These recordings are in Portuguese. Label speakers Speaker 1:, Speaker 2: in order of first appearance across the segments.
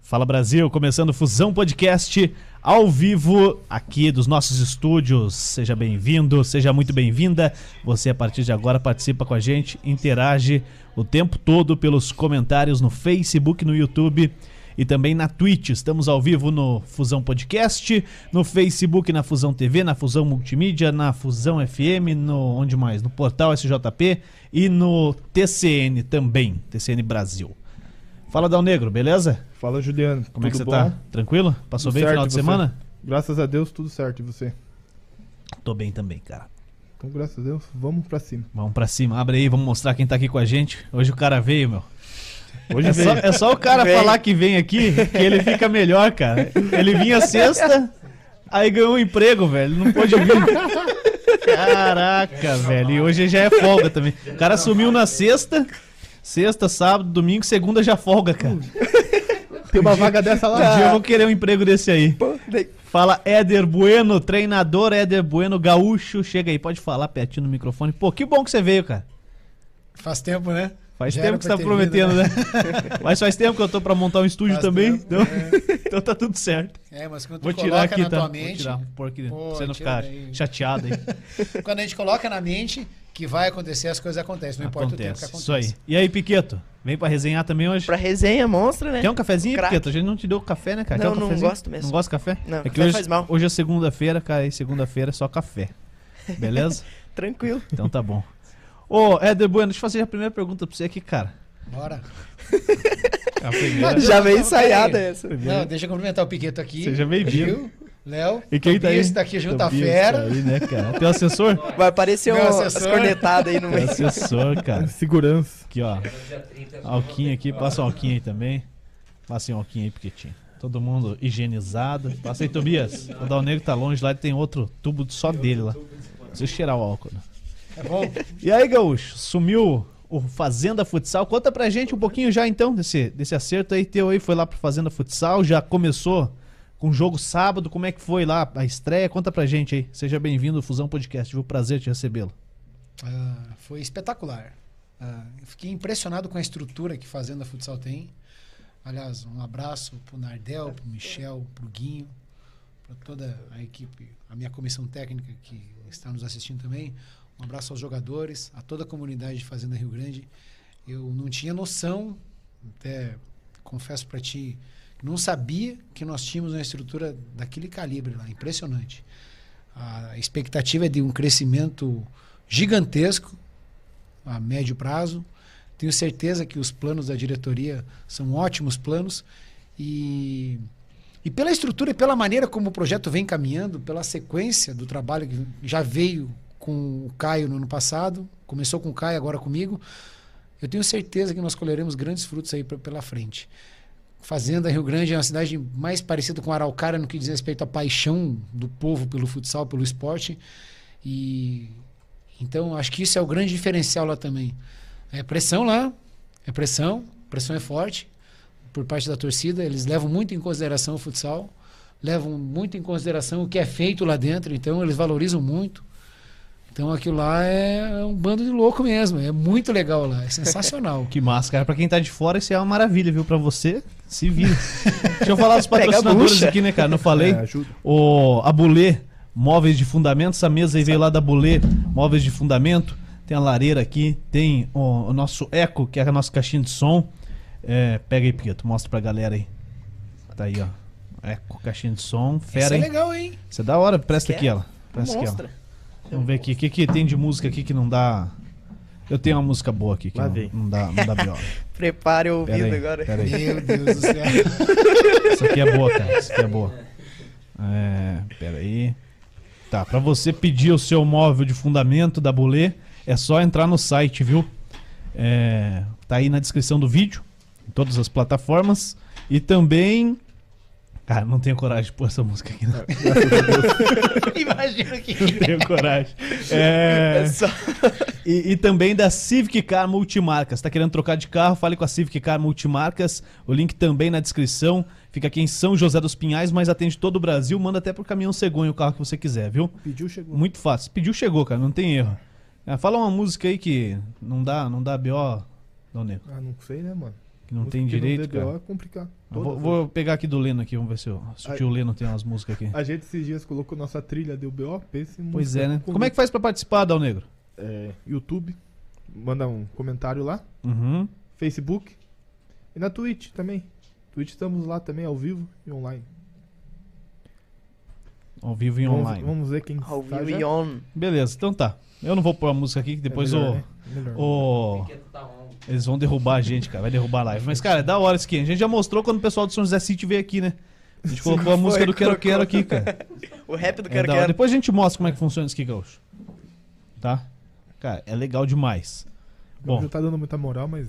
Speaker 1: Fala Brasil, começando Fusão Podcast ao vivo aqui dos nossos estúdios. Seja bem-vindo, seja muito bem-vinda. Você a partir de agora participa com a gente, interage o tempo todo pelos comentários no Facebook, no YouTube e também na Twitch. Estamos ao vivo no Fusão Podcast, no Facebook, na Fusão TV, na Fusão Multimídia, na Fusão FM, no onde mais? No portal SJP e no TCN também, TCN Brasil. Fala Dal Negro, beleza?
Speaker 2: Fala Juliano,
Speaker 1: Como é que você
Speaker 2: bom?
Speaker 1: tá? Tranquilo? Passou
Speaker 2: Tudo
Speaker 1: bem o final de
Speaker 2: você?
Speaker 1: semana?
Speaker 2: Graças a Deus, tudo certo. E você?
Speaker 1: Tô bem também, cara.
Speaker 2: Então, graças a Deus, vamos pra cima.
Speaker 1: Vamos pra cima, abre aí, vamos mostrar quem tá aqui com a gente. Hoje o cara veio, meu.
Speaker 2: Hoje
Speaker 1: É
Speaker 2: veio.
Speaker 1: só, é só o cara
Speaker 3: Vem.
Speaker 1: falar que vem aqui que ele fica melhor, cara. Ele vinha sexta, aí ganhou um emprego, velho. Não pôde vir. Caraca, velho. E hoje já é folga também. O cara sumiu na sexta, sexta, sábado, domingo, segunda já folga, cara.
Speaker 2: Tem uma vaga dessa
Speaker 1: Um
Speaker 2: lá.
Speaker 1: dia eu vou querer um emprego desse aí. Fala Éder Bueno, treinador Éder Bueno, gaúcho. Chega aí, pode falar pertinho no microfone. Pô, que bom que você veio, cara.
Speaker 4: Faz tempo, né?
Speaker 1: Faz
Speaker 4: Já
Speaker 1: tempo que você tá prometendo,
Speaker 4: vindo,
Speaker 1: né? Mas faz tempo que eu tô pra montar um estúdio
Speaker 4: Faz
Speaker 1: também.
Speaker 4: tempo,
Speaker 1: Então,
Speaker 4: é.
Speaker 1: então tá tudo certo.
Speaker 4: É, mas quando tu
Speaker 1: Vou tirar
Speaker 4: coloca
Speaker 1: aqui,
Speaker 4: na
Speaker 1: tá?
Speaker 4: tua
Speaker 1: Vou
Speaker 4: mente,
Speaker 1: tirar, por aqui,
Speaker 4: Pô,
Speaker 1: pra você não ficar
Speaker 4: daí.
Speaker 1: chateado aí.
Speaker 4: quando a gente coloca na mente que vai acontecer, as coisas acontecem. Não importa o tempo que
Speaker 1: Acontece.
Speaker 4: acontece.
Speaker 1: Isso aí. E aí, Piqueto? Vem pra resenhar também hoje?
Speaker 3: Pra resenha, monstra, né?
Speaker 1: Quer um cafezinho,
Speaker 3: Craque.
Speaker 1: Piqueto? A gente não te deu café, né, cara?
Speaker 3: Não,
Speaker 1: Quer um
Speaker 3: não
Speaker 1: cafezinho?
Speaker 3: gosto mesmo.
Speaker 1: Não gosta de café?
Speaker 3: Não,
Speaker 1: é que hoje,
Speaker 3: faz mal.
Speaker 1: hoje é segunda-feira, cara, e segunda-feira é só café. Beleza?
Speaker 3: Tranquilo.
Speaker 1: então tá bom. Ô, Éder Bueno, deixa eu fazer a primeira pergunta pra você aqui, cara.
Speaker 4: Bora.
Speaker 1: A primeira.
Speaker 3: Já veio ensaiada
Speaker 4: peraí.
Speaker 3: essa.
Speaker 4: Não, deixa eu cumprimentar o Piqueto aqui.
Speaker 1: Seja bem-vindo.
Speaker 4: Léo.
Speaker 1: E quem tá aí?
Speaker 4: Tobias tá aqui junto, a
Speaker 1: Tobias
Speaker 4: fera.
Speaker 1: tá aí, né, cara? Teu assessor?
Speaker 3: Vai aparecer um,
Speaker 4: assessor.
Speaker 3: as cornetadas aí no meio.
Speaker 1: assessor, cara.
Speaker 2: Segurança.
Speaker 1: Aqui, ó. Alquinho aqui, passa um alquinho aí também. Passa um alquinho aí, Piquetinho. Todo mundo higienizado. Passa aí, Tobias. O Dal Negro tá longe lá, ele tem outro tubo só dele lá. Precisa cheirar o álcool. né?
Speaker 4: É bom.
Speaker 1: E aí, Gaúcho, sumiu o Fazenda Futsal. Conta pra gente um pouquinho já então desse, desse acerto aí teu aí. Foi lá pro Fazenda Futsal, já começou com o jogo sábado. Como é que foi lá a estreia? Conta pra gente aí. Seja bem-vindo ao Fusão Podcast. Tive o prazer de recebê-lo.
Speaker 4: Ah, foi espetacular. Ah, fiquei impressionado com a estrutura que Fazenda Futsal tem. Aliás, um abraço pro Nardel, pro Michel, pro Guinho, para toda a equipe, a minha comissão técnica que está nos assistindo também. Um abraço aos jogadores, a toda a comunidade de Fazenda Rio Grande. Eu não tinha noção, até confesso para ti, não sabia que nós tínhamos uma estrutura daquele calibre lá, impressionante. A expectativa é de um crescimento gigantesco a médio prazo. Tenho certeza que os planos da diretoria são ótimos planos e, e pela estrutura e pela maneira como o projeto vem caminhando, pela sequência do trabalho que já veio com o Caio no ano passado, começou com o Caio, agora comigo, eu tenho certeza que nós colheremos grandes frutos aí pela frente. Fazenda Rio Grande é uma cidade mais parecida com Araucária no que diz respeito à paixão do povo pelo futsal, pelo esporte. E então acho que isso é o grande diferencial lá também. É pressão lá, é pressão, pressão é forte por parte da torcida. Eles levam muito em consideração o futsal, levam muito em consideração o que é feito lá dentro. Então eles valorizam muito. Então aquilo lá é um bando de louco mesmo. É muito legal lá, é sensacional.
Speaker 1: Que massa, cara. Pra quem tá de fora, isso é uma maravilha, viu? Pra você, se vira. Deixa eu falar dos patrocinadores aqui, né, cara? Não falei.
Speaker 2: É, ajuda.
Speaker 1: O a Bulê, móveis de fundamento. Essa mesa aí veio lá da Bulê, móveis de fundamento. Tem a lareira aqui, tem o, o nosso Eco, que é a nossa caixinha de som. É, pega aí, Piqueto, mostra pra galera aí. Tá aí, ó. Eco, caixinha de som.
Speaker 4: Isso
Speaker 1: Fera,
Speaker 4: é
Speaker 1: hein?
Speaker 4: legal, hein?
Speaker 1: Você é da hora, presta aqui ela. Presta aqui, ó. Vamos ver aqui. O que, que tem de música aqui que não dá. Eu tenho uma música boa aqui que não, não dá, não dá B.O.
Speaker 3: Prepare o
Speaker 1: Pera
Speaker 3: ouvido
Speaker 1: aí,
Speaker 3: agora.
Speaker 1: pera aí.
Speaker 4: Meu Deus do céu.
Speaker 1: Isso aqui é boa, cara. Isso aqui é boa. É, pera aí. Tá, pra você pedir o seu móvel de fundamento da Bolê, é só entrar no site, viu? É, tá aí na descrição do vídeo, em todas as plataformas. E também. Cara, não tenho coragem de pôr essa música aqui, não.
Speaker 4: Imagina que.
Speaker 1: Não tenho coragem. É,
Speaker 3: É só...
Speaker 1: E, e também da Civic Car Multimarcas. Tá querendo trocar de carro? Fale com a Civic Car Multimarcas. O link também na descrição. Fica aqui em São José dos Pinhais, mas atende todo o Brasil. Manda até pro caminhão cegonha o carro que você quiser, viu?
Speaker 2: Pediu, chegou.
Speaker 1: Muito fácil. Pediu, chegou, cara. Não tem erro. É, fala uma música aí que não dá, não dá B.O. Não, nego.
Speaker 2: Ah, não sei, né, mano?
Speaker 1: Que não
Speaker 2: Música
Speaker 1: tem direito,
Speaker 2: DBO
Speaker 1: cara.
Speaker 2: é complicado.
Speaker 1: Vou, vou pegar aqui do Leno aqui, vamos ver se o, se o tio Leno tem umas músicas aqui.
Speaker 2: A gente esses dias colocou nossa trilha do BO, pense em
Speaker 1: Pois é, né?
Speaker 2: com
Speaker 1: Como é que faz pra participar, Dal Negro?
Speaker 2: é, YouTube, manda um comentário lá,
Speaker 1: Uhum.
Speaker 2: Facebook e na Twitch também. Twitch estamos lá também ao vivo e online.
Speaker 1: Ao vivo e
Speaker 2: vamos,
Speaker 1: online.
Speaker 2: Vamos ver quem
Speaker 3: Ao
Speaker 2: tá
Speaker 3: vivo
Speaker 2: já.
Speaker 3: e on.
Speaker 1: Beleza, então tá. Eu não vou pôr a música aqui, que depois
Speaker 2: é melhor,
Speaker 1: o,
Speaker 2: né? Melhor.
Speaker 1: o. Eles vão derrubar a gente, cara. Vai derrubar a live. Mas, cara, é da hora isso aqui. A gente já mostrou quando o pessoal do São José City veio aqui, né? A gente colocou a música do Quero
Speaker 3: colocou.
Speaker 1: Quero aqui, cara.
Speaker 3: O rap do
Speaker 1: É
Speaker 3: Quero. Quero.
Speaker 1: Depois a gente mostra como é que funciona isso aqui, Gaúcho. Tá? Cara, é legal demais.
Speaker 2: Bom,
Speaker 1: Bom,
Speaker 2: já tá dando muita moral, mas.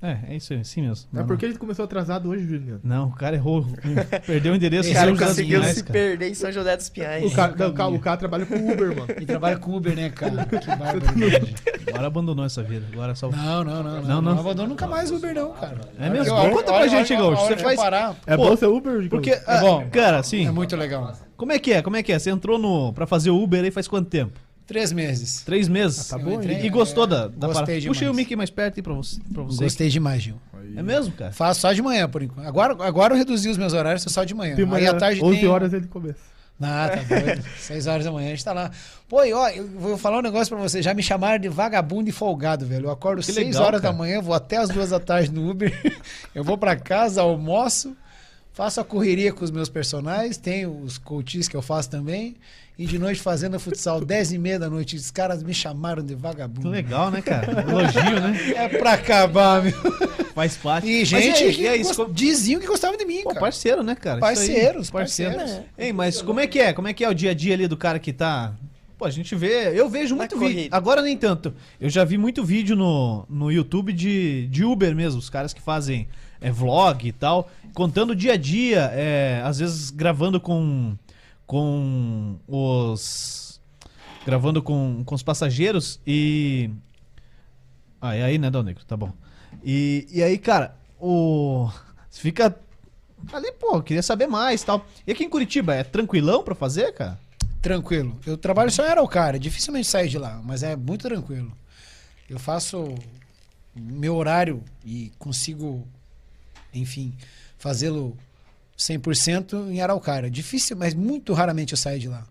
Speaker 1: É, é isso aí, assim mesmo.
Speaker 2: É
Speaker 1: Não,
Speaker 2: porque a gente começou atrasado hoje, Juliano.
Speaker 1: Não, o cara errou. Perdeu o endereço.
Speaker 3: O cara conseguiu se perder em São José dos Pinhais.
Speaker 2: O cara, não, o, cara, o cara trabalha com Uber, mano.
Speaker 4: E trabalha com Uber, né, cara? Que barbaridade.
Speaker 1: Agora abandonou essa vida. Agora só.
Speaker 4: Não, não, não.
Speaker 1: Não,
Speaker 4: Não,
Speaker 1: não.
Speaker 4: não. abandono nunca mais Uber, não, cara.
Speaker 1: É mesmo?
Speaker 4: Olha,
Speaker 1: Conta pra gente, Gaúcho. Você faz.
Speaker 4: Parar.
Speaker 2: É bom ser Uber,
Speaker 1: Porque,
Speaker 2: Gaúcho?
Speaker 1: ah,
Speaker 4: bom.
Speaker 1: cara, assim,
Speaker 4: É muito legal.
Speaker 1: como é que é? Como é que é? Você entrou no pra fazer o Uber aí faz quanto tempo?
Speaker 4: Três meses.
Speaker 1: Três meses?
Speaker 2: Ah, tá bom,
Speaker 4: entrei-
Speaker 1: E, e gostou da, da
Speaker 4: Gostei
Speaker 1: parada? aí o Mickey mais perto aí pra você. Pra você.
Speaker 4: Gostei demais, Gil.
Speaker 1: É mesmo, cara?
Speaker 4: Faço só de manhã, por enquanto. Agora, agora eu reduzi os meus horários, só de manhã. Aí
Speaker 2: manhã,
Speaker 4: à tarde
Speaker 2: 11
Speaker 4: tem...
Speaker 2: horas ele começa.
Speaker 4: Ah, tá doido. Seis horas da manhã a gente tá lá. Pô, e ó, eu vou falar um negócio pra você. Já me chamaram de vagabundo e folgado, velho. Eu acordo
Speaker 1: Que
Speaker 4: seis
Speaker 1: legal,
Speaker 4: horas
Speaker 1: cara.
Speaker 4: da manhã, vou até as duas da tarde no Uber. eu vou pra casa, almoço, faço a correria com os meus personagens, tenho os coaches que eu faço também. E de noite fazendo futsal, dez e meia da noite. Os caras me chamaram de
Speaker 1: Que
Speaker 4: vagabundo.
Speaker 1: legal, né, cara? Elogio, né?
Speaker 4: É pra acabar, meu.
Speaker 1: Faz parte.
Speaker 4: E
Speaker 1: Mas
Speaker 4: gente
Speaker 1: aí,
Speaker 4: que
Speaker 1: e aí,
Speaker 4: gost-
Speaker 1: como-
Speaker 4: diziam que gostavam de mim,
Speaker 1: Pô,
Speaker 4: cara.
Speaker 1: parceiro, né, cara? Isso aí.
Speaker 4: Parceiros,
Speaker 1: parceiros.
Speaker 4: parceiros.
Speaker 1: Ei, mas como é que é? Como é que é o dia a dia ali do cara que tá. Pô, a gente vê. Eu vejo
Speaker 3: Na
Speaker 1: muito vídeo. Agora nem tanto. Eu já vi muito vídeo no, no YouTube de, de Uber mesmo, os caras que fazem é, vlog e tal, contando o dia a dia, é, às vezes gravando com. com os. gravando com, com os passageiros e. Ah, é aí, né, Dal Negro? Tá bom. E, e aí, cara, o. Fica ali, pô, queria saber mais tal. E aqui em Curitiba, é tranquilão pra fazer, cara?
Speaker 4: Tranquilo. Eu trabalho só em Araucária, dificilmente saio de lá, mas é muito tranquilo. Eu faço meu horário e consigo, enfim, fazê-lo 100% em Araucária. Difícil, mas muito raramente eu saio de lá.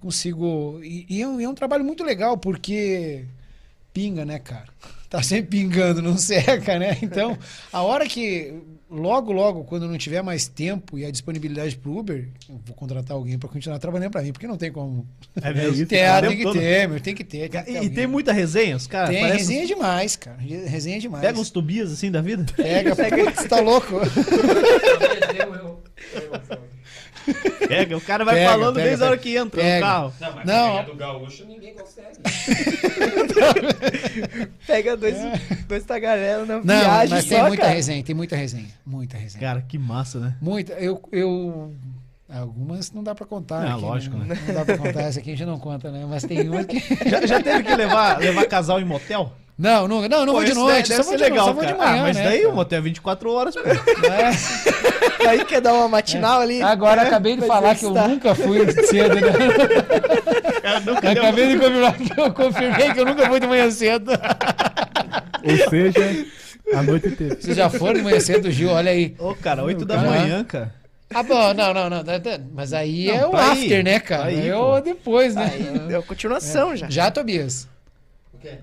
Speaker 4: Consigo. E, e é, um, é um trabalho muito legal, porque pinga, né, cara? Tá sempre pingando, não seca, né? Então, a hora que. Logo, logo, quando não tiver mais tempo e a disponibilidade pro Uber, eu vou contratar alguém pra continuar trabalhando pra mim, porque não tem como.
Speaker 1: É
Speaker 2: mesmo?
Speaker 4: Tem,
Speaker 1: O
Speaker 4: ah, tem que ter, meu, tem que ter. Tem, que ter
Speaker 1: E, e
Speaker 4: alguém.
Speaker 1: tem muita resenha, os caras?
Speaker 4: Tem,
Speaker 1: parece
Speaker 4: resenha
Speaker 1: uns-
Speaker 4: demais, cara. Resenha demais.
Speaker 1: Pega uns Tobias assim da vida?
Speaker 4: Pega, pega. Você tá louco?
Speaker 1: Pega, o cara vai
Speaker 4: Pega,
Speaker 1: falando
Speaker 4: pega,
Speaker 1: desde a hora
Speaker 4: pega.
Speaker 1: que entra
Speaker 4: Pega.
Speaker 1: no carro.
Speaker 5: Não, mas
Speaker 4: Não.
Speaker 5: do gaúcho.
Speaker 3: Pega dois, dois tagarelos na
Speaker 4: Não,
Speaker 3: viagem
Speaker 4: mas
Speaker 3: só,
Speaker 4: tem muita
Speaker 3: cara.
Speaker 4: resenha, tem muita resenha. Muita resenha.
Speaker 1: Cara, que massa, né?
Speaker 4: Muita. Eu, eu. Algumas não dá pra contar.
Speaker 1: Ah,
Speaker 4: aqui,
Speaker 1: lógico,
Speaker 4: né? Não dá pra contar. Essa aqui a gente não conta, né? Mas tem umas que.
Speaker 1: Já, já teve que levar, levar casal em motel?
Speaker 4: Não, não, não, não
Speaker 1: Pô,
Speaker 4: vou de noite.
Speaker 1: Deve,
Speaker 4: só
Speaker 1: deve ser
Speaker 4: de,
Speaker 1: legal,
Speaker 4: só vou de
Speaker 1: cara.
Speaker 4: manhã,
Speaker 1: ah, mas
Speaker 4: né,
Speaker 1: daí
Speaker 4: cara?
Speaker 1: o motel é 24 horas, pô.
Speaker 4: É.
Speaker 3: Aí quer dar uma matinal ali.
Speaker 4: Agora acabei de falar que eu nunca fui cedo, né?
Speaker 1: Nunca deu-
Speaker 4: Acabei de confirmar que eu confirmei que eu nunca fui de manhã cedo.
Speaker 2: Ou seja, a noite teve.
Speaker 4: Vocês já foram de manhã cedo, Gil? Olha aí.
Speaker 1: Ô, cara, 8 da
Speaker 4: Cara.
Speaker 1: manhã, cara.
Speaker 4: Ah, bom, não, não, não. tá- tá- Mas aí
Speaker 1: Não,
Speaker 4: é o
Speaker 1: tá aí,
Speaker 4: after, né,
Speaker 1: tá
Speaker 4: cara?
Speaker 1: aí,
Speaker 4: é
Speaker 1: pô.
Speaker 4: o depois, né?
Speaker 3: Aí deu continuação já.
Speaker 4: Já, Tobias.
Speaker 5: O quê?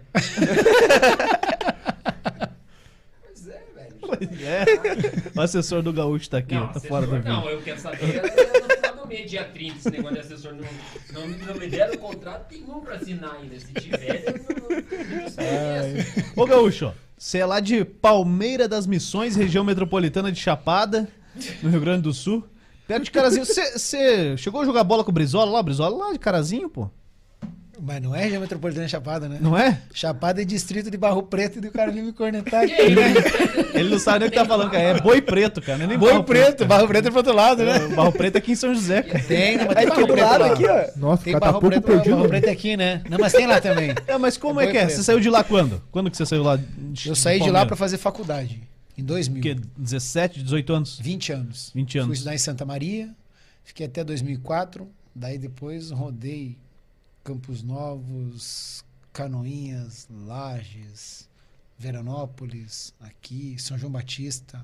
Speaker 5: Pois é, velho.
Speaker 1: É. O assessor do Gaúcho tá aqui,
Speaker 5: Não,
Speaker 1: tá fora do vídeo.
Speaker 5: não, eu quero saber é 30, esse negócio de assessor. Não, não, não me deram o contrato nenhum pra assinar ainda. Se tiver, eu não.
Speaker 1: Ô, Gaúcho, você é lá de Palmeira das Missões, região metropolitana de Chapada, no Rio Grande do Sul. Perto de Carazinho. Você chegou a jogar bola com o Brizola lá? O Brizola lá de Carazinho, pô.
Speaker 4: Mas não é região metropolitana Chapada, né?
Speaker 1: Não é?
Speaker 4: Chapada é distrito de Barro Preto e o cara me cornetar aqui,
Speaker 5: Que
Speaker 4: né?
Speaker 1: Ele não sabe nem o que tá falando, cara. É boi preto, cara. Não é nem
Speaker 4: Boi
Speaker 1: barro
Speaker 4: Preto, Barro Preto é pro outro lado, né?
Speaker 1: É, Barro Preto é aqui em São José, cara.
Speaker 4: Tem, mas
Speaker 3: Aí
Speaker 4: tem
Speaker 3: aqui
Speaker 4: Barro
Speaker 3: do
Speaker 4: Preto
Speaker 3: lado,
Speaker 4: lá.
Speaker 3: aqui, ó.
Speaker 2: Nossa,
Speaker 4: Tem
Speaker 2: cara tá
Speaker 4: Barro
Speaker 2: pouco
Speaker 4: Preto,
Speaker 2: perdido.
Speaker 4: Barro Preto é aqui, né? Não, mas tem lá também.
Speaker 1: É, mas como
Speaker 4: É
Speaker 1: é que é?
Speaker 4: boi
Speaker 1: Você
Speaker 4: preto.
Speaker 1: saiu de lá quando? Quando que você saiu lá? de-
Speaker 4: Eu saí de lá pra fazer faculdade, em 2000.
Speaker 1: O quê? 17, 18 anos?
Speaker 4: 20 anos.
Speaker 1: 20
Speaker 4: Fui
Speaker 1: anos.
Speaker 4: estudar em Santa Maria, fiquei até 2004, daí depois rodei Campos Novos, Canoinhas, Lages, Veranópolis, aqui, São João Batista.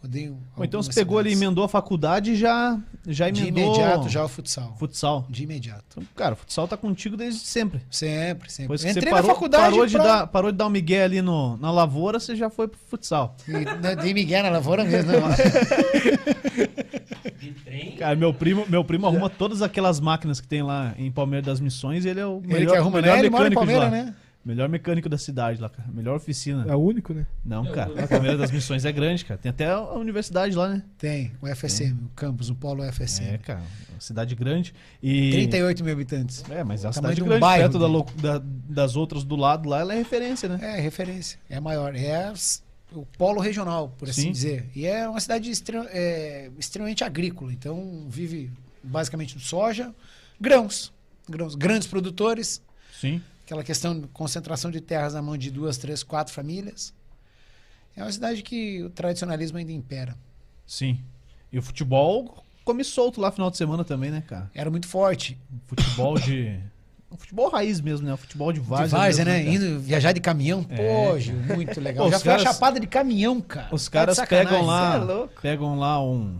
Speaker 4: Rodei
Speaker 1: Ou então você pegou ali, emendou a faculdade e já, já
Speaker 4: De
Speaker 1: emendou...
Speaker 4: imediato já o futsal.
Speaker 1: Futsal.
Speaker 4: De imediato.
Speaker 1: Então, cara, o futsal tá contigo desde sempre.
Speaker 4: Sempre, sempre.
Speaker 1: Depois que
Speaker 4: Entrei
Speaker 1: você parou,
Speaker 4: na faculdade
Speaker 1: parou, de
Speaker 4: pra-
Speaker 1: dar, parou de dar um migué ali no, na lavoura, você já foi pro futsal.
Speaker 4: E, né, Dei Miguel na lavoura mesmo. Né?
Speaker 5: De trem.
Speaker 1: Cara, meu primo, meu primo arruma todas aquelas máquinas que tem lá em Palmeiras das Missões e ele é o
Speaker 4: Ele
Speaker 1: melhor,
Speaker 4: que arruma,
Speaker 1: melhor
Speaker 4: né? Ele mora em
Speaker 1: mecânico de
Speaker 4: Palmeiras,
Speaker 1: lá.
Speaker 4: né?
Speaker 1: Melhor mecânico da cidade lá, cara. Melhor oficina.
Speaker 2: É o único, né?
Speaker 1: Não, cara. A Palmeiras das Missões é grande, cara. Tem até a universidade lá, né?
Speaker 4: Tem, o FSM, o campus, o polo
Speaker 1: É,
Speaker 4: FSM.
Speaker 1: cara. Uma cidade grande. E...
Speaker 4: 38 mil habitantes.
Speaker 1: É, mas é
Speaker 4: Tamanho
Speaker 1: cidade
Speaker 4: de um
Speaker 1: grande,
Speaker 4: bairro,
Speaker 1: perto
Speaker 4: né?
Speaker 1: da- das outras do lado lá, ela é referência, né?
Speaker 4: É, referência. É maior. É o polo regional, por assim
Speaker 1: Sim.
Speaker 4: dizer. E é uma cidade é, extremamente agrícola. Então, vive basicamente de soja, grãos. grãos. Grandes produtores.
Speaker 1: Sim.
Speaker 4: Aquela questão de concentração de terras na mão de duas, três, quatro famílias. É uma cidade que o tradicionalismo ainda impera.
Speaker 1: Sim. E o futebol come solto lá final de semana também, né, cara?
Speaker 4: Era muito forte.
Speaker 1: Futebol de. um futebol raiz mesmo, né? O futebol de
Speaker 4: De
Speaker 1: várzea.
Speaker 4: várzea,
Speaker 1: mesmo,
Speaker 4: né?
Speaker 1: cara?
Speaker 4: Indo viajar de caminhão.
Speaker 1: É,
Speaker 4: Pô, Gil, muito legal.
Speaker 1: Pô,
Speaker 4: Já foi a chapada de caminhão, cara.
Speaker 1: Os
Speaker 4: Tá de
Speaker 1: caras
Speaker 4: sacanagem.
Speaker 1: pegam lá,
Speaker 3: é louco.
Speaker 1: pegam lá um,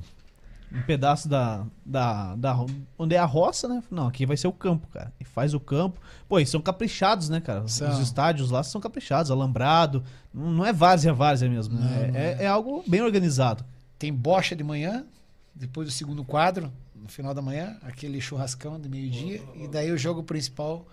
Speaker 1: um pedaço da, da, da onde é a roça, né? Não, aqui vai ser o campo, cara. E faz o campo. Pô, e são caprichados, né, cara?
Speaker 4: São.
Speaker 1: Os estádios lá são caprichados, alambrado. Não não é várzea, várzea mesmo, né?
Speaker 4: Não, não
Speaker 1: é, é algo bem organizado.
Speaker 4: Tem bocha de manhã, depois do segundo quadro, no final da manhã, aquele churrascão de meio-dia, e daí o jogo principal,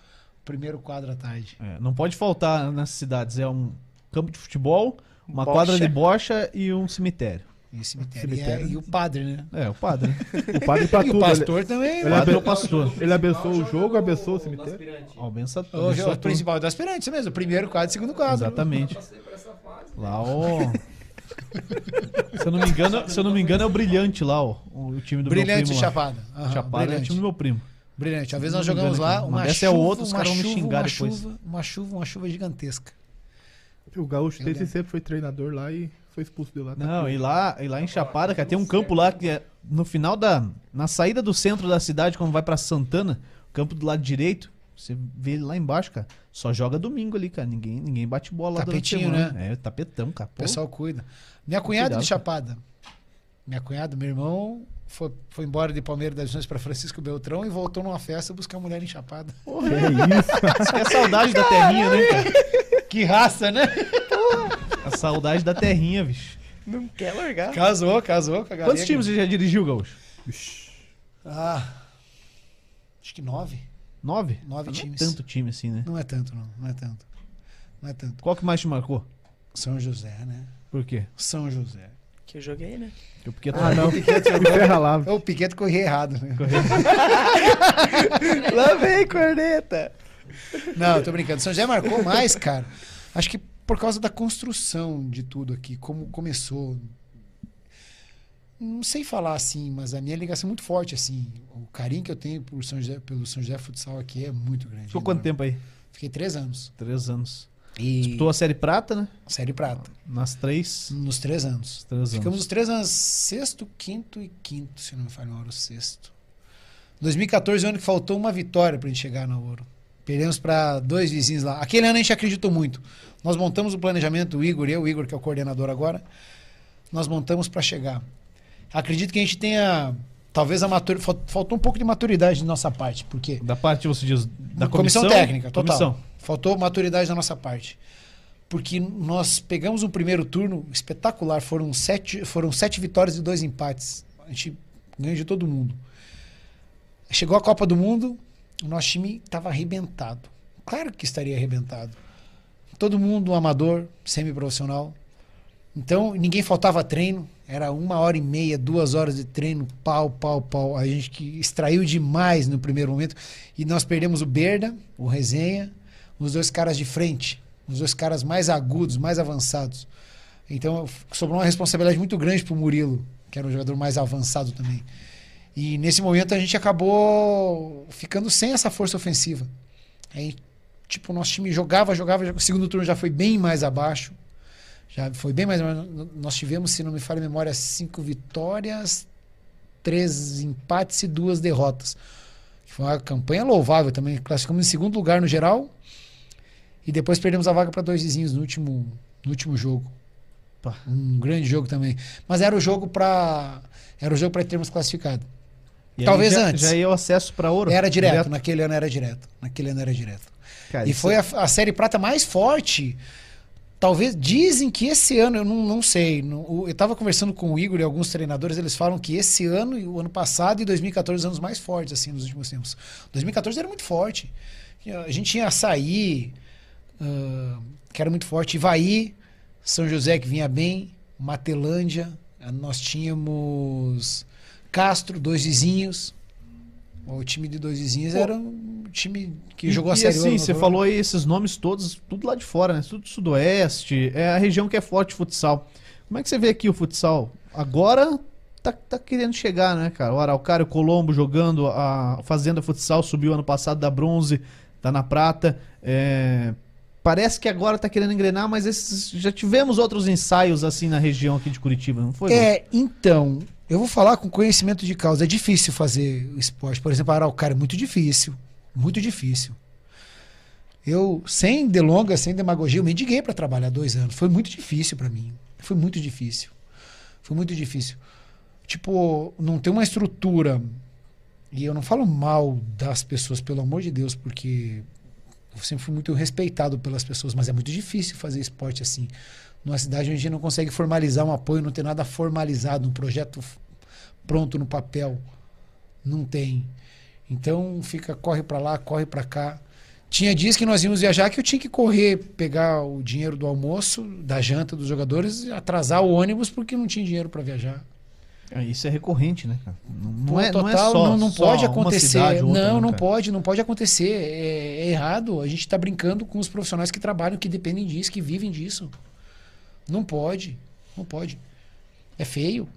Speaker 4: primeiro quadro à tarde.
Speaker 1: É, não pode faltar nessas cidades. É um campo de futebol, uma
Speaker 3: Bocha.
Speaker 1: quadra de bocha e um cemitério.
Speaker 4: E, cemitério.
Speaker 2: Cemitério.
Speaker 4: E, é- e o padre, né?
Speaker 1: É, o padre.
Speaker 2: O padre pra
Speaker 4: e
Speaker 2: tudo.
Speaker 4: o pastor também.
Speaker 2: Ele,
Speaker 1: Padre
Speaker 2: abe-
Speaker 1: ou pastor.
Speaker 2: ele abençoa o jogo, abençoa o
Speaker 5: Do
Speaker 2: cemitério.
Speaker 1: benção,
Speaker 4: O, o
Speaker 1: tudo.
Speaker 4: principal do aspirante, isso mesmo. Primeiro quadro, segundo quadro.
Speaker 1: Exatamente.
Speaker 5: Passei por essa fase.
Speaker 1: Lá, ó. se eu não me engano, se eu não me engano é o Brilhante lá, ó. O time do
Speaker 4: Brilhante
Speaker 1: meu primo.
Speaker 4: Chapada. Aham,
Speaker 1: Chapada é o
Speaker 4: brilhante.
Speaker 1: time do meu primo.
Speaker 4: Brilhante. Uma vez nós jogamos lá, uma
Speaker 1: é
Speaker 4: chuva,
Speaker 1: outra, os
Speaker 4: uma
Speaker 1: caras vão me
Speaker 4: chuva,
Speaker 1: xingar
Speaker 4: uma
Speaker 1: depois.
Speaker 4: chuva, uma chuva, uma chuva gigantesca.
Speaker 2: O Gaúcho desse sempre foi treinador lá e foi expulso de lá. tá
Speaker 1: Não, e lá, e lá em Chapada, cara, tem um campo lá que é no final da. Na saída do centro da cidade, quando vai pra Santana, o campo do lado direito, você vê ele lá embaixo, cara. Só joga domingo ali, cara. Ninguém, ninguém bate bola lá
Speaker 4: Tapetinho, né?
Speaker 1: É, tapetão, cara.
Speaker 4: O pessoal cuida. Minha cunhada
Speaker 1: Cuidado,
Speaker 4: de Chapada. Minha cunhada, meu irmão, foi, foi embora de Palmeiras das Missões para Francisco Beltrão e voltou numa festa buscar mulher em Chapada.
Speaker 2: Que isso?
Speaker 1: isso que é saudade da terrinha, né, cara?
Speaker 4: Que raça, né?
Speaker 1: A saudade da terrinha, bicho.
Speaker 3: Não quer largar.
Speaker 4: Casou, casou com a galera.
Speaker 1: Quantos times você já dirigiu, Gaúcho?
Speaker 4: Ah, acho que nove.
Speaker 1: Nove?
Speaker 4: Nove
Speaker 1: Não é
Speaker 4: times.
Speaker 1: tanto time assim, né?
Speaker 4: Não é tanto, não. Não é tanto. Não é tanto.
Speaker 1: Qual que mais te marcou?
Speaker 4: São José, né?
Speaker 1: Por quê?
Speaker 4: São José.
Speaker 3: Que eu joguei, né?
Speaker 1: Porque
Speaker 2: Ah, não. Lá.
Speaker 4: O Piquet corria errado, né?
Speaker 3: Lá vem, corneta.
Speaker 4: Não, tô brincando. São José marcou mais, cara. Acho que por causa da construção de tudo aqui, como começou. Não sei falar assim, mas a minha ligação é muito forte, assim. O carinho que eu tenho por São José, pelo São José Futsal aqui é muito grande.
Speaker 1: Ficou quanto tempo aí?
Speaker 4: Fiquei três anos.
Speaker 1: Três anos.
Speaker 4: E
Speaker 1: Disputou a Série Prata, né?
Speaker 4: Série Prata.
Speaker 1: Nas três.
Speaker 4: Nos três anos.
Speaker 1: três
Speaker 4: Ficamos
Speaker 1: anos.
Speaker 4: os três anos, sexto, quinto e quinto, se não me falha, o sexto. 2014 é o ano que faltou uma vitória pra gente chegar na Ouro. Perdemos para dois vizinhos lá. Aquele ano a gente acreditou muito. Nós montamos o planejamento, o Igor e eu, o Igor que é o coordenador agora, nós montamos para chegar. Acredito que a gente tenha, talvez a maturidade, faltou um pouco de maturidade de nossa parte, porque
Speaker 1: Da parte, você diz, da
Speaker 4: comissão,
Speaker 1: comissão,
Speaker 4: técnica, total.
Speaker 1: Comissão.
Speaker 4: Faltou maturidade da nossa parte. Porque nós pegamos um primeiro turno espetacular. Foram sete, foram sete vitórias e dois empates. A gente ganhou de todo mundo. Chegou a Copa do Mundo, o nosso time estava arrebentado. Claro que estaria arrebentado. Todo mundo amador, semi-profissional. Então, ninguém faltava treino. Era uma hora e meia, duas horas de treino, pau, pau, pau. A gente que extraiu demais no primeiro momento. E nós perdemos o Berda, o Resenha, os dois caras de frente. Os dois caras mais agudos, mais avançados. Então, sobrou uma responsabilidade muito grande pro Murilo, que era um jogador mais avançado também. E nesse momento a gente acabou ficando sem essa força ofensiva. Aí, tipo, o nosso time jogava, jogava. O segundo turno já foi bem mais abaixo. Já foi bem mais. Nós tivemos, se não me falha a memória, cinco vitórias, três empates e duas derrotas. Foi uma campanha louvável também. Classificamos em segundo lugar no geral. E depois perdemos a vaga para dois vizinhos no último, no último jogo. Um grande jogo também. Mas era o jogo para era o jogo para termos classificado.
Speaker 1: E
Speaker 4: Talvez
Speaker 1: já,
Speaker 4: antes.
Speaker 1: Já ia o acesso pra ouro.
Speaker 4: Era direto, naquele ano era direto. Naquele ano era direto.
Speaker 1: Cara,
Speaker 4: E foi
Speaker 1: é-
Speaker 4: a, a série prata mais forte. Talvez dizem que esse ano, eu não, não sei. eu estava conversando com o Igor e alguns treinadores, eles falam que esse ano e o ano passado e 2014 os anos mais fortes assim nos últimos tempos. 2014 era muito forte. A gente tinha Açaí, ah, que era muito forte, Ivaí, São José que vinha bem, Matelândia, ah, nós tínhamos Castro, dois vizinhos. O time de dois vizinhos
Speaker 1: Pô.
Speaker 4: era um time que
Speaker 1: E-
Speaker 4: jogou a
Speaker 1: e
Speaker 4: série
Speaker 1: assim,
Speaker 4: ouro,
Speaker 1: você falou aí esses nomes todos, tudo lá de fora, né? Tudo sudoeste, é a região que é forte futsal. Como é que você vê aqui o futsal? Agora tá, tá querendo chegar, né, cara? O Araucário Colombo jogando, a Fazenda Futsal subiu ano passado da bronze, tá na prata. é, Parece que agora tá querendo engrenar, mas esses- já tivemos outros ensaios assim na região aqui de Curitiba, não foi?
Speaker 4: É, então, eu vou falar com conhecimento de causa. É difícil fazer esporte. Por exemplo, Araucária é muito difícil. Muito difícil. Eu, sem delongas, sem demagogia, eu mendiguei para trabalhar dois anos. Foi muito difícil para mim. Foi muito difícil. Foi muito difícil. Tipo, não tem uma estrutura. E eu não falo mal das pessoas, pelo amor de Deus, porque eu sempre fui muito respeitado pelas pessoas, mas é muito difícil fazer esporte assim. Numa cidade onde a gente não consegue formalizar um apoio, não tem nada formalizado, um projeto pronto no papel. Não tem. Então fica, corre para lá, corre para cá. Tinha dias que nós íamos viajar que eu tinha que correr, pegar o dinheiro do almoço, da janta dos jogadores, atrasar o ônibus porque não tinha dinheiro para viajar.
Speaker 1: É, Isso é recorrente, né, cara? Não, não
Speaker 4: Pô,
Speaker 1: é, não é
Speaker 4: total,
Speaker 1: só
Speaker 4: não, não
Speaker 1: só
Speaker 4: pode
Speaker 1: uma
Speaker 4: acontecer.
Speaker 1: cidade outra,
Speaker 4: não,
Speaker 1: né,
Speaker 4: não pode, não pode acontecer. É, é errado. A gente está brincando com os profissionais que trabalham, que dependem disso, que vivem disso. Não pode, não pode. É feio,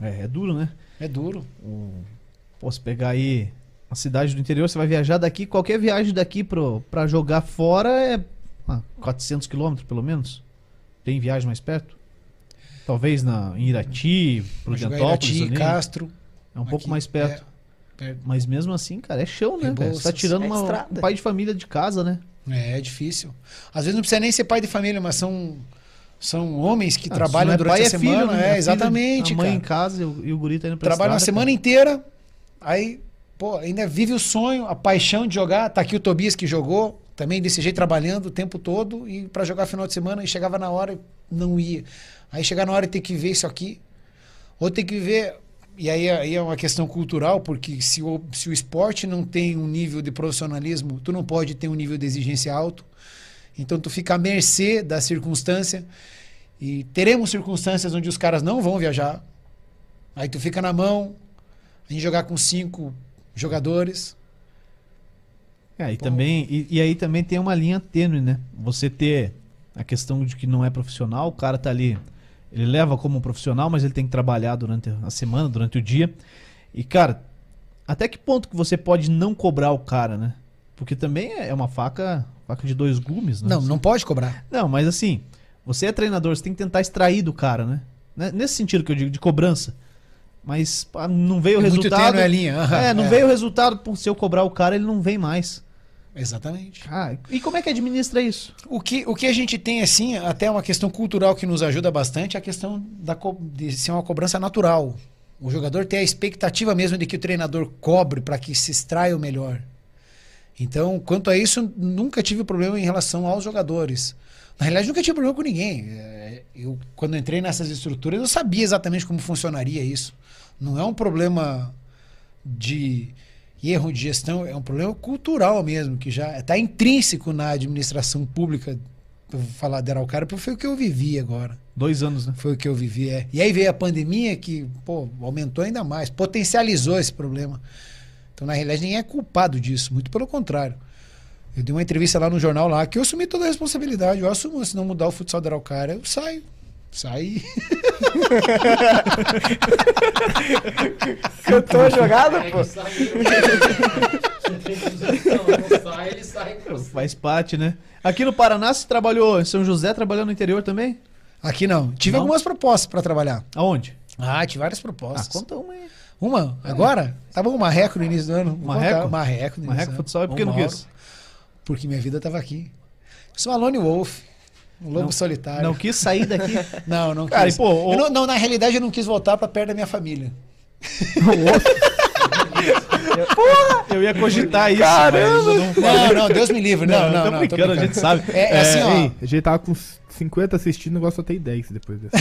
Speaker 1: É, é duro, né?
Speaker 4: é duro.
Speaker 1: O... Pô, se pegar aí a cidade do interior, você vai viajar daqui, qualquer viagem daqui pro, pra jogar fora é ah, 400 quilômetros, pelo menos. Tem viagem mais perto? Talvez na, em Irati, Prudentópolis
Speaker 4: Irati,
Speaker 1: ali.
Speaker 4: Castro.
Speaker 1: É um pouco
Speaker 4: aqui,
Speaker 1: mais perto.
Speaker 4: É, perto.
Speaker 1: Mas mesmo assim, cara, é chão, né? Você tá tirando
Speaker 3: É
Speaker 1: uma- um pai de família de casa, né?
Speaker 4: É, é difícil. Às vezes não precisa nem ser pai de família, mas são, são homens que
Speaker 1: Ah,
Speaker 4: trabalham
Speaker 1: é
Speaker 4: durante
Speaker 1: pai,
Speaker 4: a
Speaker 1: é
Speaker 4: semana.
Speaker 1: filho, né?
Speaker 4: é, exatamente,
Speaker 1: A mãe em
Speaker 4: cara.
Speaker 1: casa e o, e o guri tá indo pra
Speaker 4: Trabalha uma
Speaker 1: estrada,
Speaker 4: semana
Speaker 1: cara.
Speaker 4: inteira, aí, pô, ainda vive o sonho, a paixão de jogar. Tá aqui o Tobias que jogou, também desse jeito, trabalhando o tempo todo, e para jogar final de semana, e chegava na hora e não ia. Aí chegar na hora e ter que ver isso aqui, ou ter que ver. E aí, aí é uma questão cultural, porque se o, se o esporte não tem um nível de profissionalismo, tu não pode ter um nível de exigência alto. Então tu fica à mercê da circunstância. E teremos circunstâncias onde os caras não vão viajar. Aí tu fica na mão, a gente jogar com cinco jogadores.
Speaker 1: É, e, também, e, e aí também tem uma linha tênue, né? Você ter a questão de que não é profissional, o cara tá ali, ele leva como um profissional, mas ele tem que trabalhar durante a semana, durante o dia. E, cara, até que ponto que você pode não cobrar o cara, né? Porque também é uma faca, faca de dois gumes, né?
Speaker 4: Não, não pode cobrar.
Speaker 1: Não, mas assim, você é treinador, você tem que tentar extrair do cara, né? Né- Nesse sentido que eu digo, de cobrança. Mas pá, não veio o
Speaker 4: É muito
Speaker 1: resultado.
Speaker 4: tênue a linha, aham,
Speaker 1: é, não
Speaker 4: é.
Speaker 1: veio o resultado, por se eu cobrar o cara, ele não vem mais.
Speaker 4: Exatamente.
Speaker 1: Ah, e como é que administra isso?
Speaker 4: O que, o que a gente tem, assim, até uma questão cultural que nos ajuda bastante, é a questão da, de ser uma cobrança natural. O jogador tem a expectativa mesmo de que o treinador cobre para que se extraia o melhor. Então, quanto a isso, nunca tive problema em relação aos jogadores. Na realidade, nunca tive problema com ninguém. É, Eu, quando entrei nessas estruturas, eu sabia exatamente como funcionaria isso. Não é um problema de erro de gestão, é um problema cultural mesmo, que já está intrínseco na administração pública. Eu vou falar de Araucária, porque foi o que eu vivi agora.
Speaker 1: Dois anos, né?
Speaker 4: Foi o que eu vivi, é. E aí veio a pandemia que, pô, aumentou ainda mais, potencializou esse problema. Então, na realidade, ninguém é culpado disso, muito pelo contrário. Eu dei uma entrevista lá no jornal lá que eu assumi toda a responsabilidade. Eu assumo, se não mudar o futsal da Araucária, eu saio. Saí.
Speaker 3: Cantou a jogada,
Speaker 5: É
Speaker 3: pô.
Speaker 5: que sai, que sai, sai.
Speaker 1: Faz parte, né? Aqui no Paraná você trabalhou em São José, trabalhou no interior também?
Speaker 4: Aqui não. Tive
Speaker 1: Não?
Speaker 4: algumas propostas para trabalhar.
Speaker 1: Aonde?
Speaker 4: Ah, tive várias
Speaker 1: Ah,
Speaker 4: propostas.
Speaker 1: conta uma aí.
Speaker 4: Uma? Agora? Tava um marreco no início do ano. Vou
Speaker 1: Marreco?
Speaker 4: contar. Marreco no início
Speaker 1: Marreco
Speaker 4: do ano.
Speaker 1: futsal é porque
Speaker 4: Ô,
Speaker 1: não quis.
Speaker 4: Porque minha vida tava aqui. Sou a Lone Wolf. Um lobo
Speaker 1: Não-
Speaker 4: solitário.
Speaker 1: Não quis sair daqui.
Speaker 4: não, não
Speaker 1: Cara,
Speaker 4: quis.
Speaker 1: e, pô, o-
Speaker 4: Eu não, não, na realidade, eu não quis voltar pra perto da minha família.
Speaker 1: Eu ia cogitar isso,
Speaker 2: Caramba!
Speaker 1: eu não
Speaker 4: Não, não, Deus me livre. Não, não,
Speaker 1: tô
Speaker 4: não.
Speaker 1: brincando, a gente sabe.
Speaker 4: É, é assim, ó.
Speaker 2: Ei, a gente tava com 50 assistindo, o negócio só tem 10 depois dessa.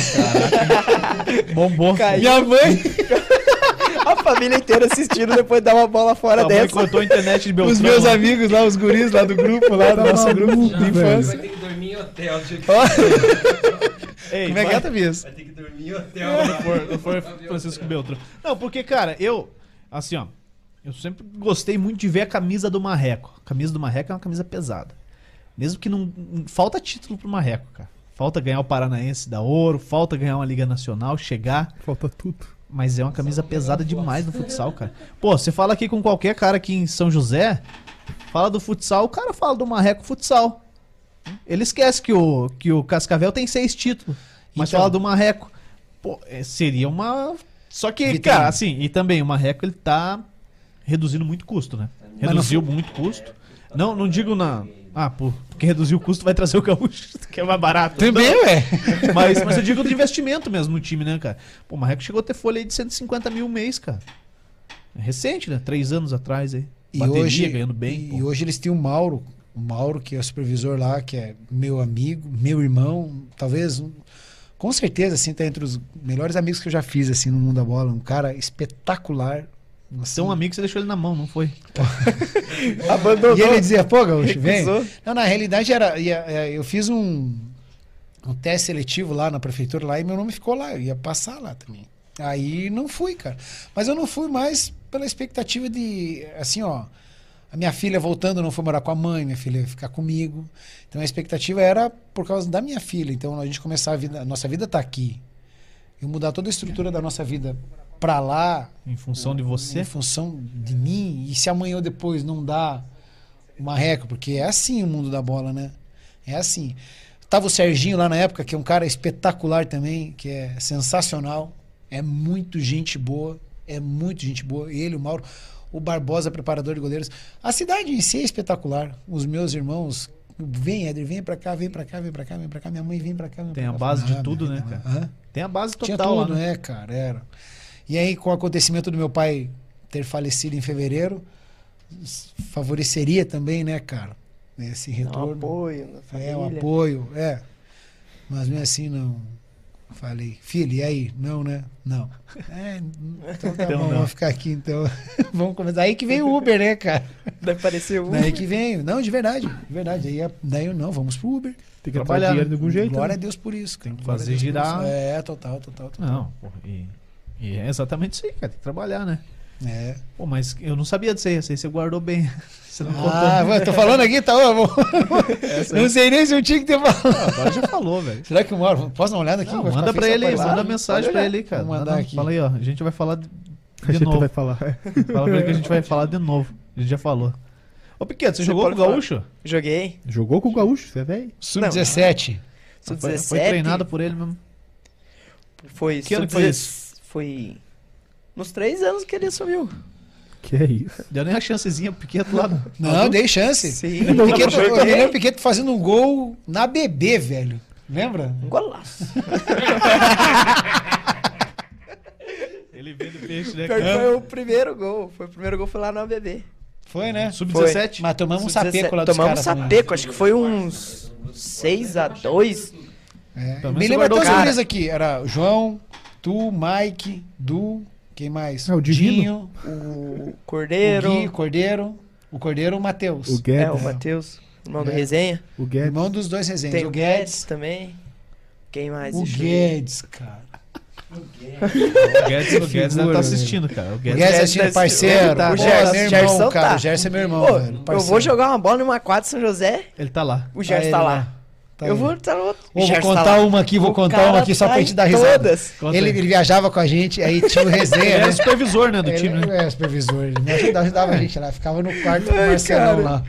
Speaker 1: Bombou.
Speaker 3: Caiu.
Speaker 4: Minha mãe,
Speaker 3: família inteira assistindo depois de dar uma bola fora
Speaker 1: mãe
Speaker 3: dessa.
Speaker 1: cortou a internet de Beltrão.
Speaker 4: os meus amigos lá, os guris lá do grupo, lá do
Speaker 2: Tá
Speaker 4: nosso grupo de infância.
Speaker 5: Vai ter que dormir em hotel.
Speaker 1: Ei,
Speaker 4: Como é que
Speaker 1: vai-
Speaker 4: é?
Speaker 5: Vai ter que dormir em hotel.
Speaker 1: Não for, não for Francisco Beltrão. Não, porque, cara, eu. Assim, ó. Eu sempre gostei muito de ver a camisa do Marreco. A camisa do Marreco é uma camisa pesada. Mesmo que não. Falta título pro Marreco, cara. Falta ganhar o Paranaense da Ouro, falta ganhar uma Liga Nacional, chegar.
Speaker 2: Falta tudo.
Speaker 1: Mas é uma camisa pesada demais no futsal, cara. Pô, você fala aqui com qualquer cara aqui em São José, fala do futsal, o cara fala do Marreco Futsal. Ele esquece que o, que o Cascavel tem seis títulos, mas
Speaker 4: Então.
Speaker 1: fala do Marreco. Pô, é, seria uma. Só que,
Speaker 4: Vitrine.
Speaker 1: cara, assim, e também o Marreco ele tá reduzindo muito custo, né? Reduziu muito custo. Não, não digo na. Ah, pô, porque reduzir o custo vai trazer o gaúcho, que é mais barato.
Speaker 4: Também,
Speaker 1: Não,
Speaker 4: ué.
Speaker 1: mas, mas eu digo de investimento mesmo no time, né, cara? Pô, o Marreco chegou a ter folha aí de 150 mil mês, cara. É recente, né? Três anos atrás aí.
Speaker 4: E
Speaker 1: Bateria,
Speaker 4: hoje,
Speaker 1: ganhando bem.
Speaker 4: e
Speaker 1: pô.
Speaker 4: hoje eles têm o Mauro, o Mauro, que é o supervisor lá, que é meu amigo, meu irmão, talvez, um- com certeza, assim, tá entre os melhores amigos que eu já fiz, assim, no mundo da bola. Um cara espetacular.
Speaker 1: Você é um amigo que você deixou ele na mão, não foi?
Speaker 3: Abandonou.
Speaker 4: E ele dizia, pô, Gaúcho, vem. Não, na realidade era. ia- ia- eu fiz um, um teste seletivo lá na prefeitura lá e meu nome ficou lá. Eu ia passar lá também. Aí não fui, cara. Mas eu não fui mais pela expectativa de. Assim, ó. A minha filha voltando não foi morar com a mãe, minha filha ia ficar comigo. Então a expectativa era por causa da minha filha. Então a gente começar a vida. A nossa vida tá aqui. E mudar toda a estrutura da nossa vida pra lá,
Speaker 1: Em função de você.
Speaker 4: em função de mim, e se amanhã ou depois não dá uma reca, porque é assim o mundo da bola, né? É assim. Tava o Serginho lá na época, que é um cara espetacular também, que é sensacional, é muito gente boa, é muito gente boa. Ele, o Mauro, o Barbosa, preparador de goleiros. A cidade em si é espetacular. Os meus irmãos, vem, Éder, vem pra cá, vem pra cá, vem pra cá, vem pra cá. Minha mãe vem pra cá. Vem
Speaker 1: Tem
Speaker 4: pra
Speaker 1: a
Speaker 4: cá.
Speaker 1: base de
Speaker 4: Ah,
Speaker 1: tudo, né, cara?
Speaker 4: Hã?
Speaker 1: Tem a base
Speaker 4: Tinha
Speaker 1: total
Speaker 4: tudo,
Speaker 1: lá, né?
Speaker 4: né, cara? Era. E aí, com o acontecimento do meu pai ter falecido em fevereiro, favoreceria também, né, cara? Esse
Speaker 3: um
Speaker 4: retorno.
Speaker 3: apoio na família.
Speaker 4: é, o apoio, é. Mas mesmo assim, não. Falei, filho, e aí? Não, né? Não. É, então tá
Speaker 1: Então
Speaker 4: bom,
Speaker 1: não.
Speaker 4: vamos ficar aqui então. vamos começar. Aí que vem o Uber, né, cara?
Speaker 3: Deve parecer um.
Speaker 4: Daí que vem. Não, de verdade. De verdade. Aí, daí eu não, vamos pro Uber.
Speaker 2: Tem que
Speaker 1: Trabalhar,
Speaker 2: dinheiro de algum jeito.
Speaker 4: Glória a
Speaker 2: né?
Speaker 4: Deus por isso. Cara.
Speaker 1: que
Speaker 4: Glória a
Speaker 1: fazer girar.
Speaker 4: É, total, total, total.
Speaker 1: Não, pô, e, e é exatamente isso aí, cara. Tem que trabalhar, né?
Speaker 4: É.
Speaker 1: Pô, mas eu não sabia disso aí. Essa aí você guardou bem. Você não contou.
Speaker 4: Ah, tô falando aqui, tá? Eu vou- não sei nem se eu tinha que ter falado.
Speaker 1: Ah, Agora já falou, velho.
Speaker 4: Será que eu moro? Posso dar uma olhada aqui?
Speaker 1: Não, manda pra ele
Speaker 4: aparecer?
Speaker 1: manda mensagem pra ele aí, cara.
Speaker 4: Vou mandar
Speaker 1: Manda-
Speaker 4: aqui.
Speaker 1: Fala aí, ó. A gente vai falar de,
Speaker 2: A gente
Speaker 1: novo.
Speaker 2: vai falar.
Speaker 1: Fala pra ele que a gente vai falar de novo. A gente já falou. Ô, Piqueto, você,
Speaker 3: Você
Speaker 1: jogou com o
Speaker 3: falar.
Speaker 1: Gaúcho?
Speaker 3: Joguei.
Speaker 2: Jogou com o Gaúcho, você é velho?
Speaker 4: Sub-17.
Speaker 3: Sub
Speaker 1: Foi,
Speaker 3: 17.
Speaker 1: foi treinado por ele mesmo.
Speaker 3: Foi.
Speaker 1: Que ano foi
Speaker 3: 16 Foi. Nos três anos que ele assumiu.
Speaker 2: Que é isso?
Speaker 1: Deu nem a chancezinha pro Piqueto lá. no-
Speaker 4: Não, dei chance.
Speaker 3: Sim.
Speaker 4: O Piqueto, eu me lembro o Piqueto fazendo um gol na BB, velho. Lembra?
Speaker 3: Um golaço.
Speaker 1: Ele vendo peixe, né?
Speaker 3: Pior que foi o primeiro gol. Foi o primeiro gol foi lá na BB.
Speaker 4: Foi, né?
Speaker 1: Sub-17?
Speaker 4: Mas tomamos um
Speaker 3: Sub-17.
Speaker 4: sapeco lá dos
Speaker 3: Tomamos um sapeco, acho que foi uns 6x2.
Speaker 4: É. Me
Speaker 1: guardou
Speaker 4: até os aqui. Era o João, tu, Mike, Du, quem mais?
Speaker 2: Ah, o Divino.
Speaker 3: O
Speaker 4: o
Speaker 3: Cordeiro.
Speaker 4: Gui, Cordeiro. O Cordeiro, o Matheus.
Speaker 2: O Guedes.
Speaker 3: É, o Matheus. Irmão do
Speaker 4: É.
Speaker 3: Resenha.
Speaker 2: O Guedes.
Speaker 4: Irmão dos dois resenhas.
Speaker 3: Tem
Speaker 4: o
Speaker 3: o
Speaker 4: Guedes.
Speaker 3: Guedes também. Quem mais?
Speaker 4: O. Guedes, cara.
Speaker 1: O Guedes, o Guedes deve
Speaker 4: figura,
Speaker 1: estar assistindo, cara. O
Speaker 4: O
Speaker 1: Guedes,
Speaker 4: Guedes é
Speaker 3: Gerson
Speaker 4: assim, parceiro.
Speaker 3: tá- o Gerson-
Speaker 4: meu irmão,
Speaker 3: Gerson
Speaker 4: cara.
Speaker 3: tá.
Speaker 4: O Gerson é meu irmão,
Speaker 3: Pô,
Speaker 4: velho.
Speaker 3: eu vou jogar uma bola numa quadra de São José,
Speaker 1: ele tá lá.
Speaker 3: o Gerson
Speaker 4: Tá
Speaker 3: tá lá.
Speaker 4: lá. Tá
Speaker 3: eu vou estar no outro.
Speaker 4: Ô, vou
Speaker 3: tá
Speaker 4: contar uma aqui, vou
Speaker 3: O
Speaker 4: contar uma aqui só
Speaker 3: tá
Speaker 4: pra
Speaker 3: em
Speaker 4: gente dar risada. Ele, ele viajava com a gente, aí tinha o
Speaker 1: Ele
Speaker 4: resenha,
Speaker 1: é
Speaker 4: né?
Speaker 1: supervisor, né, do
Speaker 4: Ele-
Speaker 1: time, né?
Speaker 4: É, supervisor. Ele me ajudava, ajudava a gente lá. Ficava no quarto com o
Speaker 3: Ai,
Speaker 4: Marcelão lá.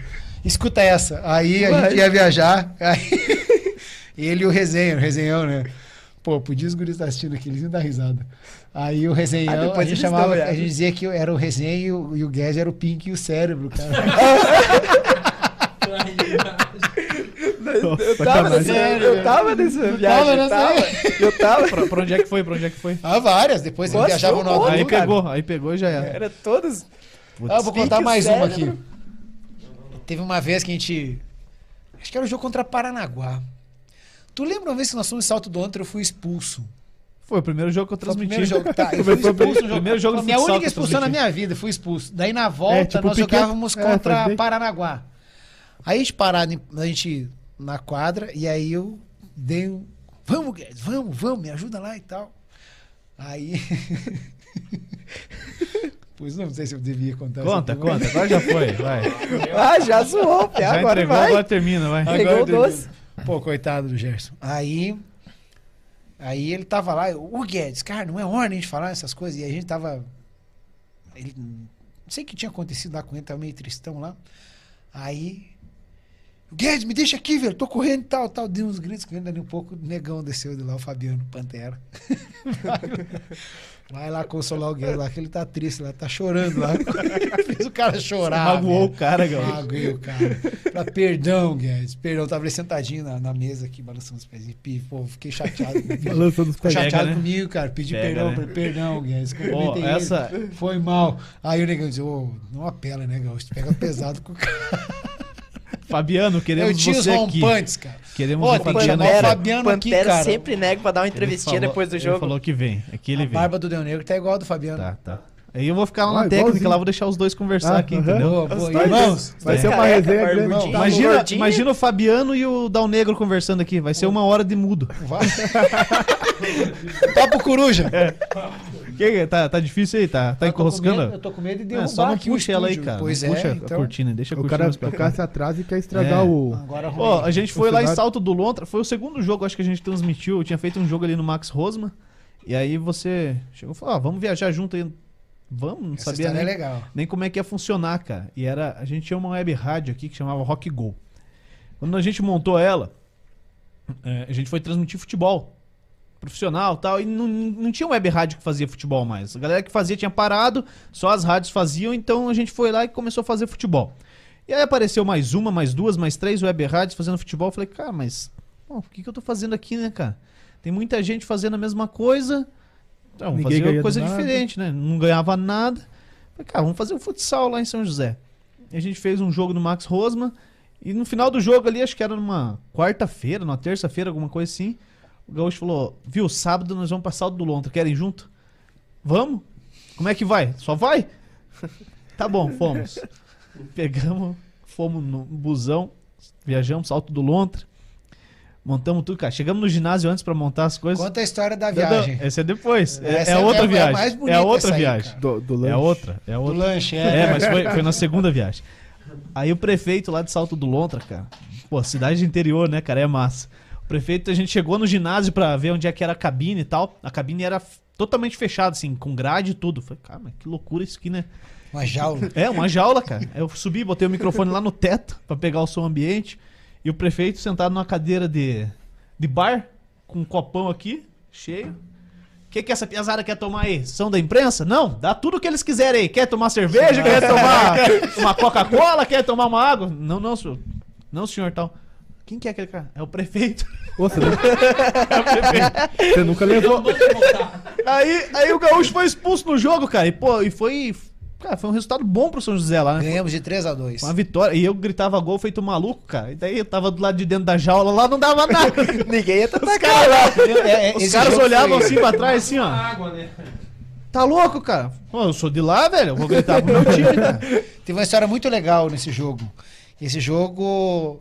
Speaker 4: Escuta essa. Aí a
Speaker 3: Vai.
Speaker 4: gente ia viajar. Aí, ele e o resenha, o resenhão, né? Pô, podia os guris estar assistindo aqui, eles iam dar risada. Aí o
Speaker 3: Ah,
Speaker 4: resenhão, a
Speaker 3: depois
Speaker 4: gente
Speaker 3: eles
Speaker 4: chamava,
Speaker 3: dão,
Speaker 4: a gente dizia que era o resenha e o, e o Guedes era o Pink e o cérebro, cara.
Speaker 3: Eu tava nessa, eu tava nessa viagem. Eu tava, eu tava.
Speaker 1: Pra, pra onde é que foi? Pra onde é que foi?
Speaker 4: Ah, várias. Depois eles
Speaker 3: Nossa,
Speaker 4: viajavam no
Speaker 3: monte.
Speaker 1: Aí pegou, aí pegou e já era.
Speaker 3: Era todos.
Speaker 1: Putz.
Speaker 4: Ah, eu vou contar mais uma aqui. Teve uma vez que a gente. Acho que era o jogo contra Paranaguá. Tu lembra uma vez que nós fomos em Salto do Antro eu fui expulso?
Speaker 1: Foi o primeiro jogo que eu
Speaker 4: Foi o
Speaker 1: transmiti.
Speaker 4: primeiro jogo. Tá, eu fui expulso no jogo.
Speaker 1: primeiro jogo
Speaker 4: minha única expulsão na
Speaker 1: transmiti.
Speaker 4: minha vida, fui expulso. Daí na volta
Speaker 2: É, tipo
Speaker 4: nós
Speaker 2: Piquet.
Speaker 4: jogávamos
Speaker 2: É,
Speaker 4: contra
Speaker 2: bem.
Speaker 4: Paranaguá. Aí a gente parado, a gente na quadra, e aí eu dei um. Vamos, Guedes, vamos, vamos, me ajuda lá e tal. Aí. pois não, não sei se eu devia contar
Speaker 1: Conta, conta. Agora já foi, vai.
Speaker 3: Ah, já zoou, Pé.
Speaker 1: Já
Speaker 3: Agora
Speaker 1: entregou,
Speaker 3: vai.
Speaker 1: agora termina, vai.
Speaker 3: Pegou
Speaker 4: Agora
Speaker 3: o doce.
Speaker 4: Pô, coitado do Gerson. Aí. Aí ele tava lá, eu, ô Guedes, cara, não é hora de falar essas coisas. E a gente tava. Ele, não sei o que tinha acontecido lá com ele, tava meio tristão lá. Aí. Guedes, me deixa aqui, velho. Tô correndo e tal, tal. Dei uns gritos com ele, dali um pouco, o negão desceu de lá, o Fabiano Pantera. Vai lá consolar o Guedes lá, que ele tá triste lá, tá chorando lá. Fez o cara chorar.
Speaker 1: Magoou
Speaker 4: velho.
Speaker 1: o cara, galera.
Speaker 4: Magoei o cara. Pra perdão, Guedes. Perdão, tava ali sentadinho na, na mesa aqui, balançando os pés. E, pô, fiquei chateado. comigo.
Speaker 2: Balançando os pés.
Speaker 4: Chateado
Speaker 1: né?
Speaker 4: comigo, cara. Pedi
Speaker 1: Pega,
Speaker 4: perdão,
Speaker 1: né?
Speaker 4: perdão, Guedes. Ele.
Speaker 1: essa.
Speaker 4: Foi mal. Aí o negão disse, ô, não apela, né? Tu Pega pesado com o cara.
Speaker 1: Fabiano,
Speaker 4: Eu
Speaker 1: queremos
Speaker 4: tinha os
Speaker 1: você aqui.
Speaker 4: rompantes, cara.
Speaker 1: Queremos
Speaker 4: Ó,
Speaker 1: o Fabiano
Speaker 4: o
Speaker 1: aqui.
Speaker 4: Fabiano aqui,
Speaker 3: Pantera
Speaker 4: cara.
Speaker 3: sempre nega pra dar uma
Speaker 1: Ele
Speaker 3: entrevistinha
Speaker 1: falou-
Speaker 3: depois do
Speaker 1: Ele
Speaker 3: jogo.
Speaker 1: falou que vem. Aqui ele
Speaker 4: A
Speaker 1: vem.
Speaker 4: barba do Del Negro tá igual a do Fabiano.
Speaker 1: Tá, tá. Aí eu vou ficar lá na
Speaker 2: Ah,
Speaker 1: técnica,
Speaker 2: igualzinho.
Speaker 1: lá vou deixar os dois conversar
Speaker 2: Ah,
Speaker 1: aqui, entendeu?
Speaker 4: Boa,
Speaker 3: Os
Speaker 4: boa.
Speaker 3: dois-
Speaker 4: Irmãos,
Speaker 2: Vai ser uma
Speaker 3: Careca,
Speaker 2: resenha grande. Tá
Speaker 1: Imagina, imagina o Fabiano e o Dal Negro conversando aqui. Vai ser uma hora de mudo.
Speaker 4: vai. Papo coruja.
Speaker 1: Que, tá, tá difícil aí? Tá, tá
Speaker 4: Eu tô com medo-
Speaker 1: encorroscando?
Speaker 4: Eu tô com medo de
Speaker 1: É,
Speaker 4: derrubar
Speaker 1: só não
Speaker 4: o
Speaker 1: puxa ela aí, cara.
Speaker 4: Pois
Speaker 1: não
Speaker 4: é,
Speaker 1: puxa a
Speaker 4: então.
Speaker 1: cortina, deixa a
Speaker 2: O
Speaker 1: cortina
Speaker 2: cara,
Speaker 1: mais pra
Speaker 2: o cara se atrasa e quer estragar
Speaker 1: É.
Speaker 2: o.
Speaker 4: Agora.
Speaker 1: Ó, a gente foi lá em. Salto do Lontra, foi o segundo jogo, acho que a gente transmitiu. Eu tinha feito um jogo ali no Max Rosma. E aí você chegou e falou: ah, vamos viajar junto aí. Vamos, não
Speaker 4: Essa
Speaker 1: sabia
Speaker 4: história
Speaker 1: nem,
Speaker 4: é legal.
Speaker 1: nem como é que ia funcionar, cara. E era. A gente tinha uma web rádio aqui que chamava Rock Go. Quando a gente montou ela, é, a gente foi transmitir futebol. Profissional e tal, e não, não tinha web rádio que fazia futebol mais. A galera que fazia tinha parado, só as rádios faziam, então a gente foi lá e começou a fazer futebol. E aí apareceu mais uma, mais duas, mais três web rádios fazendo futebol. Eu falei, cara, mas pô, o que, que eu tô fazendo aqui, né, cara? Tem muita gente fazendo a mesma coisa. Então, vamos
Speaker 2: Ninguém
Speaker 1: fazer
Speaker 2: ganhando
Speaker 1: coisa diferente, né? Não ganhava nada. Falei, cara, vamos fazer um futsal lá em São José. E a gente fez um jogo no Max Rosma. E no final do jogo ali, acho que era numa quarta-feira, numa terça-feira, alguma coisa assim. O Gaúcho falou: Viu, sábado nós vamos pra Salto do Lontra. Querem junto? Vamos? Como é que vai? Só vai? tá bom, fomos. Pegamos, fomos no busão, viajamos, Salto do Lontra. Montamos tudo, cara. Chegamos no ginásio antes pra montar as coisas.
Speaker 4: Conta a história da viagem.
Speaker 1: não, esse é depois. É,
Speaker 4: Essa
Speaker 1: é
Speaker 4: é-
Speaker 1: outra
Speaker 4: é- é
Speaker 1: viagem.
Speaker 4: mais
Speaker 1: É,
Speaker 4: bonita
Speaker 1: a outra
Speaker 4: essa aí,
Speaker 1: viagem.
Speaker 2: Do, do
Speaker 1: É
Speaker 2: lanche.
Speaker 1: outra, é
Speaker 4: Do
Speaker 1: outra.
Speaker 4: lanche, é.
Speaker 1: É, mas foi, foi na segunda viagem. Aí o prefeito lá de Salto do Lontra, cara. Pô, cidade de interior, né, cara? É massa. O prefeito, a gente chegou no ginásio pra ver onde é que era a cabine e tal. A cabine era totalmente fechada, assim, com grade e tudo. Falei, cara, mas que loucura isso aqui, né?
Speaker 4: Uma jaula.
Speaker 1: É, uma jaula, cara. Eu subi, botei o microfone lá no teto pra pegar o som ambiente. E o prefeito sentado numa cadeira de, de bar, com um copão aqui, cheio. O que, que essa piazada quer tomar aí? São da imprensa? Não, dá tudo o que eles quiserem aí. Quer tomar cerveja? Quer tomar uma Coca-Cola? Quer tomar uma água? Não, não, senhor. Não, senhor, tal. Quem que é aquele cara? É o prefeito.
Speaker 2: Ô, Você, nunca-
Speaker 1: É o prefeito.
Speaker 2: você nunca levou.
Speaker 1: Aí, aí o Gaúcho foi expulso no jogo, cara. E, pô, e foi. Cara, foi um resultado bom pro São José lá, né?
Speaker 4: Ganhamos de 3 a 2
Speaker 1: Uma vitória. E eu gritava gol feito maluco, cara. E daí eu tava do lado de dentro da jaula lá, não dava nada.
Speaker 3: Ninguém ia
Speaker 1: Os caras lá.
Speaker 4: É, é,
Speaker 1: Os caras olhavam
Speaker 4: foi-
Speaker 1: assim pra trás, assim, ó.
Speaker 5: Água, né?
Speaker 1: Tá louco, cara? Pô, eu sou de lá, velho. Eu vou gritar pro meu time, cara.
Speaker 4: Teve uma história muito legal nesse jogo. Esse jogo,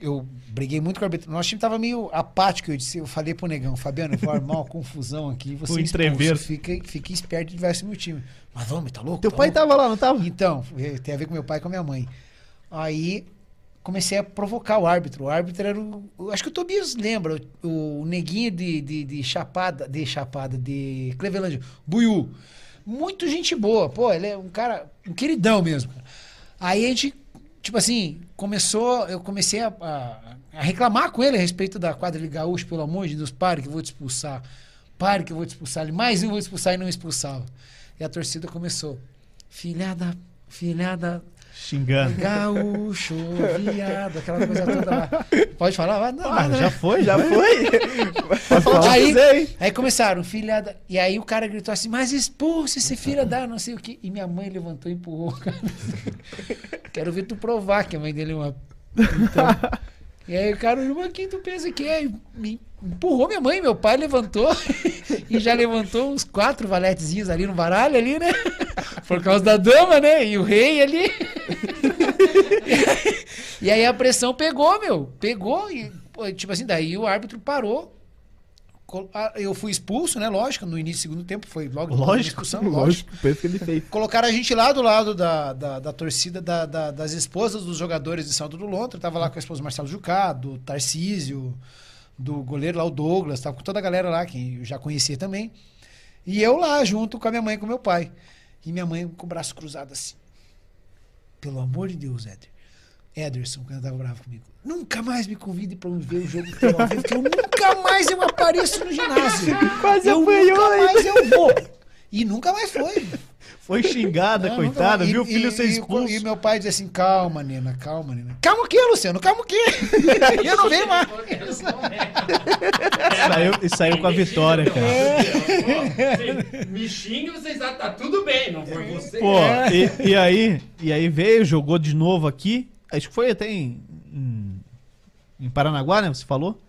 Speaker 4: eu briguei muito com o árbitro. Nosso time tava meio apático. Eu, disse, eu falei pro negão, Fabiano, eu vou armar uma confusão aqui. Você é expulso. Fica, fica esperto de verse meu time. Mas vamos, tá louco?
Speaker 1: Teu
Speaker 4: tá
Speaker 1: pai
Speaker 4: louco?
Speaker 1: tava lá, não tava?
Speaker 4: Então, eh, tem a ver com meu pai e com a minha mãe. Aí comecei a provocar o árbitro. O árbitro era o. acho que o Tobias lembra, o, o neguinho de, de, de Chapada, de Chapada, de Clevelândia, Buiú. Muito gente boa, pô, ele é um cara, um queridão mesmo. Aí a gente, tipo assim, começou, eu comecei a, a- a reclamar com ele a respeito da quadra de gaúcho, pelo amor de Deus, pare que eu vou te expulsar. Pare que eu vou te expulsar. Ele, mais eu vou te expulsar e não expulsava. E a torcida começou. Filhada, filhada.
Speaker 1: Xingando.
Speaker 4: Gaúcho, viado, aquela coisa toda lá. Pode falar? Vai, Não,
Speaker 1: Ah,
Speaker 4: nada,
Speaker 1: já
Speaker 4: né?
Speaker 1: foi, já
Speaker 3: foi?
Speaker 1: Pode falar o que
Speaker 4: Aí-? Aí começaram, filha da... E aí o cara gritou assim, mas expulse esse filho da não sei o quê. E minha mãe levantou e empurrou. o cara. Quero ver tu provar que a mãe dele é uma... Então, e aí o cara, mas quem tu pensa que é? E Me empurrou minha mãe, meu pai levantou e já levantou uns quatro valetezinhos ali no baralho ali, né? Por causa da dama, né? E o rei ali. E aí a pressão pegou, meu. Pegou e, tipo assim, daí o árbitro parou. Eu fui expulso, né? Lógico, no início do segundo tempo foi logo
Speaker 1: Lógico,
Speaker 4: lógico.
Speaker 2: Lógico, que ele fez.
Speaker 4: Colocaram a gente lá do lado da, da, da torcida da- da- das esposas dos jogadores de Salto do Lontra. Eu tava lá com a esposa do Marcelo Jucá, do Tarcísio, do goleiro lá, o Douglas, tava com toda a galera lá, que eu já conhecia também. E eu lá, junto com a minha mãe e com meu pai. E minha mãe com o braço cruzado assim. Pelo amor de Deus, Éder. Ederson, quando tava bravo comigo. Nunca mais me convide pra eu ver o jogo vivo, que eu nunca mais eu apareço no ginásio.
Speaker 3: Quase
Speaker 4: eu
Speaker 3: apanhou
Speaker 4: nunca mais eu vou. E nunca mais foi.
Speaker 1: Foi xingada,
Speaker 4: Não,
Speaker 1: coitada,
Speaker 4: nunca-
Speaker 1: viu o
Speaker 4: e-
Speaker 1: filho
Speaker 4: e-
Speaker 1: ser
Speaker 4: e-
Speaker 1: expulso.
Speaker 4: E, meu pai dizia assim: calma, Nena, calma, Nena. Calma o quê, Luciano? Calma o quê? E eu não venho mais.
Speaker 1: Saiu, e saiu com a vitória, cara.
Speaker 5: Vocês Me xingam, vocês acham que tá tudo bem, não foi você.
Speaker 1: Pô, e, e aí, e aí veio, jogou de novo aqui. Acho que foi até em, em, em Paranaguá, né? Você falou?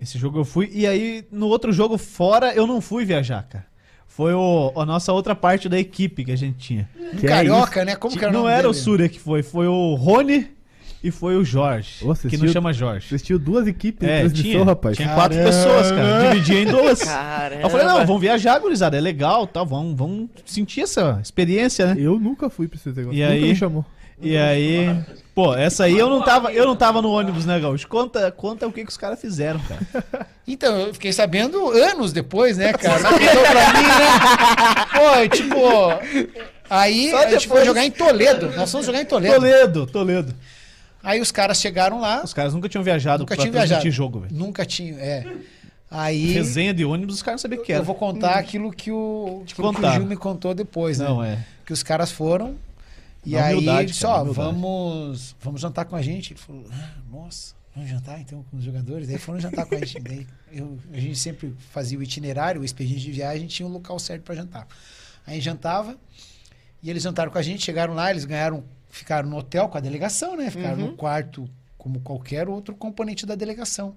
Speaker 1: Esse jogo eu fui. E aí, no outro jogo fora, eu não fui viajar, cara. Foi o, a nossa outra parte da equipe que a gente tinha.
Speaker 2: Que é
Speaker 4: Carioca, né? Como que era o
Speaker 1: não
Speaker 4: nome
Speaker 1: era o
Speaker 4: dele?
Speaker 1: Súria que foi, foi o Rony e foi o Jorge.
Speaker 2: Ô,
Speaker 1: que não
Speaker 2: assistiu-
Speaker 1: chama Jorge.
Speaker 2: Assistiu duas equipes
Speaker 1: É,
Speaker 2: de transmissão,
Speaker 1: tinha,
Speaker 2: rapaz.
Speaker 1: tinha quatro
Speaker 4: Caramba.
Speaker 1: pessoas, cara. Dividia em duas.
Speaker 3: Caramba.
Speaker 1: Eu falei, não, vamos viajar, gurizada, é legal, tal, vamos, vamos sentir essa experiência, né?
Speaker 2: Eu nunca fui pra esse negócio.
Speaker 1: E
Speaker 2: nunca
Speaker 1: aí?
Speaker 2: me chamou.
Speaker 1: E aí, pô, essa aí eu não tava, eu não tava no ônibus, né, Gaúcho? Conta, conta o que, que os caras fizeram, cara.
Speaker 4: Então, eu fiquei sabendo anos depois, né, cara? Contou pra mim, né? Pô, tipo. Aí
Speaker 3: Só
Speaker 4: a gente foi jogar em Toledo. Nós fomos jogar em Toledo.
Speaker 1: Toledo, Toledo.
Speaker 4: Aí os caras chegaram lá.
Speaker 1: Os caras nunca tinham viajado
Speaker 4: Nunca
Speaker 1: pra
Speaker 4: tinham
Speaker 1: transmitir
Speaker 4: viajado.
Speaker 1: jogo, velho.
Speaker 4: Nunca tinham, é. Aí.
Speaker 1: Resenha de ônibus, os caras não sabiam o que
Speaker 4: Eu
Speaker 1: era.
Speaker 4: vou contar aquilo que o, que o. Gil me contou depois, né?
Speaker 1: Não, é.
Speaker 4: que os caras foram. E
Speaker 1: Na
Speaker 4: aí ele disse, ó, vamos, vamos jantar com a gente. Ele falou, ah, nossa, vamos jantar então com os jogadores. Daí foram jantar com a gente. Daí eu- a gente sempre fazia o itinerário, o expediente de viagem, tinha um local certo para jantar. Aí jantava, e eles jantaram com a gente, chegaram lá, eles ganharam, ficaram no hotel com a delegação, né? Ficaram no quarto como qualquer outro componente da delegação.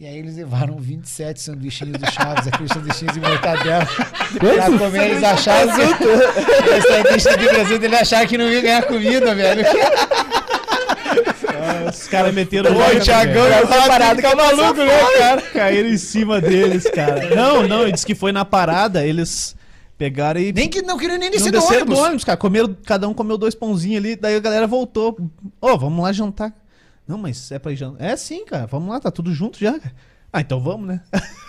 Speaker 4: E aí eles levaram 27 sanduichinhos do Chaves, aqueles sanduichinhos de mortadela, pra comer. Eles acharam que... Esse sanduíche de ele achava que não ia ganhar comida, velho.
Speaker 1: Os caras meteram
Speaker 4: o Thiagão
Speaker 1: velho.
Speaker 4: e o Rato fica maluco, né, cara?
Speaker 1: Caíram em cima deles, cara. Não, não, ele disse que foi na parada, eles pegaram e
Speaker 4: Nem que não queriam nem descer do ônibus.
Speaker 1: do ônibus, cara. Comeram, cada um comeu dois pãozinhos ali, daí a galera voltou. Ô, vamos lá jantar. Não, mas é pra ir jantar. É sim, cara. Vamos lá, tá tudo junto já. cara. Ah, então vamos, né?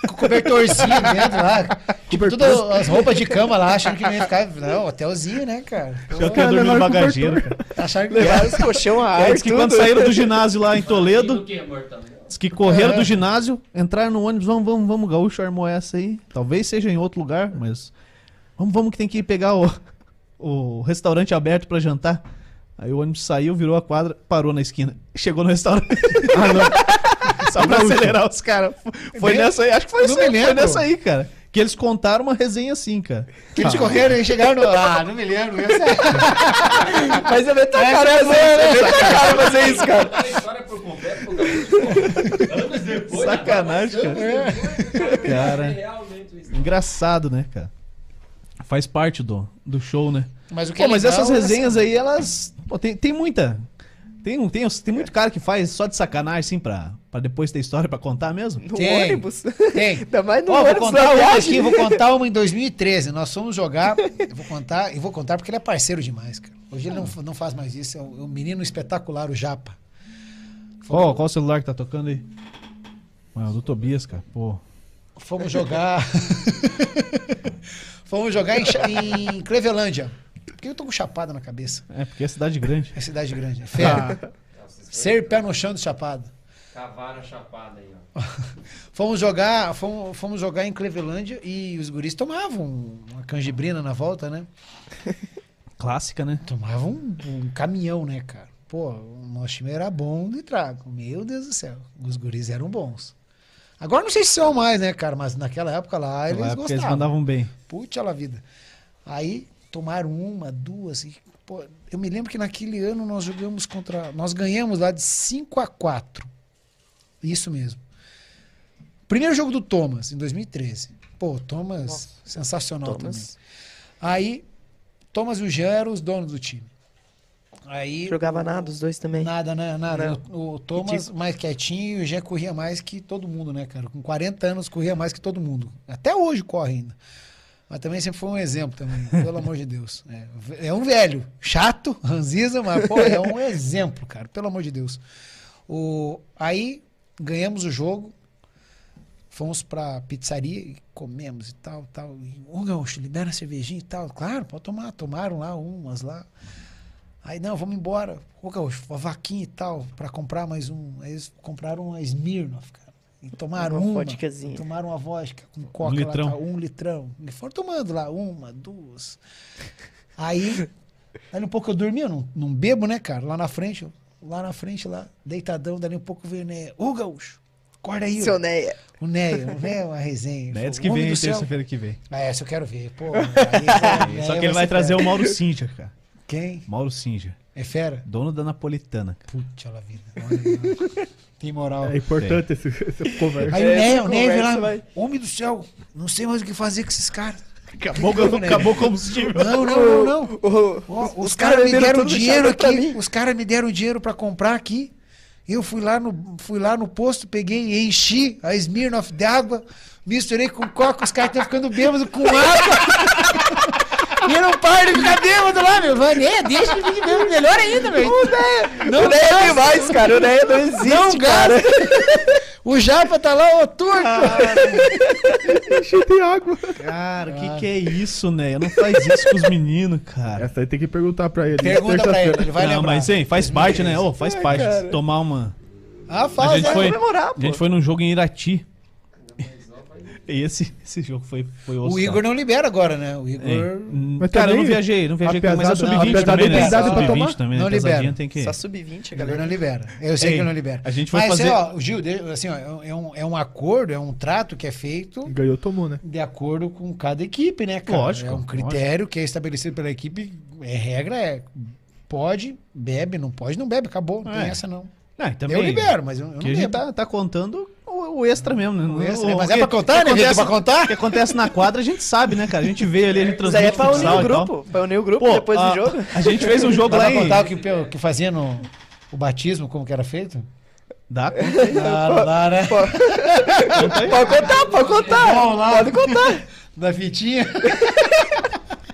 Speaker 4: Com cobertorzinho dentro lá. Tipo, todas as roupas de cama lá, achando que não ia ficar. Não, hotelzinho, né, cara?
Speaker 1: Eu quero dormir no bagageiro, cara.
Speaker 4: Acharam que
Speaker 3: Levaram os colchão a
Speaker 1: aí
Speaker 3: ar,
Speaker 1: diz que
Speaker 3: tudo.
Speaker 1: quando saíram do ginásio lá em Toledo,
Speaker 5: que,
Speaker 1: diz que correram
Speaker 4: É.
Speaker 1: do ginásio, entraram no ônibus, vamos, vamos, vamos, gaúcho armou essa aí. Talvez seja em outro lugar, mas vamos, vamos que tem que ir pegar o, o restaurante aberto pra jantar. Aí o ônibus saiu, virou a quadra, parou na esquina. Chegou no restaurante.
Speaker 2: Ah, não.
Speaker 1: Só pra acelerar os caras. Foi
Speaker 4: Bem-
Speaker 1: nessa aí, acho que foi, isso foi nessa aí, cara. Que eles contaram uma resenha assim, cara.
Speaker 4: Que eles correram e chegaram no. Ah, não me lembro. Sei.
Speaker 3: Mas é bem tua
Speaker 4: Essa
Speaker 3: cara
Speaker 4: é
Speaker 3: fazer, é bem tua cara fazer isso, cara.
Speaker 5: A história por completo, anos depois.
Speaker 1: Sacanagem,
Speaker 5: anos
Speaker 1: cara.
Speaker 5: depois,
Speaker 1: Cara.
Speaker 5: é realmente isso.
Speaker 1: Engraçado, né, cara? Faz parte do, do show, né?
Speaker 4: Mas o que
Speaker 1: Pô,
Speaker 4: é
Speaker 1: mas
Speaker 4: legal
Speaker 1: essas
Speaker 4: é
Speaker 1: resenhas
Speaker 4: essa-
Speaker 1: aí, elas. Pô, tem, tem muita. Tem, um- tem, tem muito cara que faz só de sacanagem, assim, pra, pra depois ter história pra contar mesmo.
Speaker 3: No
Speaker 4: Tem.
Speaker 3: ônibus.
Speaker 4: Tem.
Speaker 3: Ainda mais no
Speaker 4: Ó, vou
Speaker 3: ônibus
Speaker 4: contar uma aqui, vou contar uma em 2013. Nós fomos jogar. Eu vou contar, e vou contar porque ele é parceiro demais, cara. Hoje ele não, não faz mais isso. É um, é um menino espetacular, o Japa.
Speaker 1: Qual, qual o celular que tá tocando aí? Ah, o do Tobias, cara. Pô.
Speaker 4: Fomos jogar. Fomos jogar em, Cha- em Clevelândia. Que eu tô com chapada na cabeça?
Speaker 1: É, porque é cidade grande.
Speaker 4: É cidade grande. É fera. Ser pé no chão do chapado.
Speaker 5: Cavaram a chapada aí, ó.
Speaker 4: Fomos jogar, fomos, fomos jogar em Clevelândia e os guris tomavam uma canjibrina na volta, né?
Speaker 1: Clássica, né?
Speaker 4: Tomava um, um caminhão, né, cara? Pô, o nosso time era bom de trago. Meu Deus do céu. Os guris eram bons. Agora não sei se são mais, né, cara? Mas naquela época lá eles
Speaker 1: época
Speaker 4: gostavam.
Speaker 1: eles mandavam bem.
Speaker 4: Puxa la vida. Aí tomaram uma, duas. E, pô, eu me lembro que naquele ano nós jogamos contra. Nós ganhamos lá de 5 a 4 Isso mesmo. Primeiro jogo do Thomas, em 2013. Pô, Thomas,
Speaker 3: Nossa.
Speaker 4: sensacional
Speaker 3: Thomas.
Speaker 4: também. Aí, Thomas e o Jean eram os donos do time. Aí.
Speaker 3: Jogava nada, os dois também.
Speaker 4: Nada, né? Nada.
Speaker 3: Não.
Speaker 4: O, o Thomas mais quietinho e o Jean corria mais que todo mundo, né, cara? Com 40 anos corria mais que todo mundo. Até hoje corre ainda. Mas também sempre foi um exemplo também, pelo amor de Deus. É, é um velho, chato, ranziza, mas pô, é um exemplo, cara, pelo amor de Deus. O, aí ganhamos o jogo, fomos pra pizzaria e comemos e tal, tal. E, Ô, Gaúcho, libera a cervejinha e tal. Claro, pode tomar. Tomaram lá umas lá. Aí, não, vamos embora. Ô, Gaúcho, uma vaquinha e tal, pra comprar mais um. Aí eles compraram uma Smirnoff, cara. E tomaram
Speaker 3: Uma
Speaker 4: uma.
Speaker 3: vodkazinha.
Speaker 4: tomaram uma vodka com coca
Speaker 1: litrão.
Speaker 4: lá, tá, um litrão. E foram tomando lá, uma, duas. Aí, aí um pouco eu dormi, eu não, não bebo, né, cara? Lá na frente, eu- lá na frente, lá, deitadão, dali um pouco veio o Neia. Ô, Gaúcho, acorda aí.
Speaker 3: Seu
Speaker 4: ó.
Speaker 3: Neia.
Speaker 4: O Neia, o Neia é uma resenha.
Speaker 1: Né? Diz que
Speaker 4: "Homem
Speaker 1: vem
Speaker 4: do céu."
Speaker 1: terça-feira que vem.
Speaker 4: Ah, essa eu quero ver. Pô, aí,
Speaker 1: Só
Speaker 4: aí
Speaker 1: que ele vai
Speaker 4: ser
Speaker 1: trazer
Speaker 4: fera.
Speaker 1: o Mauro Sinja, cara.
Speaker 4: Quem?
Speaker 1: Mauro Sinja,
Speaker 4: É fera?
Speaker 1: dono da Napolitana.
Speaker 4: Puta la vida. Olha, Tem moral.
Speaker 2: É importante esse, essa conversa.
Speaker 4: Aí o Neia, o
Speaker 3: conversa
Speaker 4: lá,
Speaker 3: vai-
Speaker 4: homem do céu, não sei mais o que fazer com esses caras.
Speaker 1: Acabou, acabou o combustível.
Speaker 4: Não, não, não, não.
Speaker 3: O-
Speaker 4: Ó,
Speaker 3: os
Speaker 4: os caras me
Speaker 3: beberam
Speaker 4: deram dinheiro aqui. Os caras me deram dinheiro pra comprar aqui. Eu fui lá no, fui lá no posto, peguei e enchi a Smirnoff de água, misturei com coca, os caras estão ficando bêbados com água. E eu não paro de ficar bêbado lá, meu. Vai, né? Deixa de ficar bêbado melhor ainda, velho.
Speaker 3: Não, o Neia é demais, cara. O Neia não existe,
Speaker 4: Não
Speaker 3: cara.
Speaker 4: O Japa tá lá, ô turco.
Speaker 2: Enchi de água.
Speaker 1: Cara, o que, que é isso, né? Não faz isso com os meninos, cara.
Speaker 2: Essa aí tem que perguntar pra ele.
Speaker 4: Pergunta pra ele, ele vai
Speaker 1: não,
Speaker 4: lembrar.
Speaker 1: mas hein, faz parte, né? Ô, faz
Speaker 3: Ai,
Speaker 1: parte.
Speaker 3: cara.
Speaker 1: Tomar uma.
Speaker 4: Ah,
Speaker 1: A
Speaker 4: faz,
Speaker 1: gente
Speaker 4: né?
Speaker 1: foi,
Speaker 3: comemorar,
Speaker 1: a
Speaker 3: pô.
Speaker 1: gente foi num jogo em Irati. Esse, esse jogo foi, foi osso,
Speaker 4: O Igor não libera agora, né? O Igor...
Speaker 1: É.
Speaker 2: Mas
Speaker 1: Cara, eu não viajei, não viajei,
Speaker 2: apesar
Speaker 1: mas é
Speaker 2: do-
Speaker 1: sub-20
Speaker 2: apesar
Speaker 1: também, né?
Speaker 4: idade pra
Speaker 1: Sub-20
Speaker 2: tomar,
Speaker 1: também,
Speaker 4: não
Speaker 1: né? Pesadinha
Speaker 4: libera.
Speaker 1: tem que...
Speaker 3: Só sub-20, a
Speaker 4: O Igor
Speaker 3: galera.
Speaker 4: não libera. Eu sei
Speaker 1: Ei,
Speaker 4: que não libera.
Speaker 1: a gente foi
Speaker 4: Mas,
Speaker 1: fazer-
Speaker 4: ó, o Gil, assim, ó, é, um, é um acordo, é um trato que é feito
Speaker 2: Ganhou, tomou, né?
Speaker 4: de acordo com cada equipe, né, cara?
Speaker 1: Lógico,
Speaker 4: É um critério que é estabelecido pela equipe. É regra, é pode, bebe, não pode, não bebe, acabou. Não
Speaker 1: É.
Speaker 4: tem essa não.
Speaker 1: Não, também,
Speaker 4: eu libero, mas eu, eu não
Speaker 1: que a
Speaker 4: bebo.
Speaker 1: tá, tá contando o, extra mesmo, né?
Speaker 4: O extra,
Speaker 1: O-
Speaker 4: mas é
Speaker 1: que-
Speaker 4: pra contar,
Speaker 1: que
Speaker 4: né? Vitor,
Speaker 1: acontece-
Speaker 4: pra contar?
Speaker 1: O que acontece na quadra a gente sabe, né, cara? A gente vê ali, a gente
Speaker 3: Isso aí é
Speaker 1: transmite
Speaker 3: pra unir o grupo. Pra unir o grupo
Speaker 1: Pô,
Speaker 3: depois
Speaker 1: a,
Speaker 3: do jogo.
Speaker 1: a gente fez um jogo
Speaker 4: Dá
Speaker 1: lá
Speaker 4: pra
Speaker 1: em...
Speaker 4: contar o que, que fazia no o batismo, como que era feito?
Speaker 1: Dá, conta aí.
Speaker 4: Não, não dá, né?
Speaker 1: Conta aí.
Speaker 3: Pode contar, pode contar.
Speaker 4: Vamos lá.
Speaker 3: Pode contar.
Speaker 4: Da fitinha.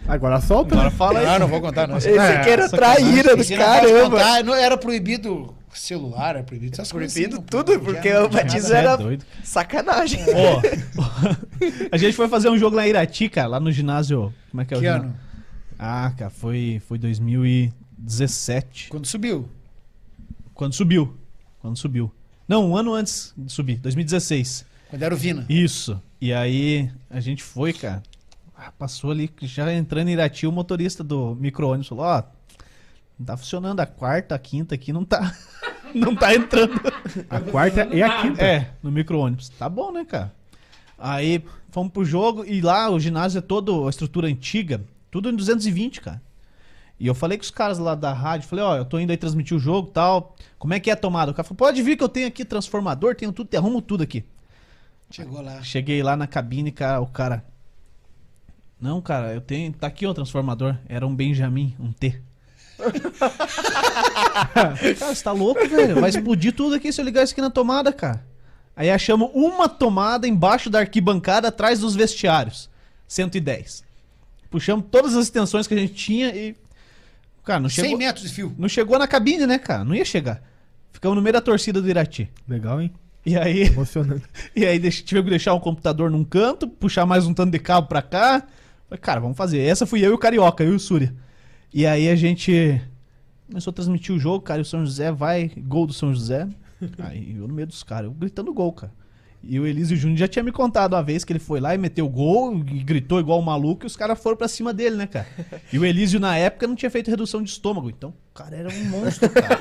Speaker 2: Agora solta.
Speaker 1: Agora fala aí.
Speaker 4: Não, não vou contar, não.
Speaker 3: Esse
Speaker 2: É,
Speaker 3: aqui era traíra do
Speaker 4: Esse não pode
Speaker 3: caramba.
Speaker 4: contar, não era proibido celular, era proibido essas coisas.
Speaker 3: Proibido
Speaker 4: assim, não
Speaker 3: tudo,
Speaker 4: podia,
Speaker 3: porque
Speaker 4: não
Speaker 3: o batismo
Speaker 1: é
Speaker 3: era-
Speaker 1: doido.
Speaker 3: Sacanagem.
Speaker 1: Ó, a gente foi fazer um jogo lá em Irati, cara, lá no ginásio. Como é que é o
Speaker 4: Que
Speaker 1: ginásio?
Speaker 4: ano?
Speaker 1: Ah, cara, foi, foi 2017.
Speaker 4: Quando subiu.
Speaker 1: Quando subiu. Quando subiu. Não, um ano antes de subir, 2016.
Speaker 4: Quando era o Vina.
Speaker 1: Isso. E aí a gente foi, cara. Ah, Passou ali, já entrando em Irati, o motorista do micro-ônibus falou: Ó, não tá funcionando. A quarta, a quinta aqui não tá. Não tá entrando.
Speaker 2: A quarta e a quinta.
Speaker 1: É, no micro-ônibus. Tá bom, né, cara? Aí fomos pro jogo e lá o ginásio é todo a estrutura antiga, tudo em 220, cara. E eu falei com os caras lá da rádio, falei, ó, eu tô indo aí transmitir o jogo e tal. Como é que é a tomada? O cara falou, pode vir que eu tenho aqui transformador, tenho tudo, arrumo tudo aqui.
Speaker 4: Chegou lá.
Speaker 1: Cheguei lá na cabine, cara, o cara. Não, cara, eu tenho. Tá aqui o transformador. Era um Benjamin, um T. cara, você tá louco, velho? Vai explodir tudo aqui se eu ligar isso aqui na tomada, cara. Aí achamos uma tomada embaixo da arquibancada atrás dos vestiários. 110. Puxamos todas as extensões que a gente tinha e. Cara, não
Speaker 4: 100
Speaker 1: chegou,
Speaker 4: metros de fio.
Speaker 1: não chegou na cabine, né, cara? Não ia chegar. Ficamos no meio da torcida do Irati.
Speaker 2: Legal, hein?
Speaker 1: E aí.
Speaker 2: Emocionante.
Speaker 1: E aí deixa- tivemos que deixar o computador num canto, puxar mais um tanto de cabo pra cá. Falei, cara, vamos fazer. Essa fui eu e o Carioca, eu e o Súria. E aí a gente começou a transmitir o jogo, cara, e o São José vai, gol do São José. Aí eu no meio dos caras, eu gritando gol, cara. E o Elísio Júnior já tinha me contado uma vez que ele foi lá e meteu gol e gritou igual um maluco e os caras foram pra cima dele, né, cara? E o Elísio, na época, não tinha feito redução de estômago. Então, o cara era um monstro, cara.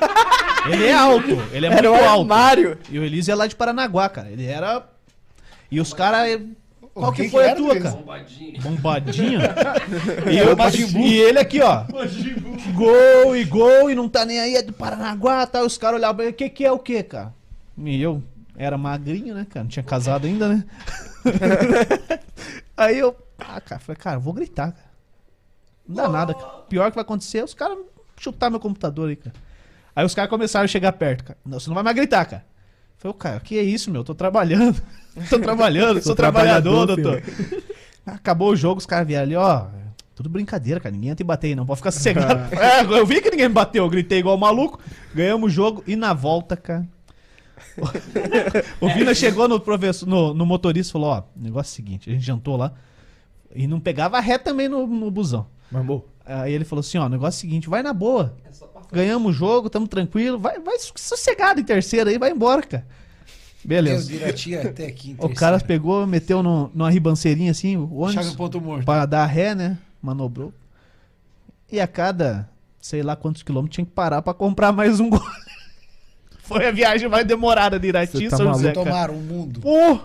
Speaker 1: Ele é alto, ele é
Speaker 3: Era
Speaker 1: muito
Speaker 3: o
Speaker 1: alto.
Speaker 3: armário.
Speaker 1: E o Elísio é lá de Paranaguá, cara. Ele era. E os caras. Qual que
Speaker 4: quem
Speaker 1: foi
Speaker 4: que
Speaker 1: a tua, cara?
Speaker 5: Bombadinho.
Speaker 1: Bombadinho. e, eu, e ele aqui, ó. Gol e gol e não tá nem aí, é do Paranaguá, tá? Os caras olhavam, o que que é o que, cara? E eu era magrinho, né, cara? Não tinha casado ainda, né? aí eu, ah, cara, falei, cara, eu vou gritar, cara. Não dá nada, cara. Pior que vai acontecer é os caras chutar meu computador aí, cara. Aí os caras começaram a chegar perto, cara. Não, você não vai mais gritar, cara. Eu falei, "Ô, cara, que é isso, meu? Tô trabalhando. Tô trabalhando, sou trabalhador, doutor. Acabou o jogo, os caras vieram ali, ó. Tudo brincadeira, cara. Ninguém entra e bater aí, não. Pode ficar sossegado. É, eu vi que ninguém me bateu. Eu gritei igual maluco. Ganhamos o jogo. E na volta, cara. o Vina chegou no professor, no, no motorista e falou: Ó, o negócio é o seguinte, a gente jantou lá. E não pegava ré também no, no busão.
Speaker 2: Mas, bom,
Speaker 1: Aí ele falou assim: ó, o negócio é o seguinte, vai na boa. Ganhamos o jogo, tamo tranquilo. Vai, vai sossegado em terceira aí, vai embora, cara. Beleza.
Speaker 4: aqui
Speaker 1: O cara pegou, meteu no, numa ribanceirinha assim, o ônibus, pra dar ré, né? Manobrou. E a cada, sei lá quantos quilômetros, tinha que parar pra comprar mais um gole. Foi a viagem mais demorada de Irati,
Speaker 2: tá
Speaker 1: São José,
Speaker 2: maluco?
Speaker 1: cara.
Speaker 4: Tomaram o mundo.
Speaker 1: Pô!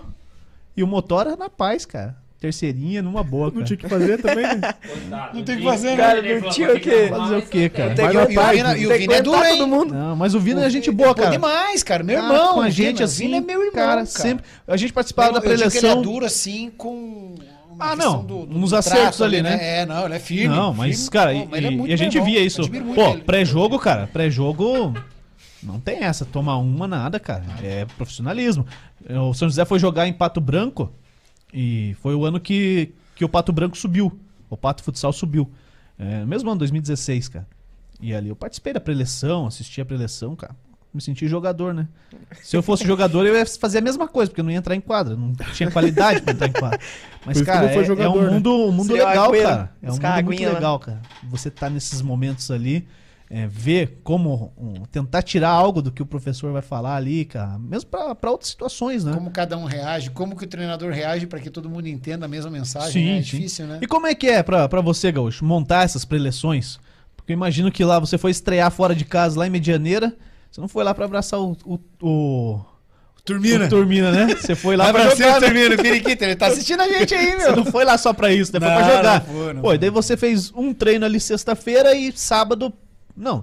Speaker 1: E o motor era na paz, cara. Terceirinha, numa boa,
Speaker 2: não
Speaker 1: cara.
Speaker 2: tinha que fazer também, né?
Speaker 4: Não tem o que fazer, né?
Speaker 3: Cara, não tinha o quê?
Speaker 1: Fazer o quê, cara?
Speaker 3: Tem
Speaker 2: Vai
Speaker 3: que-
Speaker 2: na
Speaker 4: E o
Speaker 2: paz,
Speaker 4: Vina, e o Vina é duro, hein?
Speaker 3: todo mundo.
Speaker 1: Não, mas o Vina é gente boa, cara.
Speaker 4: demais, cara. Meu
Speaker 1: Cara,
Speaker 4: irmão.
Speaker 1: com a
Speaker 4: o
Speaker 1: gente assim,
Speaker 4: O Vina é meu irmão,
Speaker 1: cara,
Speaker 4: cara.
Speaker 1: sempre. A gente participava da
Speaker 4: que ele é
Speaker 1: preleção.
Speaker 4: duro assim com.
Speaker 1: Ah, não,
Speaker 4: do- do-
Speaker 1: nos
Speaker 4: do
Speaker 1: acertos ali, né?
Speaker 4: É, não, ele é firme.
Speaker 1: Não, mas,
Speaker 4: firme.
Speaker 1: cara,
Speaker 4: Pô,
Speaker 1: e,
Speaker 4: mas ele é
Speaker 1: e a gente via isso. Pô, pré-jogo, cara, pré-jogo não tem essa, tomar uma nada, cara. É profissionalismo. O São José foi jogar em Pato Branco e foi o ano que, que o Pato Branco subiu. O Pato Futsal subiu. É, mesmo ano, 2016, cara. E ali eu participei da preleção, assisti a preleção, cara. Me senti jogador, né? Se eu fosse jogador, eu ia fazer a mesma coisa, porque eu não ia entrar em quadra. Não tinha qualidade pra entrar em quadra. Mas, cara, é, é
Speaker 2: jogador,
Speaker 1: um
Speaker 2: né?
Speaker 1: mundo, um mundo legal, cara. É um mundo muito legal, cara. Você tá nesses momentos ali, é, ver como um, tentar tirar algo do que o professor vai falar ali, cara. Mesmo pra, pra outras situações, né?
Speaker 4: Como cada um reage, como que o treinador reage para que todo mundo entenda a mesma mensagem.
Speaker 1: Sim,
Speaker 4: né? É
Speaker 1: sim.
Speaker 4: difícil, né?
Speaker 1: E como é que é pra, pra você, Gaúcho, montar essas preleções? Porque eu imagino que lá você foi estrear fora de casa, lá em Medianeira. Você não foi lá pra abraçar o, o, o,
Speaker 4: Turmina.
Speaker 1: o Turmina, né? Você foi lá pra jogar.
Speaker 4: cima,
Speaker 1: né?
Speaker 4: Turmina, o Periquito. Ele tá assistindo a gente aí,
Speaker 1: Você
Speaker 4: meu.
Speaker 1: não foi lá só pra isso, né? Foi
Speaker 4: Não,
Speaker 1: pra jogar.
Speaker 4: não foi, não
Speaker 1: Pô,
Speaker 4: foi.
Speaker 1: e daí você fez um treino ali sexta-feira e sábado. Não,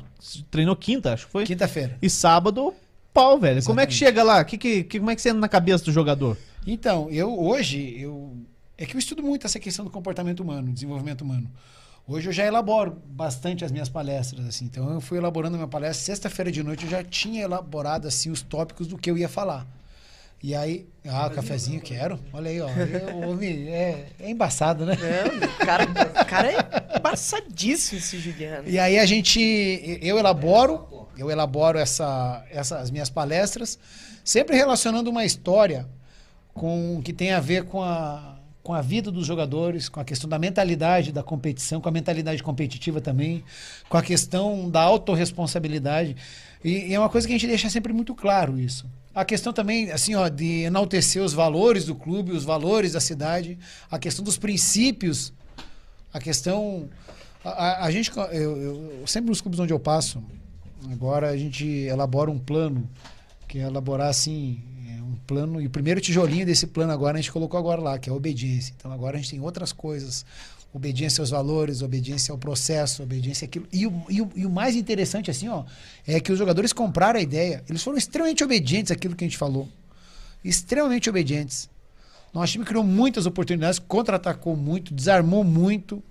Speaker 1: treinou quinta, acho que foi.
Speaker 4: Quinta-feira.
Speaker 1: E sábado, pau, velho. Como é que
Speaker 4: Exatamente.
Speaker 1: chega lá? Que, que, que- como é que você anda na cabeça do jogador?
Speaker 4: Então, eu hoje, eu é que eu estudo muito essa questão do comportamento humano, desenvolvimento humano. Hoje eu já elaboro bastante as minhas palestras, assim. Então eu fui elaborando a minha palestra. Sexta-feira de noite eu já tinha elaborado, assim, os tópicos do que eu ia falar. E aí, ah, cafezinho quero. Olha aí, ó. Eu, ouvi, é, é embaçado, né?
Speaker 3: Não, o cara, o cara é embaçadíssimo esse Juliano.
Speaker 4: E aí a gente, eu elaboro, eu elaboro essa, essa, as minhas palestras, sempre relacionando uma história com que tem a ver com a, com a vida dos jogadores, com a questão da mentalidade da competição, com a mentalidade competitiva também, com a questão da autorresponsabilidade. E, e é uma coisa que a gente deixa sempre muito claro isso. A questão também, assim, ó, de enaltecer os valores do clube, os valores da cidade, a questão dos princípios, a questão. A, a- gente, eu, eu- sempre nos clubes onde eu passo, agora a gente elabora um plano, que é elaborar assim, é um plano, e o primeiro tijolinho desse plano agora a gente colocou agora lá, que é a obediência. Então agora a gente tem outras coisas, obediência aos valores, obediência ao processo, obediência àquilo. E o, e o, e o mais interessante, assim, ó, é que os jogadores compraram a ideia, eles foram extremamente obedientes àquilo que a gente falou. Extremamente obedientes. Nosso time criou muitas oportunidades, contra-atacou muito, desarmou muito.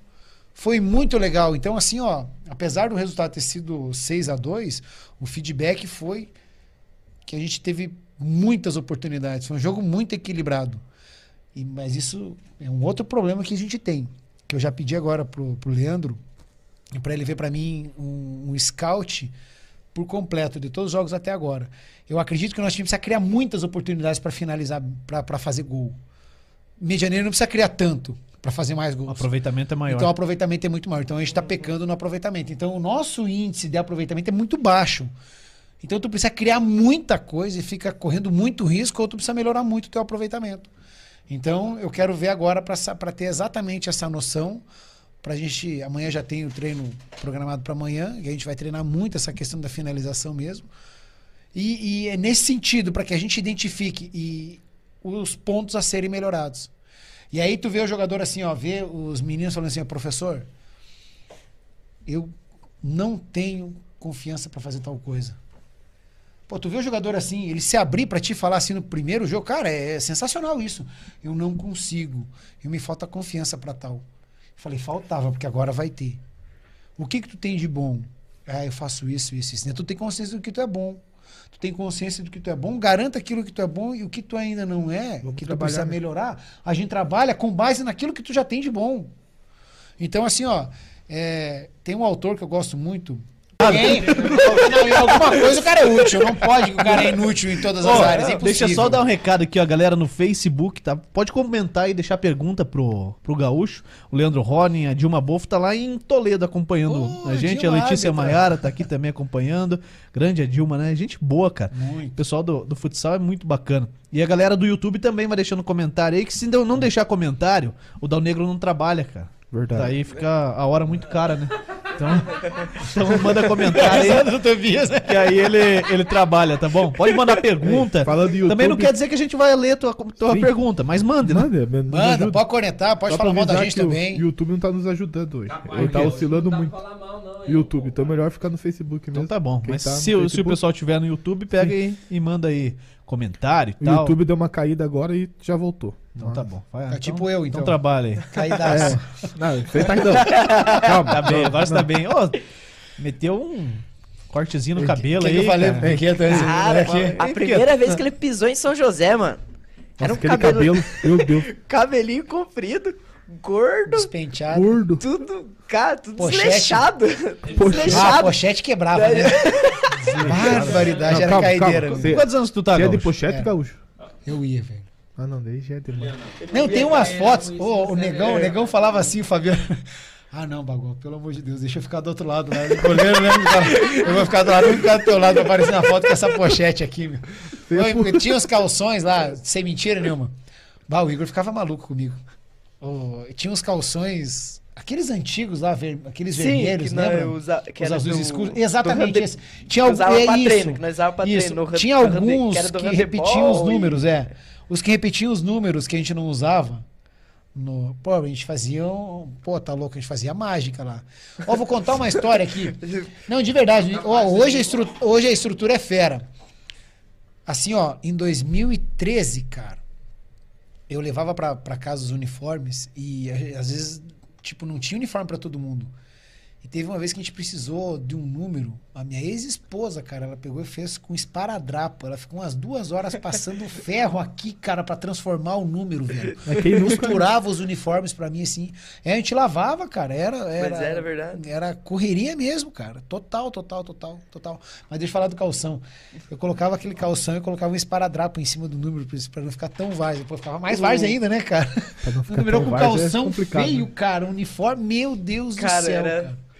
Speaker 4: Foi muito legal. Então, assim, ó, apesar do resultado ter sido 6 a 2 o feedback foi que a gente teve muitas oportunidades. Foi um jogo muito equilibrado. E, mas isso é um outro problema que a gente tem. Que eu já pedi agora pro, pro Leandro, para ele ver para mim um, um scout por completo de todos os jogos até agora. Eu acredito que o nosso time precisa criar muitas oportunidades para finalizar, para fazer gol. Medianeiro não precisa criar tanto para fazer mais
Speaker 1: O
Speaker 4: gols.
Speaker 1: aproveitamento é maior.
Speaker 4: Então o aproveitamento é muito maior. Então a gente está pecando no aproveitamento. Então o nosso índice de aproveitamento é muito baixo. Então tu precisa criar muita coisa e fica correndo muito risco, ou tu precisa melhorar muito o teu aproveitamento. Então eu quero ver agora para ter exatamente essa noção. Pra gente. Amanhã já tem o treino programado para amanhã, e a gente vai treinar muito essa questão da finalização mesmo. E, e é nesse sentido, para que a gente identifique e os pontos a serem melhorados. E aí tu vê o jogador assim, ó, vê os meninos falando assim, professor, eu não tenho confiança para fazer tal coisa. Pô, tu vê o jogador assim, ele se abrir para te falar assim no primeiro jogo, cara, é, sensacional isso. Eu não consigo, eu me falta confiança para tal. Eu falei, faltava, porque agora vai ter. O que que tu tem de bom? Ah, eu faço isso, isso, isso. Tu tem consciência do que tu é bom. Tu tem consciência do que tu é bom, garanta aquilo que tu é bom e o que tu ainda não é, o que tu precisa
Speaker 2: né?
Speaker 4: melhorar, a gente trabalha com base naquilo que tu já tem de bom. Então, assim, ó, é, tem um autor que eu gosto muito. Não, em alguma coisa o cara é útil. Não pode que o cara é inútil em todas as áreas. É
Speaker 1: deixa só dar um recado aqui, ó, galera, no Facebook, tá? Pode comentar e deixar pergunta pro, pro Gaúcho. O Leandro Ronin, a Dilma Bolfo tá lá em Toledo acompanhando a gente.
Speaker 4: Dilma
Speaker 1: a Letícia. Maiara tá aqui também acompanhando. Grande a Dilma, né? Gente boa, cara. O
Speaker 4: Muito.
Speaker 1: pessoal do, do futsal é muito bacana. E a galera do YouTube também vai deixando comentário aí, que se não não deixar comentário, o Dal Negro não trabalha, cara.
Speaker 2: Verdade.
Speaker 1: Daí fica a hora muito cara, né? Então, então manda comentário aí,
Speaker 4: do Tobias, né?
Speaker 1: que aí ele, ele trabalha, tá bom? Pode mandar pergunta.
Speaker 2: Falando de YouTube,
Speaker 1: Também não quer dizer que a gente vai ler tua, tua
Speaker 2: Sim.
Speaker 1: pergunta, mas mande, né?
Speaker 2: Manda,
Speaker 4: Manda,
Speaker 2: ajuda.
Speaker 4: pode conectar, pode
Speaker 2: Só
Speaker 4: falar mal da gente
Speaker 2: que o
Speaker 4: também.
Speaker 2: YouTube não tá nos ajudando hoje.
Speaker 5: Capaz,
Speaker 2: Ele tá
Speaker 5: hoje
Speaker 2: oscilando
Speaker 5: não dá
Speaker 2: muito.
Speaker 5: mal, não,
Speaker 2: YouTube,
Speaker 5: pô.
Speaker 2: então é melhor ficar no Facebook mesmo.
Speaker 1: Então tá bom.
Speaker 2: Quem
Speaker 1: Mas
Speaker 2: tá
Speaker 1: se, o- se o pessoal tiver no YouTube, pega aí e manda aí comentário e
Speaker 2: O
Speaker 1: tal.
Speaker 2: YouTube deu uma caída agora e já voltou.
Speaker 1: Então tá bom. Vai,
Speaker 4: Tá tipo eu, então.
Speaker 1: Então trabalha aí.
Speaker 4: Caidaço.
Speaker 2: Não, você tá ainda. Calma.
Speaker 1: Tá bem, agora você tá bem. Ô, meteu um cortezinho no cabelo
Speaker 4: que
Speaker 1: aí.
Speaker 4: que eu falei
Speaker 1: cara.
Speaker 4: pro Piquet antes?
Speaker 3: Cara,
Speaker 4: Aqui.
Speaker 3: a primeira vez que ele pisou em São José, mano. Era
Speaker 2: Nossa,
Speaker 3: um
Speaker 2: aquele
Speaker 3: cabelo,
Speaker 2: cabelo, meu Deus,
Speaker 3: cabelinho comprido, gordo,
Speaker 4: Despenteado.
Speaker 2: gordo.
Speaker 3: tudo, cara, tudo
Speaker 4: Pochete.
Speaker 3: desleixado.
Speaker 2: Poxa.
Speaker 4: Ah, pochete quebrava, né? Barbaridade, era
Speaker 2: calma,
Speaker 4: caideira.
Speaker 2: calma. Você-
Speaker 1: Quantos anos tu tá,
Speaker 2: Você é de pochete,
Speaker 4: É.
Speaker 2: gaúcho?
Speaker 4: Eu ia, velho.
Speaker 2: Ah, não, daí já é demais.
Speaker 4: Não, tem umas
Speaker 5: É,
Speaker 4: fotos. Ô, o
Speaker 5: é
Speaker 4: negão, o negão falava assim, o Fabiano. Ah, não, Bagol, pelo amor de Deus, deixa eu ficar do outro lado, né? Goleiro, né? Eu vou ficar do lado, eu vou ficar do teu lado aparecer na foto com essa pochete aqui, meu. Eu, eu tinha os calções lá, sem mentira nenhuma. Bah, o Igor ficava maluco comigo. Ô, tinha uns calções, aqueles antigos lá, ver- aqueles vermelhos,
Speaker 3: nós usa, que
Speaker 4: Os azuis
Speaker 3: do-
Speaker 4: escuros. Exatamente esse. Tinha
Speaker 3: que
Speaker 4: algum,
Speaker 3: usava
Speaker 4: é
Speaker 3: pra
Speaker 4: isso.
Speaker 3: treino, que nós usava pra
Speaker 4: Isso.
Speaker 3: treino. no
Speaker 4: Tinha alguns
Speaker 3: que
Speaker 4: que repetiam os
Speaker 3: e-
Speaker 4: números, é. Os que repetiam os números que a gente não usava. No, pô, a gente fazia. um- Pô, tá louco, a gente fazia mágica lá. Ó, vou contar uma história aqui. Não, de verdade. Ó, hoje, a estru- hoje a estrutura é fera. Assim, ó, em 2013, cara, eu levava pra, pra casa os uniformes e a- às vezes, tipo, não tinha uniforme pra todo mundo. E teve uma vez que a gente precisou de um número. A minha ex-esposa, cara, ela pegou e fez com esparadrapo. Ela ficou umas duas horas passando ferro aqui, cara, pra transformar o número, velho.
Speaker 2: É nunca.
Speaker 4: Costurava os uniformes pra mim, assim. Aí a gente lavava, cara. Era, era,
Speaker 3: Mas era verdade.
Speaker 4: Era correria mesmo, cara. Total, total, total, total. Mas deixa eu falar do calção. Eu colocava aquele calção e colocava um esparadrapo em cima do número pra- pra não ficar tão várzea. Depois ficava mais várzea ainda, né, cara?
Speaker 2: Pra não
Speaker 4: O
Speaker 2: ficar
Speaker 4: número
Speaker 2: tão
Speaker 4: com
Speaker 2: várzea, é
Speaker 4: calção
Speaker 2: complicado,
Speaker 4: feio,
Speaker 2: né?
Speaker 4: cara. Uniforme, meu Deus
Speaker 3: Cara,
Speaker 4: do céu,
Speaker 3: era-
Speaker 4: cara.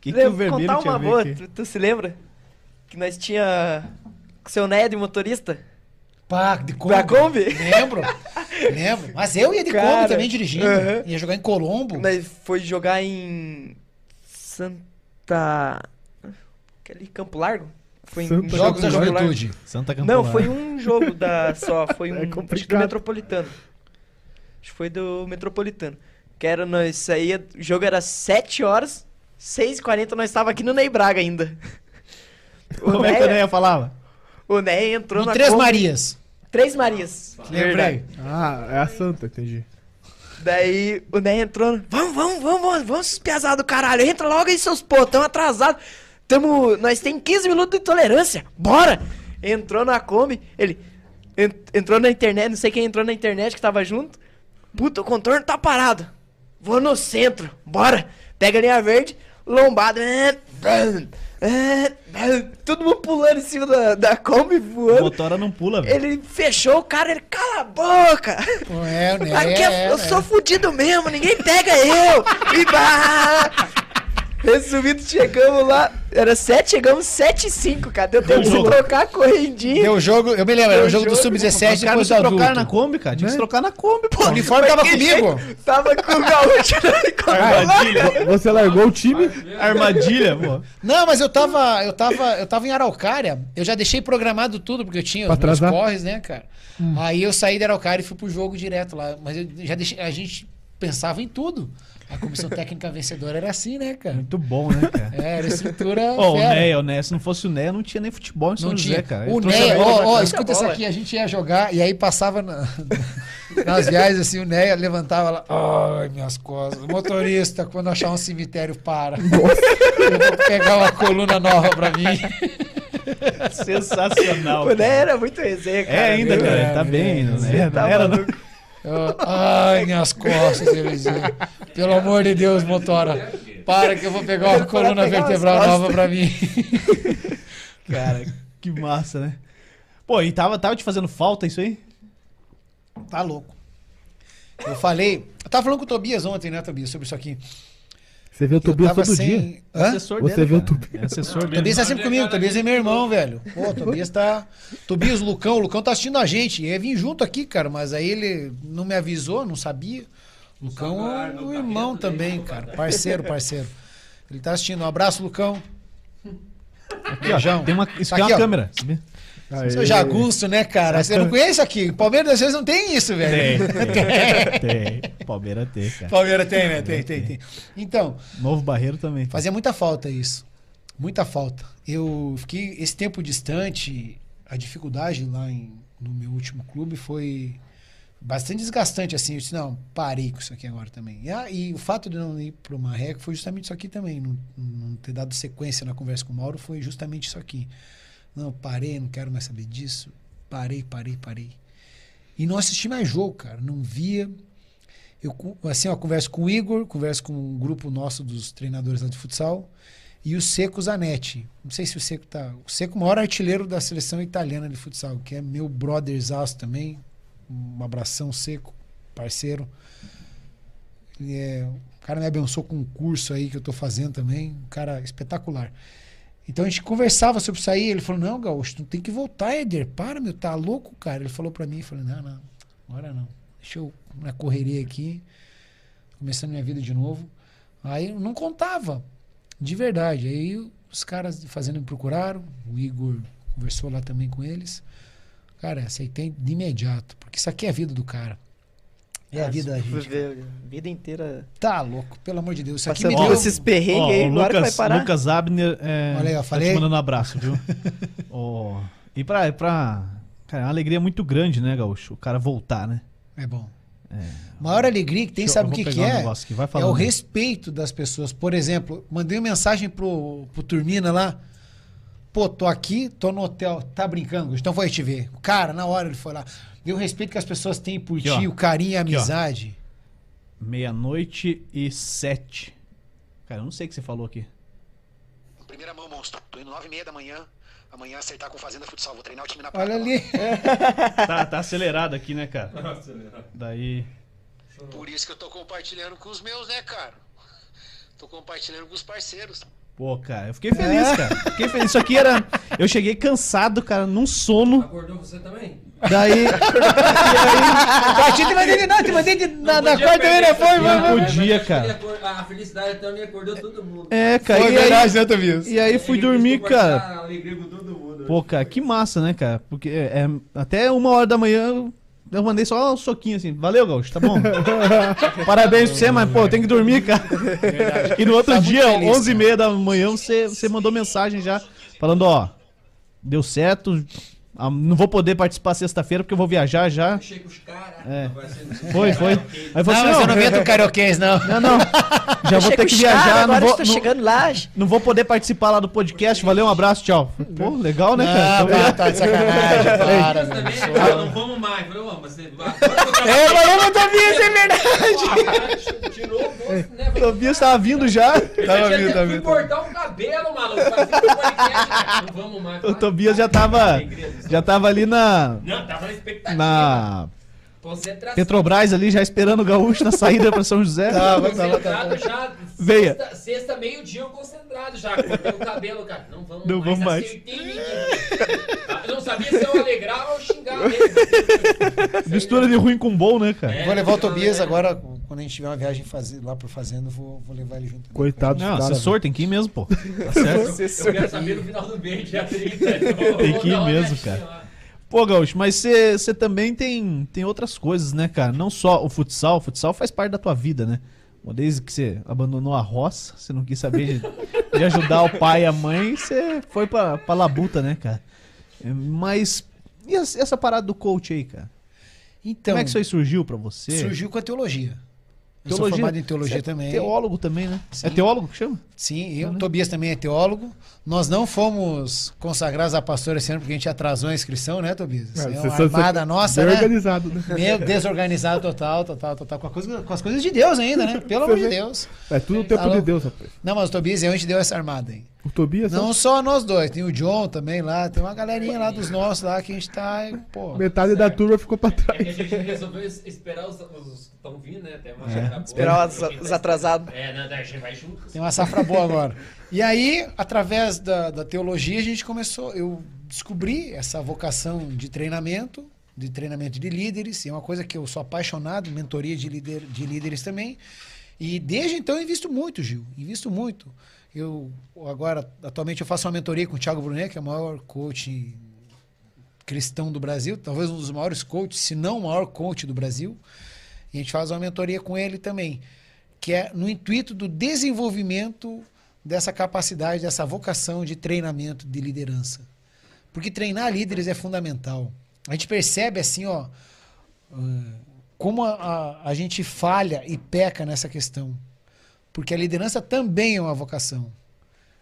Speaker 1: Que que
Speaker 3: Lembra-
Speaker 1: o vermelho
Speaker 3: contar
Speaker 1: tinha a
Speaker 3: uma
Speaker 1: ver
Speaker 3: boa, tu, tu se lembra? Que nós tinha com seu Né de motorista?
Speaker 4: Pá, de Kombi.
Speaker 3: Pra Kombi?
Speaker 4: Lembro. Lembro. Mas eu ia de Kombi
Speaker 3: Cara,
Speaker 4: também dirigindo.
Speaker 3: aham.
Speaker 4: Ia jogar em Colombo.
Speaker 3: Nós foi jogar em Santa... Aquele Campo Largo? Foi em
Speaker 2: Santa
Speaker 4: Jogos da
Speaker 3: Campo.
Speaker 4: Juventude.
Speaker 1: Santa
Speaker 3: Não,
Speaker 1: Campolar.
Speaker 3: foi um jogo da só, foi um
Speaker 2: É
Speaker 3: acho que do. Metropolitano. Acho que foi do Metropolitano. Que era nós saía, o jogo era 7 horas, 6h40 nós estava aqui no Ney Braga ainda. O
Speaker 1: Como é que o
Speaker 3: Ney,
Speaker 1: Neia falava?
Speaker 3: o Ney entrou
Speaker 4: No
Speaker 3: na
Speaker 4: Três
Speaker 3: Kombi-
Speaker 4: Marias.
Speaker 3: Três Marias.
Speaker 4: Lembrei.
Speaker 2: Ah, é a Santa, entendi.
Speaker 3: Daí o Ney entrou. Vamos, vamos, vamos, vamos, vamos, piazada do caralho. Entra logo aí, seus pô, tamo atrasados. Tamo, nós tem 15 minutos de tolerância. Bora! Entrou na Kombi, ele en- entrou na internet, não sei quem entrou na internet que tava junto. Puta, o contorno tá parado. Vou no centro, bora! Pega a linha verde, lombada. é, Todo mundo pulando em cima da, da Kombi,
Speaker 1: A
Speaker 3: voando.
Speaker 1: motora não pula, velho.
Speaker 3: Ele fechou o cara, ele cala a boca!
Speaker 4: Pô, é, né?
Speaker 3: Aqui é-
Speaker 4: é,
Speaker 3: eu
Speaker 4: é.
Speaker 3: sou fudido mesmo, ninguém pega eu! E bah! Resumindo, chegamos lá. Era 7, chegamos 7 e 5, cara. Deu tempo de
Speaker 1: jogo.
Speaker 3: trocar a correndinha.
Speaker 4: Deu o jogo, eu me lembro, era o
Speaker 3: Deu
Speaker 4: jogo do
Speaker 3: jogo,
Speaker 4: Sub-17
Speaker 1: Os caras não
Speaker 4: depois do adulto.
Speaker 1: na Kombi, cara. Tinha que se trocar na Kombi, pô.
Speaker 4: O uniforme tava comigo.
Speaker 3: jeito? Tava com o gaúcho na
Speaker 1: Armadilha.
Speaker 2: Você largou o time?
Speaker 1: Armadilha, pô.
Speaker 4: Não, mas eu tava, eu tava, eu tava em Araucária. Eu já deixei programado tudo porque eu tinha
Speaker 2: Pra
Speaker 4: os meus corres, né, cara? Aí eu saí da Araucária e fui pro jogo direto lá, mas eu já deixei, a gente pensava em tudo. A comissão técnica vencedora era assim, né, cara?
Speaker 1: Muito bom, né, cara?
Speaker 4: É, era estrutura
Speaker 1: Ó, o. Neia, o Neia, se não fosse o Neia, não tinha nem futebol em São
Speaker 4: Não
Speaker 1: José,
Speaker 4: tinha.
Speaker 1: cara.
Speaker 4: O Neia, ó, ó, escuta isso aqui, a gente ia jogar e aí passava na- nas viagens assim, o Neia levantava lá, ai, minhas costas. O motorista, quando achar um cemitério, para. Eu vou pegar uma coluna nova pra mim.
Speaker 1: Sensacional.
Speaker 3: O Né
Speaker 1: cara.
Speaker 3: era muito resenha, cara.
Speaker 1: É ainda, cara.
Speaker 4: É,
Speaker 1: tá
Speaker 4: é,
Speaker 1: bem, é?
Speaker 3: tá
Speaker 1: Não era, não.
Speaker 3: maluco.
Speaker 4: Eu, ai, minhas costas, Elisinho. Pelo amor de Deus, motora. Para que eu vou pegar uma coluna vertebral nova pra mim.
Speaker 1: Cara, que massa, né? Pô, e tava, tava te fazendo falta isso aí?
Speaker 4: Tá louco. Eu falei. Eu tava falando com o Tobias ontem, né, Tobias, sobre isso aqui.
Speaker 2: Você vê o Tobias todo
Speaker 4: sem-
Speaker 2: dia?
Speaker 4: Hã?
Speaker 1: Assessor
Speaker 2: Você
Speaker 1: dele,
Speaker 2: viu
Speaker 1: cara.
Speaker 2: tudo.
Speaker 1: É assessor
Speaker 4: O
Speaker 1: dele.
Speaker 4: Tobias tá sempre comigo, o Tobias é meu irmão, velho. Pô, o Tobias tá. Tobias, o Lucão, o Lucão tá assistindo a gente. Ia vir junto aqui, cara, mas aí ele não me avisou, não sabia. O Lucão é o irmão também, cara. Parceiro, parceiro. Ele tá assistindo. Um abraço, Lucão.
Speaker 1: Aqui, ó, tem uma, isso
Speaker 4: Tá
Speaker 1: aqui é
Speaker 4: aqui,
Speaker 1: uma
Speaker 4: ó.
Speaker 1: câmera. sabia?
Speaker 2: Aê.
Speaker 4: Seu jagunço, né, cara? Você não conhece aqui. Palmeiras às vezes não tem isso, velho.
Speaker 1: Tem, tem. Palmeiras tem, cara.
Speaker 4: Palmeiras tem, né? Tem, tem, tem. Então,
Speaker 1: Novo Barreiro também.
Speaker 4: Fazia muita falta isso. Muita falta. Eu fiquei esse tempo distante, a dificuldade lá em- no meu último clube foi bastante desgastante, assim. Eu disse, não, parei com isso aqui agora também. E, ah, e o fato de não ir para o Marreco foi justamente isso aqui também. Não, não ter dado sequência na conversa com o Mauro foi justamente isso aqui. Não, parei, não quero mais saber disso. Parei, parei, parei. E não assisti mais jogo, cara. Não via. Eu, assim, ó, converso com o Igor, converso com um grupo nosso dos treinadores de futsal e o Seco Zanetti. Não sei se o Seco tá. O Seco, é o maior artilheiro da seleção italiana de futsal, que é meu brother exausto também. Um abração seco, parceiro. É, o cara me abençoou com um curso aí que eu tô fazendo também. Um cara espetacular. Então a gente conversava sobre isso aí. Ele falou: Não, Gaúcho, tu tem que voltar, Eder. Para, meu, tá louco, cara. Ele falou pra mim: falei, Não, não, agora não. Deixa eu na correria aqui, começando minha vida de novo. Aí eu não contava, de verdade. Aí os caras fazendo me procuraram, o Igor conversou lá também com eles. Cara, aceitei de imediato, porque isso aqui é a vida do cara. É a vida da gente.
Speaker 3: Vida inteira
Speaker 4: Tá louco, pelo amor de Deus. Isso aqui
Speaker 3: passando
Speaker 4: me deu.
Speaker 3: esses perrengues
Speaker 1: Ó,
Speaker 3: aí,
Speaker 1: o
Speaker 3: agora
Speaker 1: Lucas,
Speaker 3: vai parar.
Speaker 1: Lucas Abner é,
Speaker 4: Olha aí,
Speaker 1: tá
Speaker 4: falei.
Speaker 1: te mandando um abraço, viu? Ó, e pra, pra... Cara, é uma alegria muito grande, né, Gaúcho? O cara voltar, né?
Speaker 4: É bom. Maior alegria que tem,
Speaker 1: Deixa eu-
Speaker 4: sabe
Speaker 1: eu
Speaker 4: o que, que
Speaker 1: pegar um
Speaker 4: é? É o respeito das pessoas. Por exemplo, mandei uma mensagem pro, pro Turmina lá. Pô, tô aqui, tô no hotel. Tá brincando, então foi te ver. O cara, na hora ele foi lá. Deu o respeito que as pessoas têm por
Speaker 1: Aqui,
Speaker 4: ti,
Speaker 1: ó.
Speaker 4: o carinho e a amizade.
Speaker 1: Meia-noite e sete. Cara, eu não sei o que você falou aqui.
Speaker 6: Primeira mão, monstro. Tô indo nove e meia da manhã. Amanhã acertar com Fazenda Futsal. Vou treinar o time na
Speaker 4: Olha
Speaker 6: praia.
Speaker 4: ali.
Speaker 1: Tá, tá acelerado aqui, né, cara? Daí.
Speaker 6: Por isso que eu tô compartilhando com os meus, né, cara? Tô compartilhando com os parceiros.
Speaker 1: Pô, cara, eu fiquei feliz, cara. Fiquei feliz. Isso aqui era. Eu cheguei cansado, cara, num sono.
Speaker 5: Acordou você também?
Speaker 1: Daí.
Speaker 4: A te mandei de não, te mandei de, na, na
Speaker 5: podia
Speaker 4: quarta também,
Speaker 5: perder
Speaker 4: né? Foi, foi,
Speaker 1: Não podia, cara.
Speaker 5: A felicidade também acordou todo mundo.
Speaker 1: É, cara.
Speaker 4: Foi
Speaker 1: e aí-
Speaker 4: verdade, né, Tobias?
Speaker 1: E aí fui dormir, cara.
Speaker 5: compartilhar a alegria com todo mundo.
Speaker 1: Pô, cara, que massa, né, cara? Porque é, é- até uma hora da manhã eu- eu mandei só um soquinho assim. Valeu, Gaúcho, tá bom? Parabéns pra você, mas, pô, eu tenho que dormir, cara. E no outro
Speaker 4: Tá
Speaker 1: dia,
Speaker 4: feliz,
Speaker 1: 11 h 30 da manhã, você, você mandou mensagem já, falando, ó, deu certo, ah, não vou poder participar sexta-feira porque eu vou viajar já.
Speaker 5: Os caras.
Speaker 1: É. Foi, foi. Aí
Speaker 4: Não,
Speaker 1: falou
Speaker 4: mas
Speaker 1: assim,
Speaker 4: eu não o carioquês, não.
Speaker 1: não, não, já vou ter que viajar, não
Speaker 3: agora
Speaker 1: vou,
Speaker 3: estou
Speaker 1: não,
Speaker 3: chegando lá.
Speaker 1: não vou poder participar lá do podcast. Valeu, um abraço, tchau. Pô, legal, né, cara?
Speaker 4: Não,
Speaker 1: Então,
Speaker 4: tá, tá de sacanagem, para.
Speaker 5: Também, não vamos mais. Falei, ó, mas você.
Speaker 4: É, mas eu não Tobias, é verdade.
Speaker 5: Tirou o né?
Speaker 1: Tobias tava vindo já.
Speaker 5: Eu
Speaker 4: Tava vindo, tava vindo.
Speaker 5: cortar o cabelo, maluco. Fazer podcast, cara. Não vamos mais.
Speaker 1: O Tobias já tava, já tava ali na,
Speaker 5: Não, tava na expectativa.
Speaker 1: na
Speaker 5: Concentração.
Speaker 1: Petrobras ali, já esperando o gaúcho na saída pra São José.
Speaker 4: Tava, tava, tava.
Speaker 5: Concentrado já
Speaker 1: Venha.
Speaker 5: Sexta, sexta meio-dia eu concentrado já, cortei o cabelo, cara. Não vamos
Speaker 1: Não
Speaker 5: mais,
Speaker 1: vamos mais.
Speaker 5: Eu não sabia se eu alegrava ou xingava mesmo.
Speaker 1: Mistura de ruim com bom, né, cara?
Speaker 5: É,
Speaker 4: vou levar o Tobias
Speaker 5: é.
Speaker 4: agora, quando a gente tiver uma viagem fazer, lá por fazenda, vou, vou levar ele junto.
Speaker 2: Coitado dos
Speaker 1: Não,
Speaker 2: caras.
Speaker 1: assessor tem que ir mesmo, pô. Tá certo?
Speaker 5: Eu quero saber no final do mês, dia 30. então
Speaker 1: Tem que ir mesmo, cara.
Speaker 5: lá.
Speaker 1: Pô, Gaúcho, mas você também tem, tem outras coisas, né, cara? Não só o futsal, o futsal faz parte da tua vida, né? Desde que você abandonou a roça, você não quis saber de, de ajudar o pai e a mãe, você foi pra, pra labuta, né, cara? Mas e essa essa parada do coach aí, cara?
Speaker 4: Então,
Speaker 1: Como é que isso aí surgiu pra você?
Speaker 4: surgiu com a teologia. Eu sou
Speaker 1: Teologia?
Speaker 4: formado em teologia
Speaker 1: é
Speaker 4: também.
Speaker 1: Teólogo também, né?
Speaker 4: Sim.
Speaker 1: É teólogo que chama?
Speaker 4: Sim, eu, o Tobias também é teólogo. Nós não fomos consagrados a pastor esse ano porque a gente atrasou a inscrição, né, Tobias? Isso é,
Speaker 2: você-
Speaker 4: uma armada nossa,
Speaker 2: bem
Speaker 4: né?
Speaker 2: organizado, né?
Speaker 4: Meio desorganizado total, total, total. Com, a coisa- com as coisas de Deus ainda, né? Pelo amor de Deus.
Speaker 2: É tudo o tempo
Speaker 4: Alô?
Speaker 2: de Deus, rapaz.
Speaker 4: Não, mas o Tobias é onde deu essa armada aí.
Speaker 2: O Tobias
Speaker 4: Não só nós dois, tem o John também lá, tem uma galerinha lá dos nossos lá que a gente tá, pô.
Speaker 2: metade da turma ficou pra
Speaker 5: É que a
Speaker 2: trás.
Speaker 5: gente resolveu es- esperar os, os que estão vindo, né? Até mais acabou.
Speaker 3: Esperar os- os atrasados.
Speaker 5: É, não, daí a gente vai junto.
Speaker 4: Tem uma safra boa agora. E aí, através da, da teologia, a gente começou. Eu descobri essa vocação de treinamento, de treinamento de líderes. E é uma coisa que eu sou apaixonado, mentoria de, líder, de líderes também. E desde então eu invisto muito, Gil. Invisto muito. Eu agora, atualmente, eu faço uma mentoria com o Thiago Brunet, que é o maior coach cristão do Brasil, talvez um dos maiores coaches, se não o maior coach do Brasil. E a gente faz uma mentoria com ele também, que é no intuito do desenvolvimento dessa capacidade, dessa vocação de treinamento de liderança. Porque treinar líderes é fundamental. A gente percebe assim, ó, ah, como a, a, a gente falha e peca nessa questão. Porque a liderança também é uma vocação.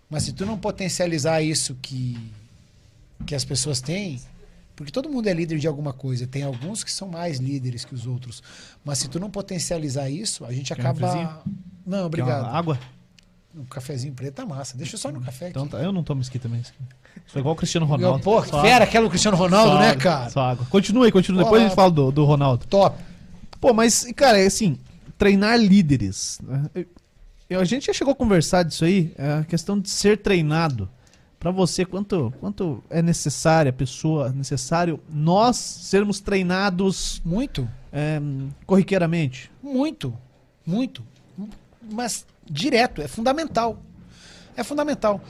Speaker 4: Mas se tu não potencializar isso que, que as pessoas têm, porque todo mundo é líder de alguma coisa, tem alguns que são mais líderes que os outros. Mas se tu não potencializar isso, a gente
Speaker 1: Quer um
Speaker 4: acaba. Não,
Speaker 1: Quer
Speaker 4: obrigado.
Speaker 1: água?
Speaker 4: Um cafezinho preto tá massa. Deixa eu só no café.
Speaker 1: Então tá, eu não tomo aqui também. Sou igual o Cristiano Ronaldo.
Speaker 4: Pô, que fera aquela Cristiano Ronaldo,
Speaker 1: Só
Speaker 4: né,
Speaker 1: água,
Speaker 4: cara?
Speaker 1: Só água. Continua aí, continua. Depois a gente fala do, do Ronaldo.
Speaker 4: Top.
Speaker 1: Pô, mas, cara, é assim, treinar líderes. né? A gente já chegou a conversar disso aí, é a questão de ser treinado. Pra você, quanto, quanto é necessário a pessoa, necessário nós sermos treinados
Speaker 4: Muito.
Speaker 1: é, corriqueiramente?
Speaker 4: Muito. Muito. Mas direto, é fundamental. É fundamental.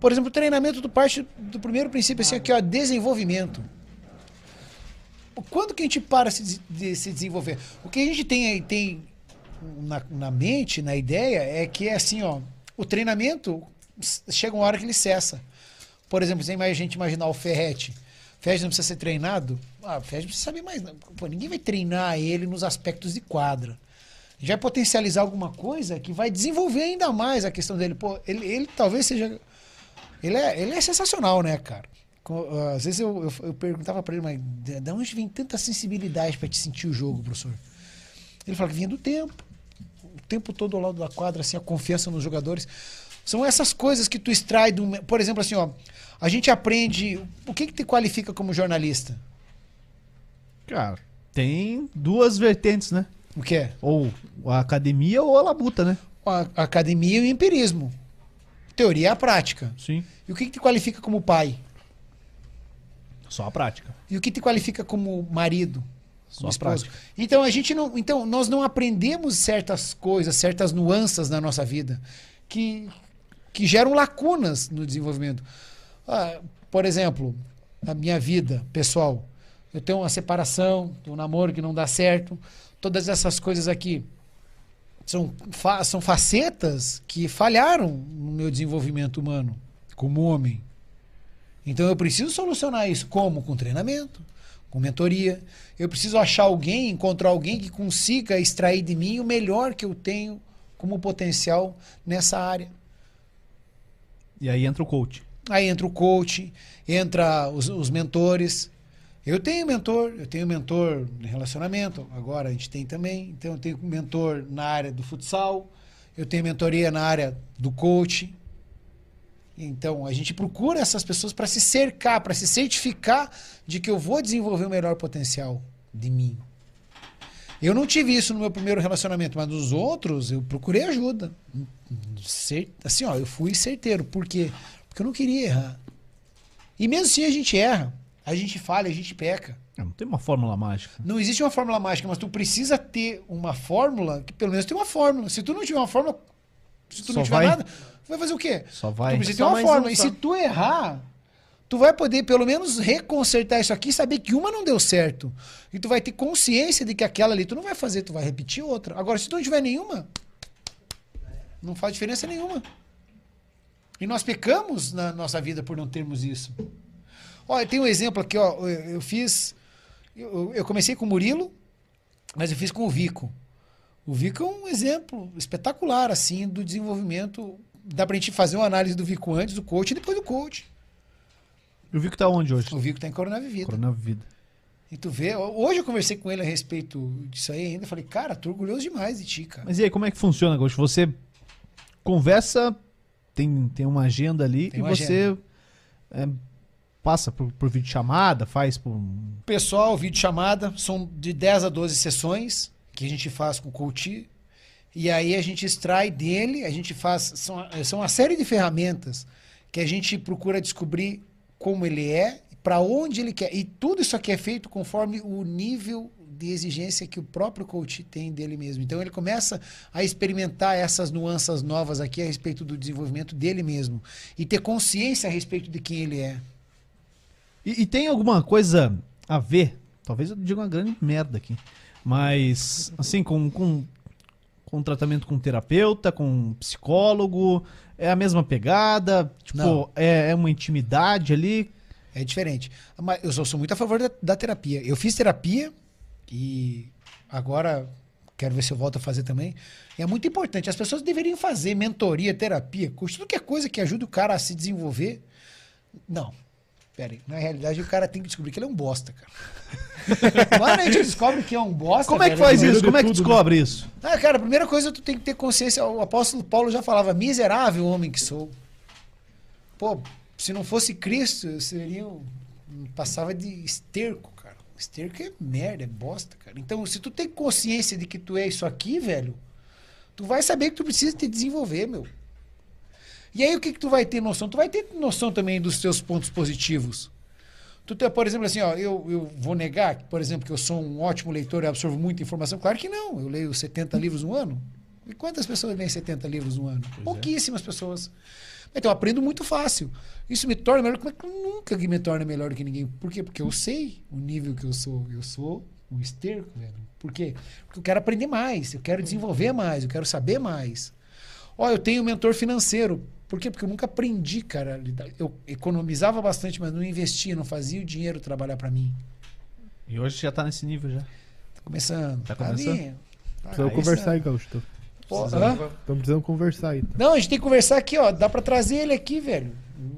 Speaker 4: Por exemplo, o treinamento do parte do primeiro princípio assim aqui, ó, desenvolvimento. Quando que a gente para de se desenvolver? O que a gente tem aí tem na, na mente, na ideia, é que é assim, ó, o treinamento chega uma hora que ele cessa. Por exemplo, se a gente imaginar o Ferrete. O Ferrete não precisa ser treinado? Ah, o Ferrete não precisa saber mais. Pô, ninguém vai treinar ele nos aspectos de quadra. Gente vai potencializar alguma coisa que vai desenvolver ainda mais a questão dele. Pô, ele, ele talvez seja. Ele é, ele é sensacional, né, cara? Ah, Às vezes eu, eu, eu perguntava pra ele, mas de de onde vem tanta sensibilidade pra te sentir o jogo, professor? Ele fala que vinha do tempo. Tempo todo ao lado da quadra, assim, a confiança nos jogadores. São essas coisas que tu extrai do. Por exemplo, assim, ó. A gente aprende. O que, que te qualifica como jornalista?
Speaker 1: Cara, tem duas vertentes, né?
Speaker 4: O que é?
Speaker 1: Ou a academia ou a labuta, né?
Speaker 4: A a academia e o empirismo. Teoria é a prática.
Speaker 1: Sim.
Speaker 4: E o que, que te qualifica como pai?
Speaker 1: Só a prática.
Speaker 4: E o que te qualifica como marido?
Speaker 1: Só a prática.
Speaker 4: Então a gente não, então nós não aprendemos certas coisas, certas nuances na nossa vida que que geram lacunas no desenvolvimento. Ah, por exemplo, a minha vida pessoal, eu tenho uma separação, tenho um namoro que não dá certo, todas essas coisas aqui são, fa- são facetas que falharam no meu desenvolvimento humano como homem. Então eu preciso solucionar isso como? Com treinamento, com mentoria. Eu preciso achar alguém, encontrar alguém que consiga extrair de mim o melhor que eu tenho como potencial nessa área.
Speaker 1: E aí entra o coach.
Speaker 4: Aí entra o coach, entra os, os mentores. Eu tenho mentor, eu tenho mentor de relacionamento, agora a gente tem também. Então eu tenho mentor na área do futsal, eu tenho mentoria na área do coach. Então a gente procura essas pessoas para se cercar, para se certificar de que eu vou desenvolver o melhor potencial de mim. Eu não tive isso no meu primeiro relacionamento, mas nos outros eu procurei ajuda. Assim, ó, eu fui certeiro. Por quê? Porque eu não queria errar. E mesmo assim a gente erra, a gente falha, a gente peca.
Speaker 1: Não tem uma fórmula mágica.
Speaker 4: Não existe uma fórmula mágica, mas tu precisa ter uma fórmula que pelo menos tem uma fórmula. Se tu não tiver uma fórmula, se tu
Speaker 1: Só
Speaker 4: não tiver
Speaker 1: vai?
Speaker 4: nada, vai fazer o quê?
Speaker 1: Só
Speaker 4: Tu
Speaker 1: vai.
Speaker 4: precisa ter uma fórmula.
Speaker 3: um
Speaker 4: e se tu errar, tu vai poder pelo menos reconsertar isso aqui e saber que uma não deu certo. E tu vai ter consciência de que aquela ali tu não vai fazer, tu vai repetir outra. Agora, se tu não tiver nenhuma, não faz diferença nenhuma. E nós pecamos na nossa vida por não termos isso. Olha, tem um exemplo aqui, ó. Eu, eu fiz. Eu, eu comecei com o Murilo, mas eu fiz com o Vico. O Vico é um exemplo espetacular, assim, do desenvolvimento. Dá pra gente fazer uma análise do Vico antes do coach e depois do coach.
Speaker 1: Eu vi que tá onde hoje?
Speaker 4: O Vico tá em Corona Vida.
Speaker 1: Corona Vida.
Speaker 4: E tu vê, hoje eu conversei com ele a respeito disso aí ainda. Falei, cara, tô orgulhoso demais de ti, cara.
Speaker 1: Mas e aí, como é que funciona, Gaúcho? Você conversa, tem, tem uma agenda ali
Speaker 4: Tem
Speaker 1: e você é, passa por, por videochamada, faz por.
Speaker 4: Pessoal, vídeo chamada, são de 10 a 12 sessões que a gente faz com o coach. E aí a gente extrai dele, a gente faz. São, são uma série de ferramentas que a gente procura descobrir como ele é, para onde ele quer. E tudo isso aqui é feito conforme o nível de exigência que o próprio coach tem dele mesmo. Então ele começa a experimentar essas nuances novas aqui a respeito do desenvolvimento dele mesmo. E ter consciência a respeito de quem ele é.
Speaker 1: E, e tem alguma coisa a ver? Talvez eu diga uma grande merda aqui. Mas, assim, com, com, com tratamento com terapeuta, com psicólogo, é a mesma pegada? Tipo, é, é uma intimidade ali?
Speaker 4: É diferente. Mas eu sou, sou muito a favor da, da terapia. Eu fiz terapia e agora quero ver se eu volto a fazer também. E é muito importante. As pessoas deveriam fazer mentoria, terapia, curso, tudo que é coisa que ajude o cara a se desenvolver. Não. Pera aí. Na realidade, o cara tem que descobrir que ele é um bosta, cara. Quando a gente descobre que é um bosta.
Speaker 1: Como é que faz isso? Como é que
Speaker 2: tudo,
Speaker 1: descobre isso?
Speaker 4: ah, cara, a primeira coisa tu tem que ter consciência. O apóstolo Paulo já falava: miserável homem que sou. Pô, se não fosse Cristo, eu seria. um- Passava de esterco, cara. Esterco é merda, é bosta, cara. Então, se tu tem consciência de que tu é isso aqui, velho, tu vai saber que tu precisa te desenvolver, meu. E aí o que, que tu vai ter noção? Tu vai ter noção também dos teus pontos positivos. Tu tem, por exemplo, assim, ó, eu, eu vou negar, por exemplo, que eu sou um ótimo leitor e absorvo muita informação? Claro que não. Eu leio 70 livros no ano. E quantas pessoas leem 70 livros no ano? Pouquíssimas pessoas. Então eu aprendo muito fácil. Isso me torna melhor. Como é que eu nunca me torna melhor do que ninguém? Por quê? Porque eu sei o nível que eu sou. Eu sou um esterco, velho. Por quê? Porque eu quero aprender mais, eu quero desenvolver mais, eu quero saber mais. Ó, eu tenho um mentor financeiro. Por quê? Porque eu nunca aprendi, cara. Eu economizava bastante, mas não investia, não fazia o dinheiro trabalhar para mim.
Speaker 1: E hoje já tá nesse nível já.
Speaker 4: Tá começando.
Speaker 1: Tá
Speaker 4: ali.
Speaker 1: começando?
Speaker 4: Tá
Speaker 2: Precisamos conversar aí, Gaúcho. Estamos precisando conversar aí.
Speaker 4: Não, a gente tem que conversar aqui, ó. Dá pra trazer ele aqui, velho.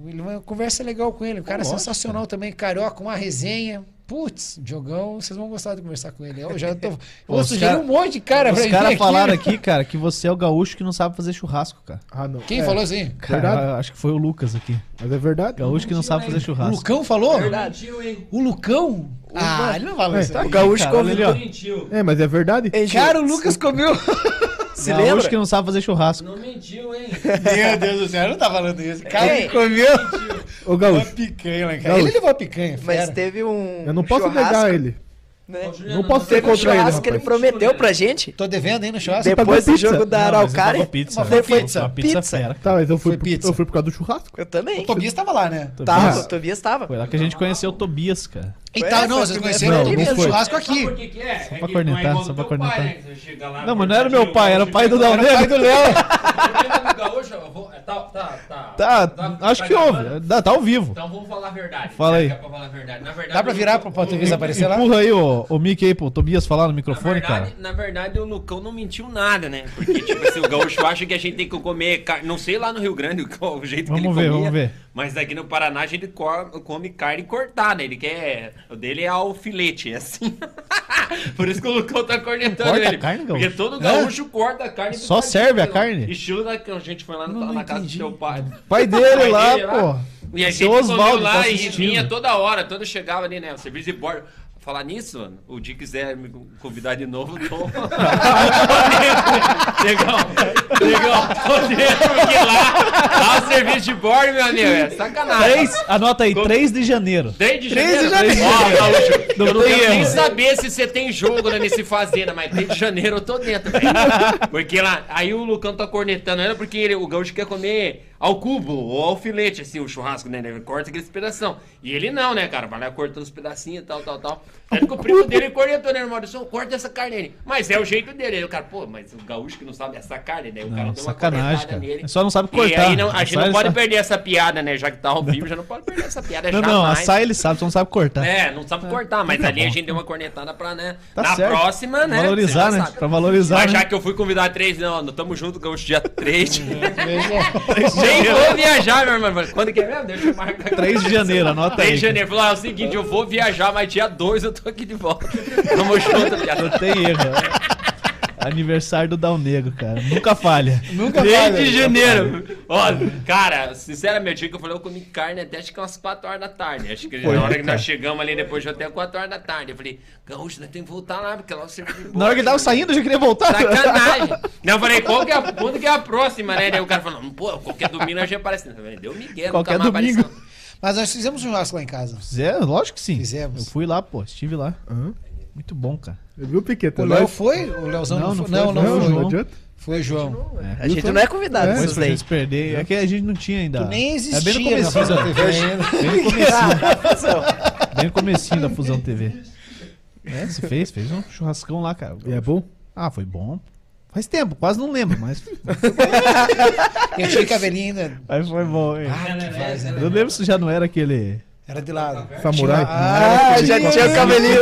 Speaker 4: Ele uma conversa legal com ele. O cara é sensacional também, carioca, uma resenha. Putz, Diogão, vocês vão gostar de conversar com ele. Eu já tô. Eu
Speaker 1: Os
Speaker 4: sugeri
Speaker 1: cara-
Speaker 4: um monte de cara pra
Speaker 1: Os
Speaker 4: vir
Speaker 1: caras
Speaker 4: aqui,
Speaker 1: falaram aqui, cara, que você é o gaúcho que não sabe fazer churrasco, cara.
Speaker 2: Ah, não.
Speaker 4: Quem
Speaker 2: É,
Speaker 4: falou assim?
Speaker 1: Cara,
Speaker 2: Verdade.
Speaker 1: acho que foi o Lucas aqui.
Speaker 2: Mas é verdade?
Speaker 1: Gaúcho que não sabe fazer
Speaker 4: O
Speaker 1: churrasco.
Speaker 4: Lucão falou?
Speaker 5: Verdade.
Speaker 4: O Lucão? Ah, ele não fala isso.
Speaker 2: É,
Speaker 4: aí.
Speaker 3: O gaúcho.
Speaker 5: Mentiu.
Speaker 2: É, mas é verdade?
Speaker 4: Cara, o Lucas comeu.
Speaker 3: Se
Speaker 1: gaúcho
Speaker 3: lembra?
Speaker 1: que não sabe fazer churrasco.
Speaker 5: Não mentiu, hein?
Speaker 4: Meu Deus do céu, eu não tá falando isso. Cara, ele comeu
Speaker 5: Mentiu.
Speaker 2: Ô,
Speaker 4: uma
Speaker 2: Gaúcho,
Speaker 4: picanha lá em casa.
Speaker 2: Gaúcho.
Speaker 4: Ele levou a picanha,
Speaker 3: Mas
Speaker 4: fera.
Speaker 3: teve um.
Speaker 2: eu não posso
Speaker 3: churrasco,
Speaker 2: negar ele.
Speaker 3: Né?
Speaker 5: Ô, Juliano,
Speaker 2: Não posso ser
Speaker 3: um
Speaker 2: contra ele,
Speaker 3: churrasco que ele prometeu pra gente.
Speaker 4: Tô devendo aí no churrasco.
Speaker 3: Depois
Speaker 2: pagou
Speaker 3: do jogo
Speaker 2: pizza?
Speaker 3: da
Speaker 1: mas
Speaker 3: Araucária.
Speaker 1: pagou pizza.
Speaker 4: Mas foi pizza.
Speaker 1: Uma pizza,
Speaker 3: Pizza.
Speaker 1: fera.
Speaker 2: Tá, mas eu fui,
Speaker 4: Foi pizza.
Speaker 2: eu fui por causa do churrasco.
Speaker 3: Eu também.
Speaker 4: O Tobias tava lá, né?
Speaker 3: Tava,
Speaker 1: Tobias.
Speaker 3: o Tobias tava.
Speaker 1: Foi lá que a gente conheceu o Tobias, cara.
Speaker 4: E tá,
Speaker 3: foi
Speaker 4: não,
Speaker 3: a
Speaker 4: vocês conheceram
Speaker 2: Não,
Speaker 4: o
Speaker 2: não
Speaker 4: churrasco aqui.
Speaker 5: que é?
Speaker 1: Só
Speaker 5: é
Speaker 1: pra cornetar,
Speaker 5: é
Speaker 1: só pra
Speaker 5: teu pai,
Speaker 1: cornetar.
Speaker 5: né?
Speaker 1: Não, mas não era meu pai, era o pai do. Léo
Speaker 4: Pai do Léo.
Speaker 5: Tá gaúcho, eu vou- tá, tá, tá.
Speaker 1: Tá, acho que houve. Tá, tá ao vivo.
Speaker 5: Então vamos falar a verdade.
Speaker 1: Fala aí.
Speaker 5: É pra
Speaker 4: Dá pra virar pro Tobias aparecer lá?
Speaker 1: Empurra aí o, o Mickey aí pro Tobias falar no
Speaker 5: Na
Speaker 1: microfone,
Speaker 5: verdade,
Speaker 1: cara.
Speaker 5: na verdade, o Lucão não mentiu nada, né? Porque, tipo assim, o gaúcho acha que a gente tem que comer carne. Não sei lá no Rio Grande qual o jeito que
Speaker 1: Vamos
Speaker 5: ele
Speaker 1: ver,
Speaker 5: comia.
Speaker 1: vamos ver.
Speaker 5: Mas aqui no Paraná a gente co- come carne cortada. Ele quer. O dele é alfilete, é assim. Por isso que o Lucão tá cornetando
Speaker 1: Corta a
Speaker 5: ele.
Speaker 1: carne?
Speaker 5: Porque todo gaúcho corta a carne.
Speaker 1: Só
Speaker 5: picadinha,
Speaker 1: serve a carne?
Speaker 5: Estilo da que a gente foi lá no-
Speaker 4: Não, não
Speaker 5: na casa
Speaker 4: entendi.
Speaker 5: do seu pai.
Speaker 1: Pai dele
Speaker 5: Pai
Speaker 1: lá,
Speaker 5: dele lá.
Speaker 1: pô.
Speaker 5: E a gente
Speaker 1: Osvaldo
Speaker 5: lá
Speaker 1: tá
Speaker 5: e vinha toda hora, todo chegava ali, né? O serviço de bordo. Falar nisso, mano, o dia quiser me convidar de novo, eu tô. legal, legal, tô dentro, porque lá, lá o serviço de bordo, meu amigo, é sacanagem.
Speaker 1: Três, anota aí, 3 de janeiro.
Speaker 5: 3 de
Speaker 3: 3 de
Speaker 5: janeiro?
Speaker 3: janeiro.
Speaker 5: Ó, Gaúcho,
Speaker 1: Não
Speaker 5: eu não quero nem saber se você tem jogo né, nesse Fazenda, mas 3 de janeiro eu tô dentro, velho. Porque lá, aí o Lucão tá cornetando ela porque ele, o Gaúcho quer comer ao cubo ou ao filete, assim, o churrasco, né? Ele corta aqueles pedação. E ele não, né, cara? Vai lá cortando os pedacinhos e tal, tal, tal. Tanto que o primo dele cornetou, né, Maurício? Corta essa carne aí. Mas é o jeito dele. Aí o cara, pô, mas o Gaúcho que não sabe essa carne, né? O cara
Speaker 1: Não,
Speaker 5: deu uma cornetada
Speaker 1: cara.
Speaker 5: nele.
Speaker 1: Só não sabe
Speaker 5: E
Speaker 1: cortar.
Speaker 5: aí não- a gente não pode
Speaker 1: sabe-
Speaker 5: perder essa piada, né? Já que tá ao vivo, já não pode perder essa piada
Speaker 1: Não,
Speaker 5: jamais.
Speaker 1: não, assar ele sabe, só não sabe cortar.
Speaker 5: É, não sabe cortar, mas
Speaker 1: Tá
Speaker 5: ali a
Speaker 1: bom.
Speaker 5: gente deu uma cornetada pra, né?
Speaker 1: Tá
Speaker 5: na
Speaker 1: certo.
Speaker 5: próxima, né?
Speaker 1: Valorizar, né?
Speaker 5: sabe.
Speaker 1: Pra valorizar,
Speaker 5: Mas
Speaker 1: né?
Speaker 5: já que eu fui convidar três, não, não tamo junto, Gaúcho, dia 3.
Speaker 1: Três de
Speaker 5: Nem vou viajar, meu irmão. Quando que é mesmo? Deixa eu marcar.
Speaker 1: 3 de janeiro, anota
Speaker 5: 3
Speaker 1: aí.
Speaker 5: de janeiro. Falou, é o seguinte, eu vou viajar, mas dia 2 eu tô aqui de volta. Tamo junto, viado.
Speaker 1: Não tem erro. Aniversário do Dal Negro, cara. Nunca falha.
Speaker 4: Nunca
Speaker 5: 3
Speaker 4: vai,
Speaker 5: de
Speaker 4: velho.
Speaker 5: janeiro. Ó, cara, sinceramente, o dia que eu falei, eu comi carne até acho que umas 4 horas da tarde. Acho que
Speaker 1: Foi,
Speaker 5: na hora
Speaker 1: né,
Speaker 5: que
Speaker 1: cara?
Speaker 5: nós chegamos ali, depois já até 4 horas da tarde. Eu falei, Gaúcho, nós temos que voltar lá, porque lá o serviço de
Speaker 1: Na hora que tava saindo, eu já queria voltar.
Speaker 5: Sacanagem. Não, eu falei, qual que é a, quando que é a próxima, né? Daí o cara falou, pô, qualquer domingo a gente aparece. Eu falei, Deu Miguel,
Speaker 1: Qualquer
Speaker 5: nunca mais
Speaker 1: domingo.
Speaker 5: apareceu.
Speaker 4: Mas nós fizemos um churrasco lá em casa.
Speaker 1: É, lógico que sim.
Speaker 4: Fizemos.
Speaker 1: Eu fui lá, pô. Estive lá.
Speaker 2: Aham.
Speaker 1: Muito bom, cara.
Speaker 2: Eu vi o Piqueta.
Speaker 4: O Léo foi? O Leozão
Speaker 1: Não,
Speaker 4: não,
Speaker 1: não
Speaker 4: foi? Não, não,
Speaker 1: não,
Speaker 4: foi.
Speaker 1: João.
Speaker 2: Não adianta.
Speaker 4: Foi João.
Speaker 3: A gente não é convidado,
Speaker 2: É,
Speaker 1: pra
Speaker 3: daí.
Speaker 1: gente perder. É que a gente não tinha ainda.
Speaker 4: Tu nem
Speaker 1: É
Speaker 4: existia
Speaker 1: bem no comecinho
Speaker 4: Fusão
Speaker 1: da
Speaker 4: TV ainda.
Speaker 1: Bem no comecinho. Bem no comecinho da Fusão TV. É, você fez, fez um churrascão lá, cara.
Speaker 2: E é bom?
Speaker 1: Ah, foi bom. Faz tempo, quase não lembro, mas,
Speaker 4: Eu tinha cabelinho ainda.
Speaker 1: mas foi bom, hein?
Speaker 4: Ah, que faz, né?
Speaker 1: Eu lembro se já não era aquele.
Speaker 4: Era de lado.
Speaker 2: Samurai.
Speaker 4: Tinha-
Speaker 3: Ah, já
Speaker 4: tinha
Speaker 3: o cabelinho.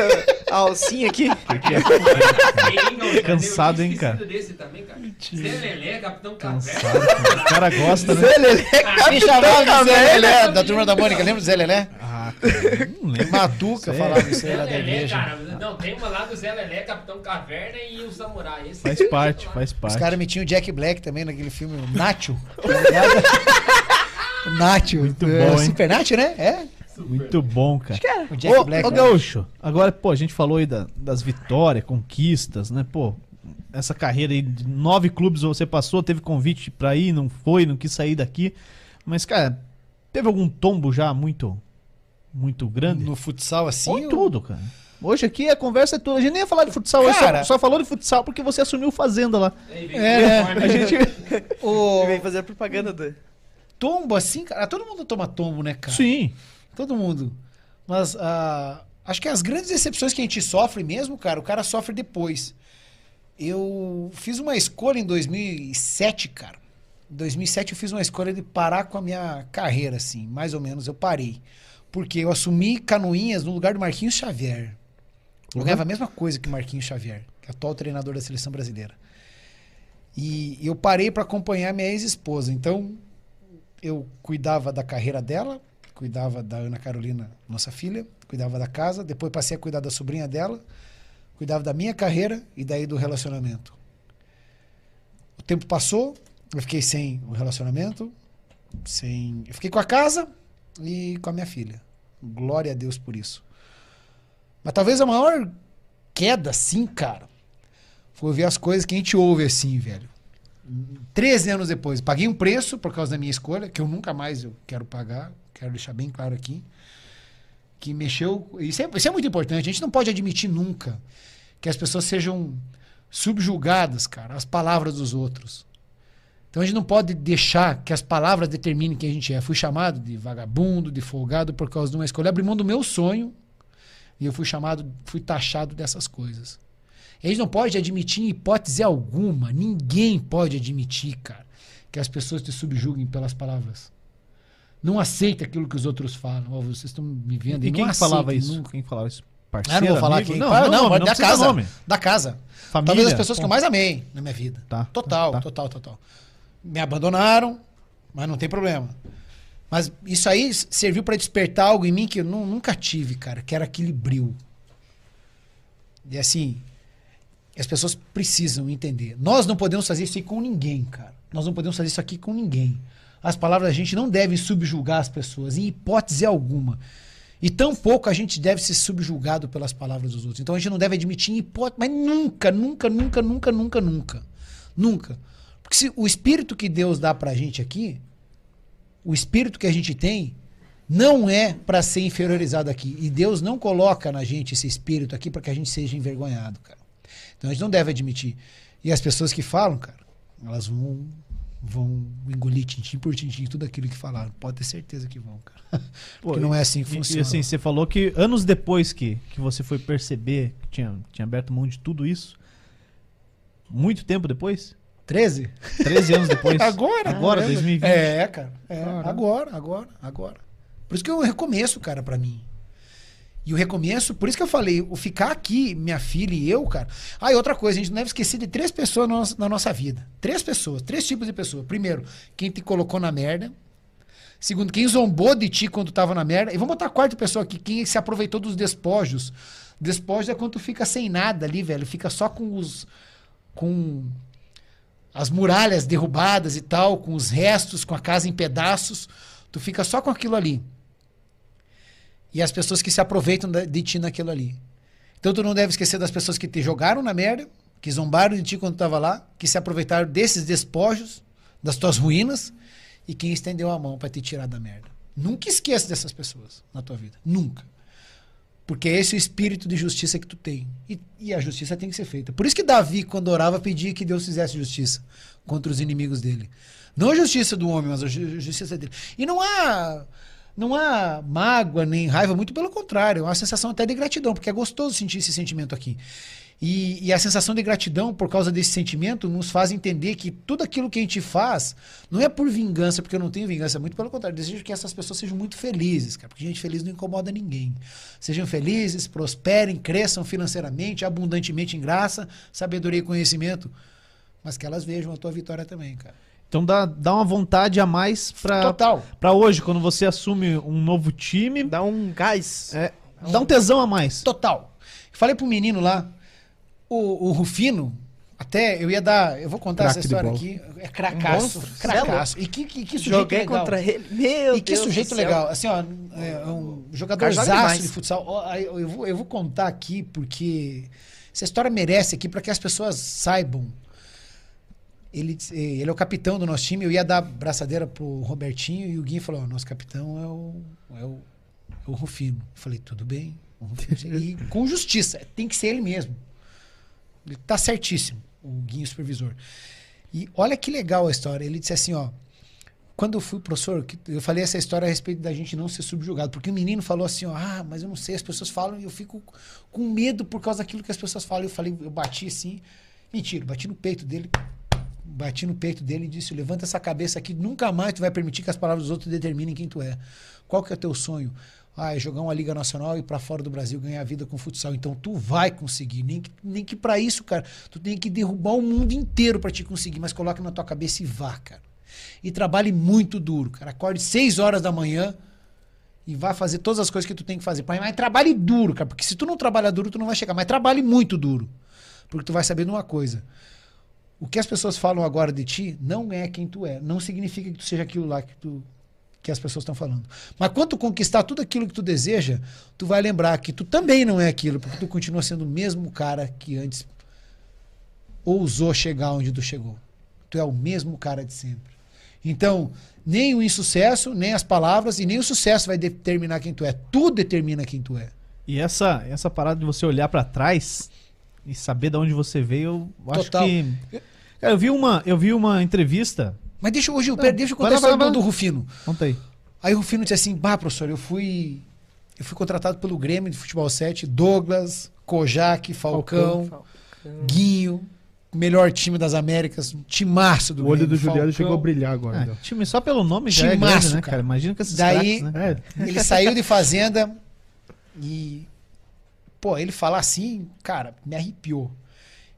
Speaker 3: A alcinha aqui.
Speaker 1: Cansado, hein, cara?
Speaker 5: Desse também, cara. Zé Lelé, Capitão
Speaker 1: Cansado, cara. O cara gosta, né?
Speaker 3: Zé Lelé,
Speaker 4: Me chamava de
Speaker 3: Capitão
Speaker 4: Zé. Lelé, da turma da Mônica. Lembra do Zé Lelé?
Speaker 1: Ah, cara, não lembro.
Speaker 4: Matuca falava isso aí
Speaker 5: Zé
Speaker 4: lá da
Speaker 5: Lelé,
Speaker 4: igreja.
Speaker 5: cara. Não, tem uma lá do Zé Lelé, Capitão Caverna e o Samurai. Esse
Speaker 1: Faz parte, faz
Speaker 4: Os
Speaker 1: parte.
Speaker 4: caras metiam o Jack Black também naquele filme, o Nacho. tá ligado? Nacho.
Speaker 1: Muito
Speaker 4: é,
Speaker 1: bom, hein?
Speaker 4: Super Nacho, né? É.
Speaker 1: Muito bom, cara.
Speaker 4: O Jack
Speaker 1: Ô,
Speaker 4: Black.
Speaker 1: ô Gaúcho, agora, pô, a gente falou aí da- das vitórias, conquistas, né? Pô, essa carreira aí de nove clubes você passou, teve convite pra ir, não foi, não quis sair daqui. Mas, cara, teve algum tombo já muito, muito grande?
Speaker 4: No futsal assim.
Speaker 1: Ou em tudo, cara. Hoje aqui a conversa é toda. A gente nem ia falar de futsal hoje,
Speaker 4: Cara-
Speaker 1: só, só falou de futsal porque você assumiu Fazenda lá.
Speaker 4: É, né?
Speaker 1: A gente.
Speaker 4: O
Speaker 3: Vem fazer a propaganda do.
Speaker 4: tombo assim, cara. Todo mundo toma tombo, né, cara?
Speaker 1: Sim.
Speaker 4: Todo mundo. Mas ah, acho que as grandes decepções que a gente sofre mesmo, cara, o cara sofre depois. Eu fiz uma escolha em 2007, cara. Em 2007 eu fiz uma escolha de parar com a minha carreira, assim, mais ou menos. Eu parei. Porque eu assumi Canoinhas no lugar do Marquinhos Xavier. Eu
Speaker 1: Uhum.
Speaker 4: ganhava a mesma coisa que o Marquinhos Xavier, que é atual treinador da seleção brasileira. E eu parei para acompanhar minha ex-esposa. Então, eu cuidava da carreira dela, cuidava da Ana Carolina, nossa filha, cuidava da casa, depois passei a cuidar da sobrinha dela, cuidava da minha carreira e daí do relacionamento. O tempo passou, eu fiquei sem o relacionamento, sem, eu fiquei com a casa e com a minha filha. Glória a Deus por isso. Mas talvez a maior queda, assim, cara, foi ver as coisas que a gente ouve assim, velho. 13 anos depois, paguei um preço por causa da minha escolha, que eu nunca mais eu quero pagar, quero deixar bem claro aqui. Que mexeu. Isso é, isso é muito importante. A gente não pode admitir nunca que as pessoas sejam subjugadas, cara, às palavras dos outros. Então a gente não pode deixar que as palavras determinem quem a gente é. Fui chamado de vagabundo, de folgado por causa de uma escolha. Abri mão do meu sonho e eu fui chamado, fui taxado dessas coisas. A gente não pode admitir em hipótese alguma, ninguém pode admitir, cara, que as pessoas te subjuguem pelas palavras. Não aceita aquilo que os outros falam. Ó, vocês estão me vendo
Speaker 1: E
Speaker 4: não
Speaker 1: quem que falava isso?
Speaker 4: nunca.
Speaker 1: Quem falava isso?
Speaker 4: Ah,
Speaker 1: Parceiro,
Speaker 4: não vou falar
Speaker 1: amigo?
Speaker 4: quem.
Speaker 1: Não,
Speaker 4: Não,
Speaker 1: não,
Speaker 4: da casa.
Speaker 1: nome.
Speaker 4: Da casa.
Speaker 1: Família.
Speaker 4: Talvez as pessoas que eu
Speaker 1: Bom,
Speaker 4: mais amei na minha vida.
Speaker 1: Tá,
Speaker 4: Total,
Speaker 1: tá.
Speaker 4: total, total. Me abandonaram, mas não tem problema. Mas isso aí serviu para despertar algo em mim que eu nu- nunca tive, cara, que era aquele brilho. E assim, as pessoas precisam entender. Nós não podemos fazer isso aqui com ninguém, cara. Nós não podemos fazer isso aqui com ninguém. As palavras da gente não devem subjugar as pessoas, em hipótese alguma. E tampouco a gente deve ser subjugado pelas palavras dos outros. Então a gente não deve admitir em hipótese, mas nunca, nunca, nunca, nunca, nunca, nunca. Nunca. Porque se o espírito que Deus dá pra gente aqui, o espírito que a gente tem, não é para ser inferiorizado aqui. E Deus não coloca na gente esse espírito aqui para que a gente seja envergonhado, cara. Então a gente não deve admitir. E as pessoas que falam, cara, elas vão vão engolir tintim por tintim tudo aquilo que falaram. Pode ter certeza que vão, cara. Porque não é assim que
Speaker 1: E-
Speaker 4: funciona.
Speaker 1: E, assim, você falou que anos depois que, que você foi perceber que tinha, tinha aberto mão de tudo isso, muito tempo depois?
Speaker 4: 13?
Speaker 1: 13 anos depois?
Speaker 4: Agora.
Speaker 1: Agora,
Speaker 4: né?
Speaker 1: 2020.
Speaker 4: É, cara. É,
Speaker 2: Caramba.
Speaker 4: agora, agora, agora. Por isso que eu recomeço, cara, pra mim. E o recomeço, por isso que eu falei, o ficar aqui, minha filha e eu, cara. Ah, e outra coisa, a gente não deve esquecer de três pessoas na nossa, na nossa vida. Três pessoas, três tipos de pessoas. Primeiro, quem te colocou na merda. Segundo, quem zombou de ti quando tava na merda. E vamos botar a quarta pessoa aqui, quem se aproveitou dos despojos. Despojos é quando tu fica sem nada ali, velho. Fica só com os. com as muralhas derrubadas e tal, com os restos, com a casa em pedaços. Tu fica só com aquilo ali. E as pessoas que se aproveitam de ti naquilo ali. Então tu não deve esquecer das pessoas que te jogaram na merda, que zombaram de ti quando tu estava lá, que se aproveitaram desses despojos, das tuas ruínas, e quem estendeu a mão para te tirar da merda. Nunca esqueça dessas pessoas na tua vida. Nunca. Porque esse é o espírito de justiça que tu tem. E, e a justiça tem que ser feita. Por isso que Davi, quando orava, pedia que Deus fizesse justiça contra os inimigos dele. Não a justiça do homem, mas a ju- justiça dele. E não há não há mágoa nem raiva, muito pelo contrário. É uma sensação até de gratidão, porque é gostoso sentir esse sentimento aqui. E, e a sensação de gratidão por causa desse sentimento nos faz entender que tudo aquilo que a gente faz não é por vingança, porque eu não tenho vingança, muito pelo contrário. Desejo que essas pessoas sejam muito felizes, cara, porque gente feliz não incomoda ninguém. Sejam felizes, prosperem, cresçam financeiramente, abundantemente em graça, sabedoria e conhecimento, mas que elas vejam a tua vitória também, cara.
Speaker 1: Então dá, dá uma vontade a mais pra,
Speaker 4: Total.
Speaker 1: pra hoje, quando você assume um novo time,
Speaker 3: Dá um gás.
Speaker 1: é, dá um tesão a mais.
Speaker 4: Total. Falei pro menino lá, o, o Rufino, até eu ia dar. Eu vou contar
Speaker 2: Craque
Speaker 4: essa história aqui. É cracaço.
Speaker 3: monstro.
Speaker 4: Cracaço. E que, que, que sujeito
Speaker 3: Joguei
Speaker 4: legal.
Speaker 3: contra ele. Meu
Speaker 4: E que
Speaker 3: Deus
Speaker 4: sujeito
Speaker 3: do céu.
Speaker 4: legal. Assim, ó, é um jogador de futsal. Eu vou, eu vou contar aqui porque essa história merece aqui para que as pessoas saibam. Ele, ele é o capitão do nosso time. Eu ia dar braçadeira pro Robertinho e o Guinho falou: "Ó, nosso capitão é o, é o, é o Rufino. Eu falei: tudo bem. o Rufino." e com justiça. Tem que ser ele mesmo. Ele tá certíssimo, o Guinho supervisor. E olha que legal a história. Ele disse assim: ó. Quando eu fui professor, eu falei essa história a respeito da gente não ser subjugado. Porque o menino falou assim: ó, ah, mas eu não sei, as pessoas falam e eu fico com medo por causa daquilo que as pessoas falam. Eu falei, eu bati assim. Mentira, bati no peito dele. Bati no peito dele e disse: levanta essa cabeça aqui, nunca mais tu vai permitir que as palavras dos outros determinem quem tu é. Qual que é o teu sonho? Ah, é jogar uma Liga Nacional e pra fora do Brasil ganhar vida com futsal. Então tu vai conseguir. Nem que, nem que para isso, cara, tu tem que derrubar o mundo inteiro para te conseguir. Mas coloca na tua cabeça e vá, cara. E trabalhe muito duro, cara. Acorde 6 horas da manhã e vá fazer todas as coisas que tu tem que fazer. Mas trabalhe duro, cara. Porque se tu não trabalhar duro, tu não vai chegar. Mas trabalhe muito duro. Porque tu vai saber de uma coisa. O que as pessoas falam agora de ti não é quem tu é. Não significa que tu seja aquilo lá que, tu, que as pessoas estão falando. Mas quando tu conquistar tudo aquilo que tu deseja, tu vai lembrar que tu também não é aquilo, porque tu continua sendo o mesmo cara que antes ousou chegar onde tu chegou. Tu é o mesmo cara de sempre. Então, nem o insucesso, nem as palavras e nem o sucesso vai determinar quem tu é. Tu determina quem tu é.
Speaker 1: E essa, essa parada de você olhar pra trás e saber de onde você veio, eu acho
Speaker 4: Total.
Speaker 1: que. Cara, eu vi uma, eu vi uma entrevista.
Speaker 4: Mas deixa hoje, pera, deixa eu contar
Speaker 1: vai
Speaker 4: a história
Speaker 1: vai
Speaker 4: do, Rufino.
Speaker 1: Conta aí.
Speaker 4: Aí o Rufino disse assim: Bah, professor, eu fui. Eu fui contratado pelo Grêmio de Futebol 7, Douglas, Kojak, Falcão, Guinho, melhor time das Américas, um timaço do
Speaker 2: O olho do Juliano
Speaker 4: Falcão.
Speaker 2: chegou a brilhar agora.
Speaker 1: Ah,
Speaker 2: então.
Speaker 1: time só pelo nome já é
Speaker 4: Timaço,
Speaker 1: grande, né,
Speaker 4: cara.
Speaker 1: cara? Imagina com esses
Speaker 4: Daí-
Speaker 1: craques, né?
Speaker 2: É,
Speaker 4: Ele saiu de fazenda e. Pô, ele falar assim, cara, me arrepiou.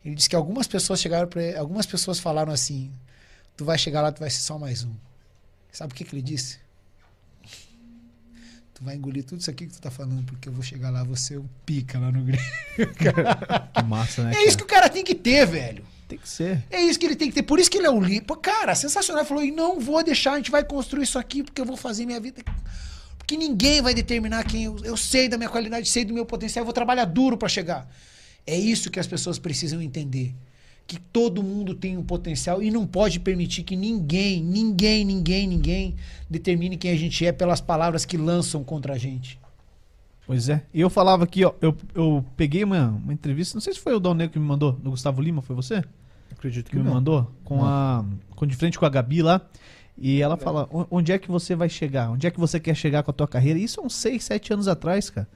Speaker 4: Ele disse que algumas pessoas chegaram para ele, algumas pessoas falaram assim: tu vai chegar lá, tu vai ser só mais um. Sabe o que, que ele disse? Tu vai engolir tudo isso aqui que tu tá falando, porque eu vou chegar lá, vou ser o pica lá no Grêmio.
Speaker 1: Que massa, né?
Speaker 4: É isso que
Speaker 1: cara?
Speaker 4: o cara tem que ter, velho.
Speaker 1: Tem que ser.
Speaker 4: É isso que ele tem que ter. Por isso que ele é o líder. Pô, Cara, sensacional. Ele falou: e não vou deixar, a gente vai construir isso aqui porque eu vou fazer minha vida. Porque ninguém vai determinar quem eu, eu sei da minha qualidade, sei do meu potencial, eu vou trabalhar duro pra chegar. É isso que as pessoas precisam entender. Que todo mundo tem um potencial e não pode permitir que ninguém, ninguém, ninguém, ninguém determine quem a gente é pelas palavras que lançam contra a gente.
Speaker 1: Pois é. E eu falava aqui, ó, eu, eu peguei uma, uma entrevista, não sei se foi o Dal Negro que me mandou, do Gustavo Lima, foi você?
Speaker 2: Acredito
Speaker 1: Que
Speaker 2: que
Speaker 1: me
Speaker 2: não.
Speaker 1: mandou, com a. Com de frente com a Gabi lá. E ela fala, "O- onde é que você vai chegar? Onde é que você quer chegar com a tua carreira? Isso há uns 6, 7 anos atrás, cara.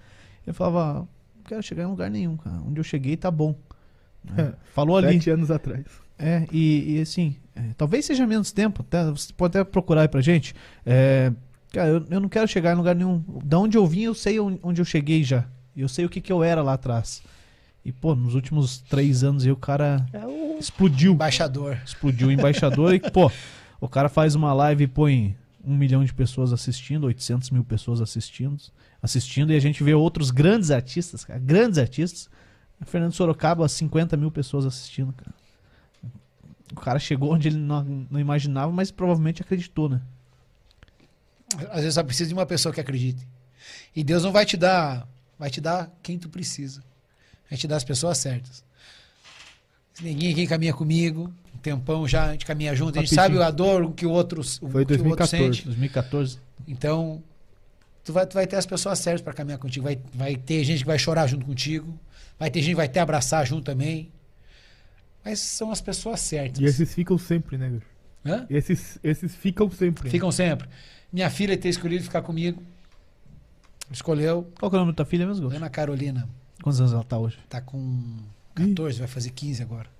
Speaker 1: Eu falava, não quero chegar em lugar nenhum, cara. Onde eu cheguei tá bom. Né? Falou ali.
Speaker 2: Sete anos atrás.
Speaker 1: É, e, e assim, é, talvez seja menos tempo, tá? Você pode até procurar aí pra gente. É, cara, eu, eu não quero chegar em lugar nenhum. Da onde eu vim, eu sei on- onde eu cheguei já. E eu sei o que, que eu era lá atrás. E, pô, nos últimos três anos aí o cara
Speaker 3: É o...
Speaker 1: explodiu.
Speaker 4: Embaixador.
Speaker 1: Explodiu o embaixador e, pô, o cara faz uma live e põe um milhão de pessoas assistindo, 800 mil pessoas assistindo, assistindo, e a gente vê outros grandes artistas, cara, grandes artistas. Fernando Sorocaba, 50 mil pessoas assistindo, cara. O cara chegou onde ele não, não imaginava, mas provavelmente acreditou, né?
Speaker 4: Às vezes só precisa de uma pessoa que acredite. E Deus não vai te dar, vai te dar quem tu precisa. Vai te dar as pessoas certas. Ninguém aqui caminha comigo, tempão já, a gente caminha junto, a gente
Speaker 2: Rapidinho.
Speaker 4: sabe a dor o que o outro, o
Speaker 2: Foi
Speaker 4: que o outro
Speaker 2: 2014.
Speaker 4: sente.
Speaker 1: 2014.
Speaker 4: Então, tu vai, tu vai ter as pessoas certas para caminhar contigo. Vai, vai ter gente que vai chorar junto contigo. Vai ter gente que vai te abraçar junto também. Mas são as pessoas certas.
Speaker 2: E esses ficam sempre, né?
Speaker 4: Hã?
Speaker 2: Esses, esses ficam sempre.
Speaker 4: Ficam sempre. Minha filha ter escolhido ficar comigo. Escolheu.
Speaker 1: Qual que é o nome da tua filha mesmo?
Speaker 4: Ana Carolina.
Speaker 1: Quantos anos ela tá hoje?
Speaker 4: Tá com 14, vai fazer 15 agora.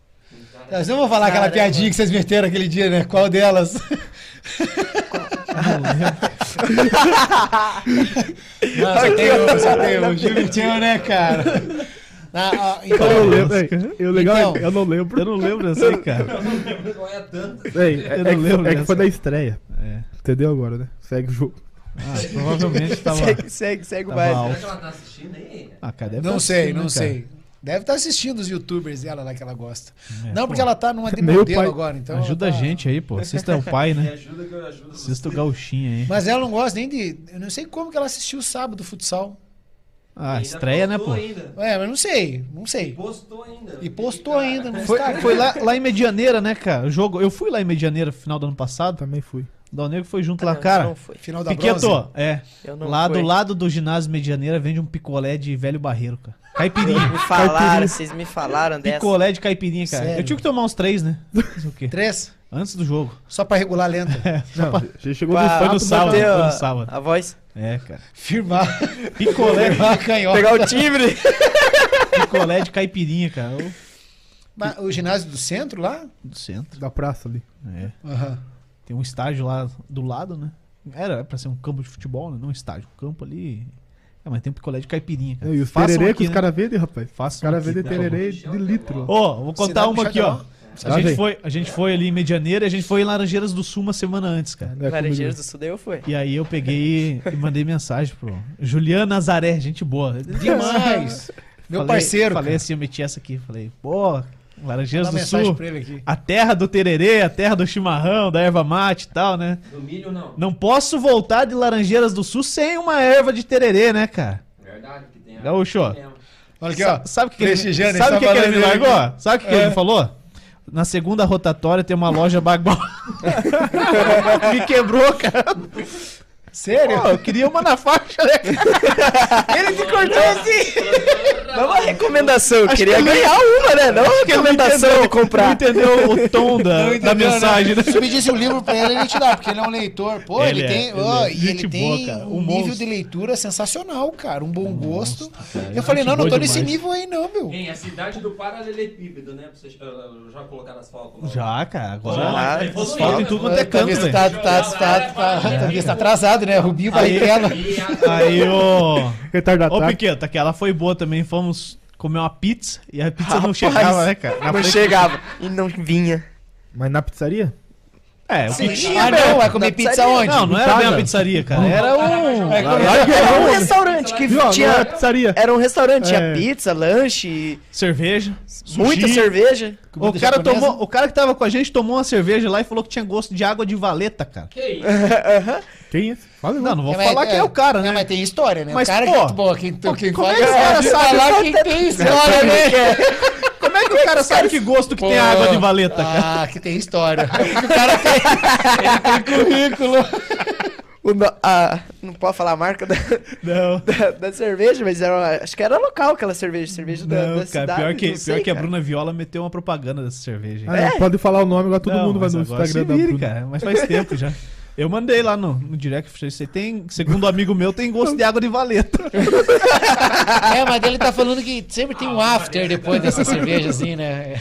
Speaker 4: Nós não vamos falar aquela
Speaker 3: Caramba.
Speaker 4: piadinha que vocês meteram aquele dia, né? Qual delas? Não, só tem um, só tem um. Né, cara? Ah, então,
Speaker 2: Eu não lembro. é, eu, legal,
Speaker 4: Então.
Speaker 2: é- eu não lembro.
Speaker 1: Eu não lembro aí, cara.
Speaker 5: Não é tanto.
Speaker 2: É,
Speaker 1: Eu não
Speaker 2: é que,
Speaker 1: lembro
Speaker 2: foi- é que foi da estreia.
Speaker 1: É.
Speaker 2: Entendeu agora, né? Segue o jogo.
Speaker 1: Ah, provavelmente tava,
Speaker 3: Segue, segue, segue o baile.
Speaker 5: Será que ela tá assistindo aí?
Speaker 1: Ah, deve
Speaker 4: não
Speaker 1: tá
Speaker 4: sei, não
Speaker 1: né, cara?
Speaker 4: sei. Deve estar assistindo os youtubers dela lá que ela gosta.
Speaker 1: É,
Speaker 4: não,
Speaker 1: pô,
Speaker 4: porque ela tá numa de modelo
Speaker 2: pai-
Speaker 4: agora, então.
Speaker 1: Ajuda a
Speaker 4: tá-
Speaker 1: gente aí, pô. Assista o pai,
Speaker 5: Me
Speaker 1: né?
Speaker 5: ajuda que eu ajudo
Speaker 1: Assista o gauchinho aí.
Speaker 4: Mas ela não gosta nem de. Eu não sei como que ela assistiu sábado futsal.
Speaker 1: Ah,
Speaker 5: Ainda
Speaker 1: estreia, né,
Speaker 5: postou
Speaker 1: pô?
Speaker 5: Ainda.
Speaker 4: É, mas não sei, não sei.
Speaker 5: Postou ainda.
Speaker 4: E postou ainda no
Speaker 1: Foi, foi lá, lá em Medianeira, né, cara? O jogo, eu fui lá em Medianeira final do ano passado.
Speaker 2: Também fui.
Speaker 1: Dal Negro foi junto
Speaker 3: Ah,
Speaker 1: lá,
Speaker 3: não,
Speaker 1: cara.
Speaker 3: Não foi.
Speaker 4: Final da bronze.
Speaker 1: Piqueto, é.
Speaker 3: Eu não
Speaker 1: Lá
Speaker 3: fui.
Speaker 1: do lado do ginásio Medianeira vende um picolé de velho barreiro, cara. Caipirinha.
Speaker 3: Me falaram, vocês me falaram dessa.
Speaker 1: picolé de caipirinha, cara.
Speaker 4: Sério?
Speaker 1: Eu tive que tomar uns três, né? O quê?
Speaker 4: Três?
Speaker 1: Antes do jogo.
Speaker 4: Só pra regular lenta.
Speaker 2: Não, já chegou
Speaker 3: Pra-
Speaker 2: no
Speaker 1: foi no
Speaker 2: sábado.
Speaker 3: Bater
Speaker 1: foi no
Speaker 3: a-
Speaker 1: sábado.
Speaker 3: A voz.
Speaker 1: É, cara.
Speaker 4: Firmar.
Speaker 1: Picolé,
Speaker 4: Firmar a canhota.
Speaker 3: Pegar o timbre.
Speaker 1: picolé de caipirinha, cara. Eu-
Speaker 4: o ginásio do centro lá?
Speaker 1: Do centro.
Speaker 2: Da praça ali.
Speaker 1: É.
Speaker 4: Aham.
Speaker 1: Tem um estádio lá do lado, né? Era pra ser um campo de futebol, né? Não um estádio. Um campo ali. É, mas tem um picolé de caipirinha, cara.
Speaker 2: E os tererê
Speaker 1: aqui,
Speaker 2: que os
Speaker 1: né?
Speaker 2: caras vendem, rapaz. Os
Speaker 1: Façam
Speaker 2: caras
Speaker 1: aqui,
Speaker 2: vendem
Speaker 1: por favor.
Speaker 2: tererê de litro.
Speaker 1: Ó, vou contar uma aqui, ó. A gente,
Speaker 2: vem.
Speaker 1: foi, a gente foi ali em Medianeira e a gente foi em Laranjeiras do Sul uma semana antes, cara.
Speaker 2: É
Speaker 3: Laranjeiras do Sul, daí eu fui.
Speaker 1: E aí eu peguei e mandei mensagem pro Juliano Nazaré, gente boa.
Speaker 4: Demais. Meu
Speaker 1: Falei-
Speaker 4: parceiro.
Speaker 1: Falei
Speaker 4: cara.
Speaker 1: assim, eu meti essa aqui. Falei, pô, Laranjeiras do Sul,
Speaker 4: pra ele aqui.
Speaker 1: a terra do tererê, a terra do chimarrão, da erva mate e tal, né?
Speaker 5: Do milho não.
Speaker 1: Não posso voltar de Laranjeiras do Sul sem uma erva de tererê, né, cara?
Speaker 5: Verdade que tem.
Speaker 1: Gaúcho, ó.
Speaker 4: Olha aqui, ó.
Speaker 1: Sa- Sabe o que, que ele, sabe que,
Speaker 4: tá
Speaker 1: que ele me
Speaker 4: dele
Speaker 1: largou? Sabe o que, que
Speaker 4: É.
Speaker 1: ele me falou? Na segunda rotatória tem uma loja bagbal. me quebrou, cara.
Speaker 4: Sério?
Speaker 1: Pô, eu queria uma na faixa, né?
Speaker 3: Ele te cortou assim. Não uma recomendação, eu queria
Speaker 1: que ele-
Speaker 3: ganhar uma, né? Não uma
Speaker 1: Ele não
Speaker 3: recomendação
Speaker 1: entendeu-
Speaker 3: de comprar.
Speaker 1: Não entendeu o tom da,
Speaker 4: Não
Speaker 1: da
Speaker 4: entendeu,
Speaker 1: mensagem, né?
Speaker 4: Se pedisse um livro pra ele, ele te dá, porque ele é um leitor. Pô, ele,
Speaker 1: Ele é,
Speaker 4: tem,
Speaker 1: ele é
Speaker 4: e
Speaker 1: gente
Speaker 4: ele
Speaker 1: boa,
Speaker 4: tem
Speaker 1: cara,
Speaker 4: um
Speaker 1: um
Speaker 4: nível de leitura sensacional, cara. Um bom gosto.
Speaker 1: cara,
Speaker 4: Eu falei, não, não
Speaker 1: boa
Speaker 4: tô nesse
Speaker 1: demais.
Speaker 4: nível aí, não, meu.
Speaker 5: Tem a cidade do paralelepípedo, né? Pra vocês já colocaram asfalto lá.
Speaker 1: Já, cara. Agora
Speaker 3: Já.
Speaker 1: asfalto em tudo quanto é canto, velho.
Speaker 4: tá, tá, tá, tá, tá atrasado, né? Rubinho Barrichello.
Speaker 1: Aí, ô.
Speaker 2: Retardatário.
Speaker 1: Ô, Piqueta, aquela foi boa também. Fomos comer uma pizza e a pizza não
Speaker 3: Rapaz,
Speaker 1: chegava, né, cara? Na
Speaker 3: Não
Speaker 1: frente-
Speaker 3: chegava. E não vinha.
Speaker 2: Mas na pizzaria?
Speaker 1: É, o
Speaker 3: Sim.
Speaker 1: que
Speaker 4: Ah, não, vai comer
Speaker 3: Na
Speaker 4: pizza onde?
Speaker 1: Não, não era bem uma pizzaria, cara. Era um.
Speaker 4: Vai comer-
Speaker 3: Era um restaurante que
Speaker 2: Viu? Agora é
Speaker 3: tinha.
Speaker 2: pizzaria.
Speaker 3: Era um restaurante, tinha
Speaker 2: É.
Speaker 3: pizza, lanche,
Speaker 1: Cerveja. sushi.
Speaker 3: muita cerveja.
Speaker 1: O
Speaker 4: Comida
Speaker 1: cara,
Speaker 4: japonesa?
Speaker 1: tomou, o cara que tava com a gente tomou uma cerveja lá e falou que tinha gosto de água de valeta, cara.
Speaker 5: Que isso?
Speaker 2: Que Quem é esse? Fala,
Speaker 1: Não, não vou
Speaker 4: É, mas-
Speaker 1: falar quem é o cara, né?
Speaker 4: Não, mas tem história, né?
Speaker 1: Mas,
Speaker 4: o cara
Speaker 1: pô,
Speaker 4: que, bom, quem, quem
Speaker 1: como é que o cara
Speaker 4: pode
Speaker 1: sabe?
Speaker 4: falar quem tem história, né?
Speaker 1: Como é que o cara sabe que gosto que tem
Speaker 4: Pô,
Speaker 1: água de valeta, cara?
Speaker 4: Ah, que tem história. É o cara tem, ele tem currículo.
Speaker 3: O no- a- não pode falar a marca da,
Speaker 1: Não.
Speaker 3: da, da cerveja, mas era, uma- acho que era local aquela cerveja. Cerveja da,
Speaker 1: Não,
Speaker 3: da
Speaker 1: cara,
Speaker 3: cidade.
Speaker 1: pior que,
Speaker 3: não sei,
Speaker 1: pior que a. Bruna Viola meteu uma propaganda dessa cerveja.
Speaker 2: Ah, não, pode falar o nome, agora todo
Speaker 1: Não,
Speaker 2: mundo vai
Speaker 1: mas
Speaker 2: no Instagram da Bruna.
Speaker 1: cara, mas faz tempo já. Eu mandei lá no, no direct, você tem, segundo um amigo meu, tem gosto de água de valeta.
Speaker 4: É, mas ele tá falando que sempre tem um after depois dessa cerveja, assim, né?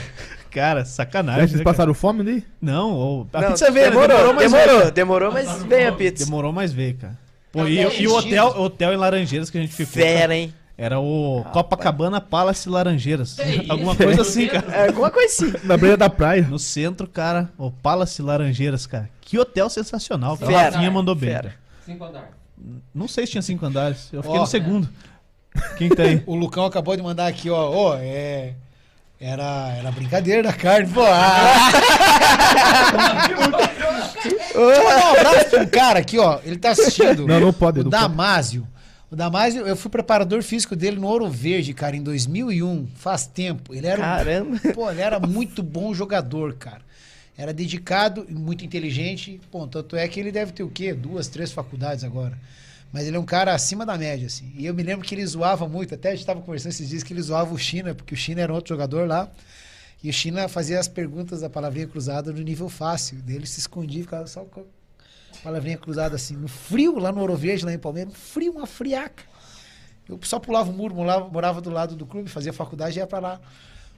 Speaker 1: Cara,
Speaker 2: É,
Speaker 1: sacanagem.
Speaker 2: Vocês
Speaker 1: né, cara?
Speaker 2: passaram fome ali?
Speaker 1: Não, ou- a
Speaker 3: Não,
Speaker 1: pizza veio, né?
Speaker 3: demorou,
Speaker 1: mas
Speaker 3: demorou,
Speaker 1: veio.
Speaker 3: demorou, mas veio a pizza.
Speaker 1: Demorou, mas veio, cara. Pô,
Speaker 4: Não,
Speaker 1: e, e o hotel, hotel em Laranjeiras que a gente ficou.
Speaker 3: Fera,
Speaker 1: cara,
Speaker 3: hein?
Speaker 1: Era o Copacabana Palace Laranjeiras.
Speaker 5: isso?
Speaker 1: Alguma coisa assim, cara.
Speaker 3: É, alguma coisa assim.
Speaker 2: Na beira da praia.
Speaker 1: No centro, cara, o Palace Laranjeiras, cara. Que hotel sensacional. cara.
Speaker 3: Fera,
Speaker 1: A Rafinha mandou bem.
Speaker 3: fera.
Speaker 5: Cinco andares.
Speaker 1: Não sei se tinha cinco andares. Eu fiquei
Speaker 4: Ó,
Speaker 1: no segundo. Quem tá aí?
Speaker 4: O Lucão acabou de mandar aqui, ó. Ó, é. Era, era brincadeira da carne, pô. Ah. Vou mandar um abraço pra um cara aqui, ó. Ele tá assistindo.
Speaker 2: Não, não pode,
Speaker 4: O
Speaker 2: não pode.
Speaker 4: Damásio. O Damásio, eu fui preparador físico dele no Ouro Verde, cara, em 2001. Faz tempo. Ele era um
Speaker 3: Caramba.
Speaker 4: Pô, ele era muito bom jogador, cara. Era dedicado e muito inteligente. Bom, tanto é que ele deve ter o quê? Duas, três faculdades agora. Mas ele é um cara acima da média, assim. E eu me lembro que ele zoava muito. Até a gente estava conversando esses dias que ele zoava o China, porque o China era outro jogador lá. E o China fazia as perguntas da palavrinha cruzada no nível fácil. Daí ele se escondia e ficava só com a palavrinha cruzada assim. No frio, lá no Ouro Verde, lá em Palmeiras, no frio, uma friaca. Eu só pulava o muro, morava, morava do lado do clube, fazia faculdade e ia pra lá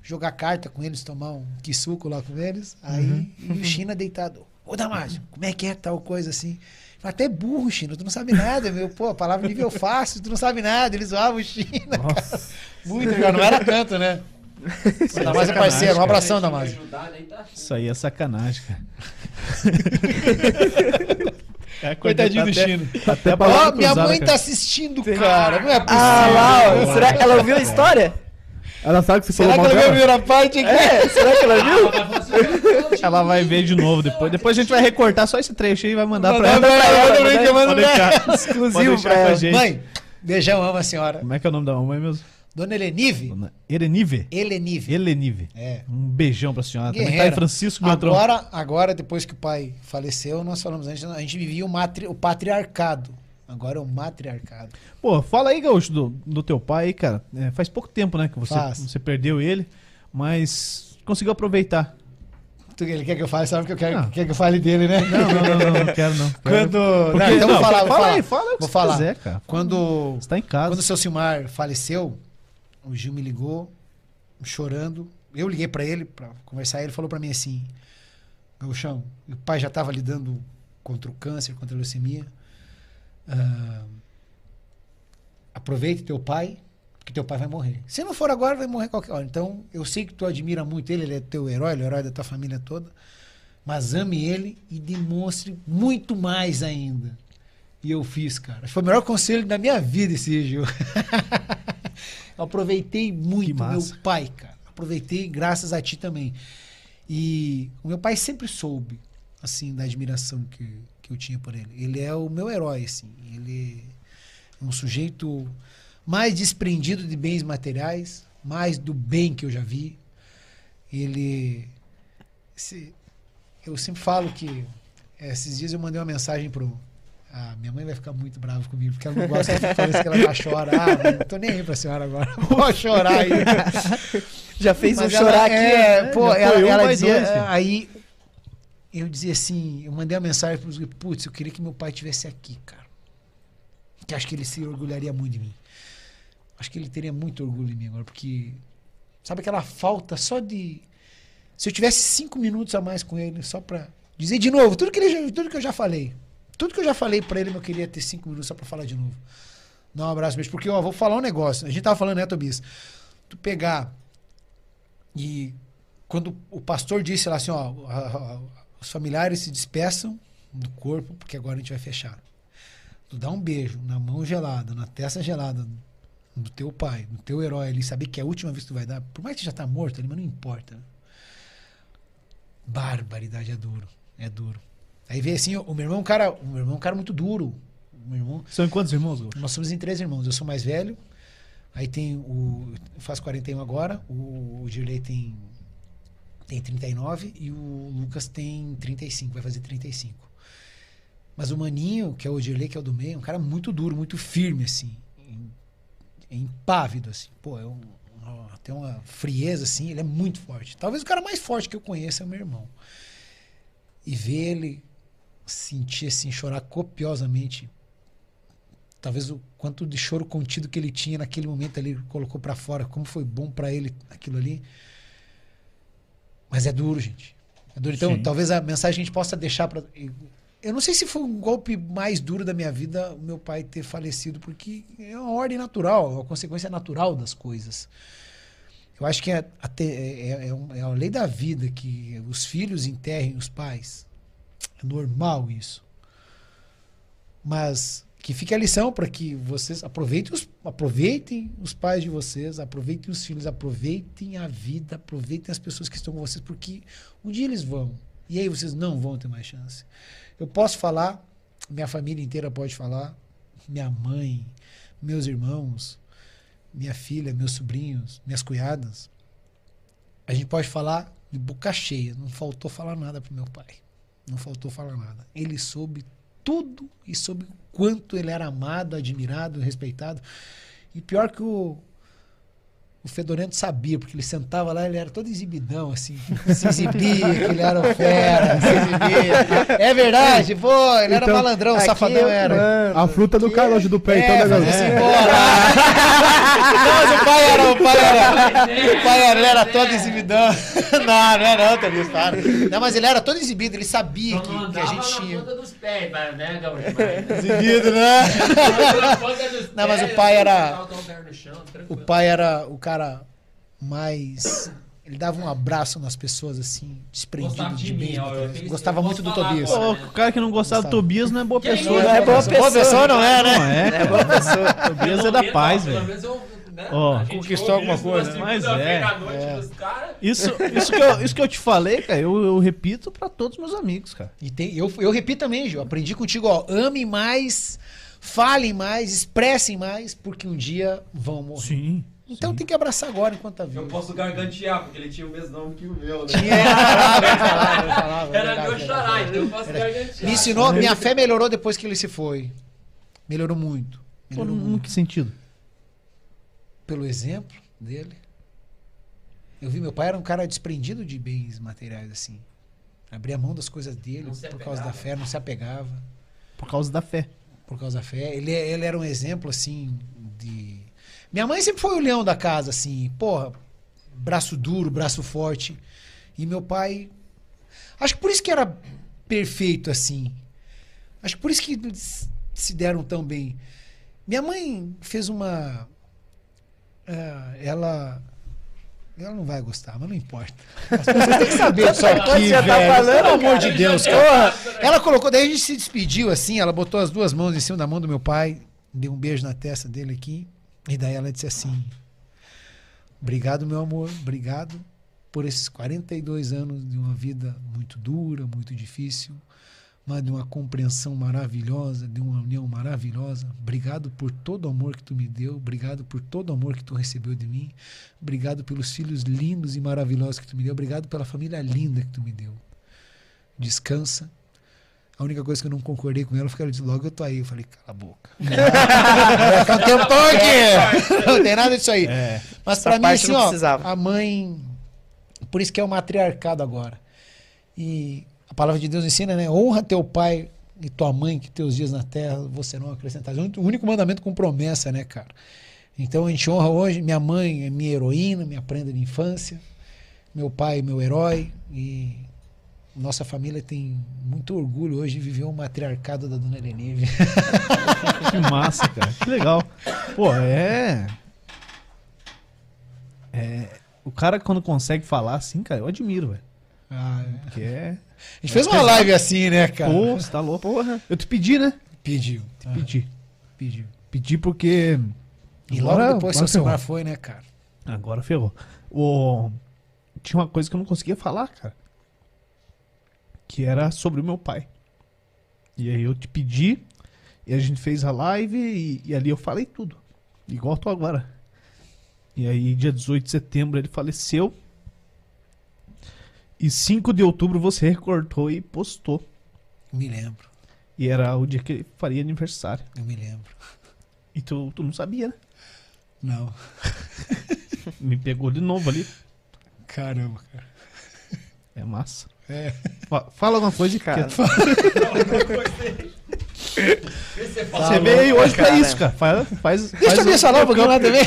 Speaker 4: jogar carta com eles, tomar um quisuco lá com eles. Aí e o China deitado. Ô Damásio, como é que é tal coisa assim? Até burro, China, tu não sabe nada, meu. Pô, a palavra nível fácil, tu não sabe nada. Eles zoavam o China. cara. Muito, já não era tanto, né? O Damásio é parceiro, um abração, Damásio.
Speaker 5: Tá
Speaker 1: Isso aí é sacanagem, cara. É,
Speaker 4: Coitadinho do
Speaker 1: até-
Speaker 4: Chino.
Speaker 1: Até a
Speaker 4: Ó, minha
Speaker 1: cruzada,
Speaker 4: mãe
Speaker 1: cara.
Speaker 4: tá assistindo, cara. Não é possível.
Speaker 3: Ah lá, ó. Será que ela ouviu a história?
Speaker 2: Ela sabe que você
Speaker 4: Será que
Speaker 2: falou
Speaker 4: ela
Speaker 2: mal
Speaker 4: viu a primeira parte aqui?
Speaker 3: É, será que ela viu?
Speaker 1: Ela vai ver de novo depois. Depois a gente vai recortar só esse trecho aí e vai mandar pra ela.
Speaker 4: ela,
Speaker 1: Pode
Speaker 4: ela,
Speaker 1: deixar.
Speaker 4: ela.
Speaker 3: Exclusivo pra
Speaker 1: a
Speaker 3: ela.
Speaker 1: gente.
Speaker 4: Mãe, beijão, amo a senhora.
Speaker 1: Como é que é o nome da mamãe mesmo?
Speaker 4: Dona Helenive.
Speaker 1: Dona Erenive.
Speaker 4: Helenive.
Speaker 1: Helenive.
Speaker 4: É.
Speaker 1: Um beijão pra senhora. Também tá
Speaker 4: Guerreira.
Speaker 1: aí Francisco Beltrão.
Speaker 4: Agora, agora, depois que o pai faleceu, nós falamos antes, a gente vivia o, matri, o patriarcado. Agora é o matriarcado.
Speaker 1: Pô, fala aí, Gaúcho, do, do teu pai aí, cara. É, faz pouco tempo, né, que você,
Speaker 4: Faz.
Speaker 1: você perdeu ele, mas conseguiu aproveitar.
Speaker 4: Tu, ele quer que eu fale, sabe que eu quero
Speaker 1: Ah.
Speaker 4: quer que eu fale dele, né?
Speaker 1: Não, não, não, não, não quero não.
Speaker 4: Quando.
Speaker 1: Porque-
Speaker 4: não, então vou falar, vou
Speaker 1: fala
Speaker 4: falar.
Speaker 1: aí, fala o que
Speaker 4: vou
Speaker 1: você
Speaker 4: falar.
Speaker 1: quiser, cara.
Speaker 4: Quando,
Speaker 1: Você tá em casa.
Speaker 4: quando o seu Silmar faleceu, o Gil me ligou, chorando. Eu liguei pra ele pra conversar. Ele falou pra mim assim: Gauchão, o pai já tava lidando contra o câncer, contra a leucemia. Ah, aproveite teu pai, porque teu pai vai morrer. Se não for agora, vai morrer qualquer hora. Então, eu sei que tu admira muito ele, ele é teu herói, ele é o herói da tua família toda. Mas ame ele e demonstre muito mais ainda. E eu fiz, cara. Foi o melhor conselho da minha vida esse Gil. eu aproveitei muito meu pai, cara. Aproveitei graças a ti também. E o meu pai sempre soube, assim, da admiração que, que eu tinha por ele. Ele é o meu herói, assim. Ele é um sujeito mais desprendido de bens materiais, mais do bem que eu já vi. Ele. se- eu sempre falo que eh, esses dias eu mandei uma mensagem pro. Ah, minha mãe vai ficar muito brava comigo, porque ela não gosta que eu fale isso, que ela já chora. Ah, não tô nem aí pra senhora agora. Pode chorar aí.
Speaker 3: Já fez
Speaker 4: Mas
Speaker 3: um chorar
Speaker 4: ela,
Speaker 3: aqui.
Speaker 4: É,
Speaker 1: né?
Speaker 4: pô,
Speaker 1: Já
Speaker 4: ela, ela
Speaker 1: vai
Speaker 4: dizia.
Speaker 1: dois, filho.
Speaker 4: aí eu dizia assim, eu mandei uma mensagem para os putz, eu queria que meu pai tivesse aqui, cara. Que acho que ele se orgulharia muito de mim. Acho que ele teria muito orgulho de mim agora, porque sabe aquela falta só de se eu tivesse cinco minutos a mais com ele, só pra dizer de novo tudo que, ele, tudo que eu já falei. Tudo que eu já falei pra ele, eu queria ter cinco minutos só pra falar de novo. Dá um abraço mesmo. Porque, ó, vou falar um negócio. A gente tava falando, né, Tobias? Tu pegar e quando o pastor disse lá assim, ó, a- a- os familiares se despeçam do corpo, porque agora a gente vai fechar. Tu dá um beijo na mão gelada, na testa gelada do teu pai, do teu herói ali, saber que é a última vez que tu vai dar, por mais que já tá morto ali, mas não importa. Barbaridade é duro, é duro. Aí veio assim, o meu irmão é um cara, o meu irmão é um cara muito duro. O meu irmão,
Speaker 1: São em quantos irmãos, Gaúcho?
Speaker 4: nós somos em três irmãos. Eu sou mais velho. Aí tem o. Eu faço 41 agora. O, o Dirley tem, tem 39 e o Lucas tem 35, vai fazer 35. Mas o Maninho, que é o Dirley, que é o do meio, é um cara muito duro, muito firme, assim. É impávido, assim. Pô, é um, tem uma frieza, assim. Ele é muito forte. Talvez o cara mais forte que eu conheça é o meu irmão. E ver ele sentir, assim, chorar copiosamente talvez o quanto de choro contido que ele tinha naquele momento ali, colocou pra fora, como foi bom pra ele aquilo ali. Mas é duro, gente. É duro. Então,
Speaker 1: Sim.
Speaker 4: talvez a mensagem a gente possa deixar pra. Eu não sei se foi um golpe mais duro da minha vida o meu pai ter falecido, porque é uma ordem natural, é uma consequência natural das coisas. Eu acho que é, é, é, é é a lei da vida que os filhos enterrem os pais. É normal isso. Mas que fique a lição para que vocês aproveitem os, aproveitem os pais de vocês, aproveitem os filhos, aproveitem a vida, aproveitem as pessoas que estão com vocês, porque um dia eles vão. E aí vocês não vão ter mais chance. Eu posso falar, minha família inteira pode falar, minha mãe, meus irmãos, minha filha, meus sobrinhos, minhas cunhadas. A gente pode falar de boca cheia. Não faltou falar nada pro meu pai. Não faltou falar nada. Ele soube tudo e soube quanto ele era amado, admirado, respeitado. E pior que o, o Fedorento sabia, porque ele sentava lá, ele era todo exibidão, assim, se exibia, que ele era o fera, se exibia. É verdade, pô, ele era
Speaker 2: Então,
Speaker 4: malandrão,
Speaker 3: aqui
Speaker 4: safadão
Speaker 3: eu-
Speaker 4: era.
Speaker 2: A fruta do Carlos do pé,
Speaker 4: É,
Speaker 2: então, né,
Speaker 4: assim, bora. Não, mas o pai era, o pai era, o pai era, ele era todo exibidão. Não, não era não, Tobias, para. Não, mas ele era todo exibido, ele sabia que, que a gente
Speaker 5: na
Speaker 4: tinha.
Speaker 5: ponta dos pés, né, Gabriel?
Speaker 4: Exibido, né?
Speaker 5: Na ponta dos
Speaker 4: Não, mas o pai era-
Speaker 5: botava o
Speaker 4: pai era o cara mais. Ele dava um abraço nas pessoas, assim, desprendido
Speaker 5: Gostava
Speaker 4: de
Speaker 5: de mim,
Speaker 4: bem.
Speaker 5: ó, eu
Speaker 4: Gostava
Speaker 5: eu
Speaker 4: muito do Tobias.
Speaker 5: agora.
Speaker 1: Ô, o cara que não gostava do
Speaker 4: Gostava.
Speaker 1: Tobias não é boa pessoa.
Speaker 3: Não é boa pessoa.
Speaker 4: Boa pessoa não é, né?
Speaker 1: Não é,
Speaker 3: É boa
Speaker 1: cara.
Speaker 3: pessoa.
Speaker 1: Tobias é da paz, velho.
Speaker 5: menos eu, né, gente
Speaker 2: conquistou alguma
Speaker 5: isso
Speaker 2: coisa, né?
Speaker 1: Mas é.
Speaker 5: caras.
Speaker 1: Isso, isso, que eu, isso que eu te falei, cara, eu, eu repito pra todos meus amigos, cara.
Speaker 4: E tem, eu, eu repito também, Gil. Aprendi contigo, ó. Amem mais, falem mais, expressem mais, porque um dia vão morrer.
Speaker 1: Sim.
Speaker 4: Então tem que abraçar agora enquanto tá vivo.
Speaker 5: Eu posso gargantear, porque ele tinha o mesmo nome que o meu, né?
Speaker 4: Tinha,
Speaker 5: Era meu xará, então eu posso gargantear.
Speaker 4: Me ensinou, minha fé melhorou depois que ele se foi. Melhorou muito. Melhorou
Speaker 1: no, no
Speaker 4: muito.
Speaker 1: que sentido?
Speaker 4: Pelo exemplo dele. Eu vi, meu pai era um cara desprendido de bens materiais, assim. Abria mão das coisas dele por causa da fé, não se apegava.
Speaker 1: Por causa da fé.
Speaker 4: por causa da fé. Ele, ele era um exemplo, assim, de. Minha mãe sempre foi o leão da casa, assim, porra, braço duro, braço forte. E meu pai. Acho que por isso que era perfeito, assim. Acho que por isso que se deram tão bem. Minha mãe fez uma. ah, ela. Ela não vai gostar, mas não importa. As pessoas têm que saber disso aqui,
Speaker 3: já tá
Speaker 4: velho.
Speaker 3: falando,
Speaker 4: Pelo amor de Deus, cara.
Speaker 5: tá.
Speaker 4: Ela colocou, daí a gente se despediu assim, ela botou as duas mãos em cima da mão do meu pai, deu um beijo na testa dele aqui, e daí ela disse assim: Obrigado, meu amor, obrigado por esses 42 anos de uma vida muito dura, muito difícil, mas de uma compreensão maravilhosa, de uma união maravilhosa. Obrigado por todo o amor que tu me deu, obrigado por todo o amor que tu recebeu de mim, obrigado pelos filhos lindos e maravilhosos que tu me deu, obrigado pela família linda que tu me deu. Descansa. A única coisa que eu não concordei com ela foi que ela disse, logo eu tô aí. Eu falei, cala a boca. Vai ficar um tempão aqui. Não tem nada disso aí.
Speaker 1: É.
Speaker 4: Mas
Speaker 3: Essa
Speaker 4: pra mim, assim,
Speaker 3: não
Speaker 4: ó,
Speaker 3: precisava.
Speaker 4: a mãe. Por isso que é o matriarcado agora. E a palavra de Deus ensina, né? Honra teu pai e tua mãe, que teus dias na terra você não acrescentarás. O único mandamento com promessa, né, cara? Então a gente honra hoje. Minha mãe é minha heroína, minha prenda de infância. Meu pai é meu herói. E nossa família tem muito orgulho hoje de viver o matriarcado da dona Leneve.
Speaker 1: Que massa, cara. Que legal. Pô, é. É. O cara, quando consegue falar assim, cara, eu admiro, velho.
Speaker 4: Ah, é.
Speaker 1: Porque é.
Speaker 4: A gente fez uma live assim, né, cara?
Speaker 1: Pô, você tá louco? Porra. Eu te pedi, né?
Speaker 4: Pediu. Ah,
Speaker 1: Pedi.
Speaker 4: Pediu.
Speaker 1: Pedi porque.
Speaker 4: E logo
Speaker 1: Agora-
Speaker 4: depois
Speaker 1: agora
Speaker 4: seu celular foi, né, cara?
Speaker 1: Agora ferrou. O... Tinha uma coisa que eu não conseguia falar, cara. Que era sobre o meu pai. E aí eu te pedi, e a gente fez a live, e, e ali eu falei tudo. Igual tô agora. E aí, dia 18 de setembro, ele faleceu. E 5 de outubro você recortou e postou.
Speaker 4: Me lembro,
Speaker 1: E era o dia que ele faria aniversário.
Speaker 4: eu me lembro.
Speaker 1: E tu, tu não sabia, né?
Speaker 4: Não.
Speaker 1: Me pegou de novo ali.
Speaker 4: Caramba, cara.
Speaker 1: É massa.
Speaker 4: É.
Speaker 1: Fa- Fala alguma coisa, cara.
Speaker 5: Você fala.
Speaker 1: Você veio hoje pra isso, cara. Faz, faz,
Speaker 4: Deixa
Speaker 1: faz
Speaker 4: eu me falar um pouquinho lá também.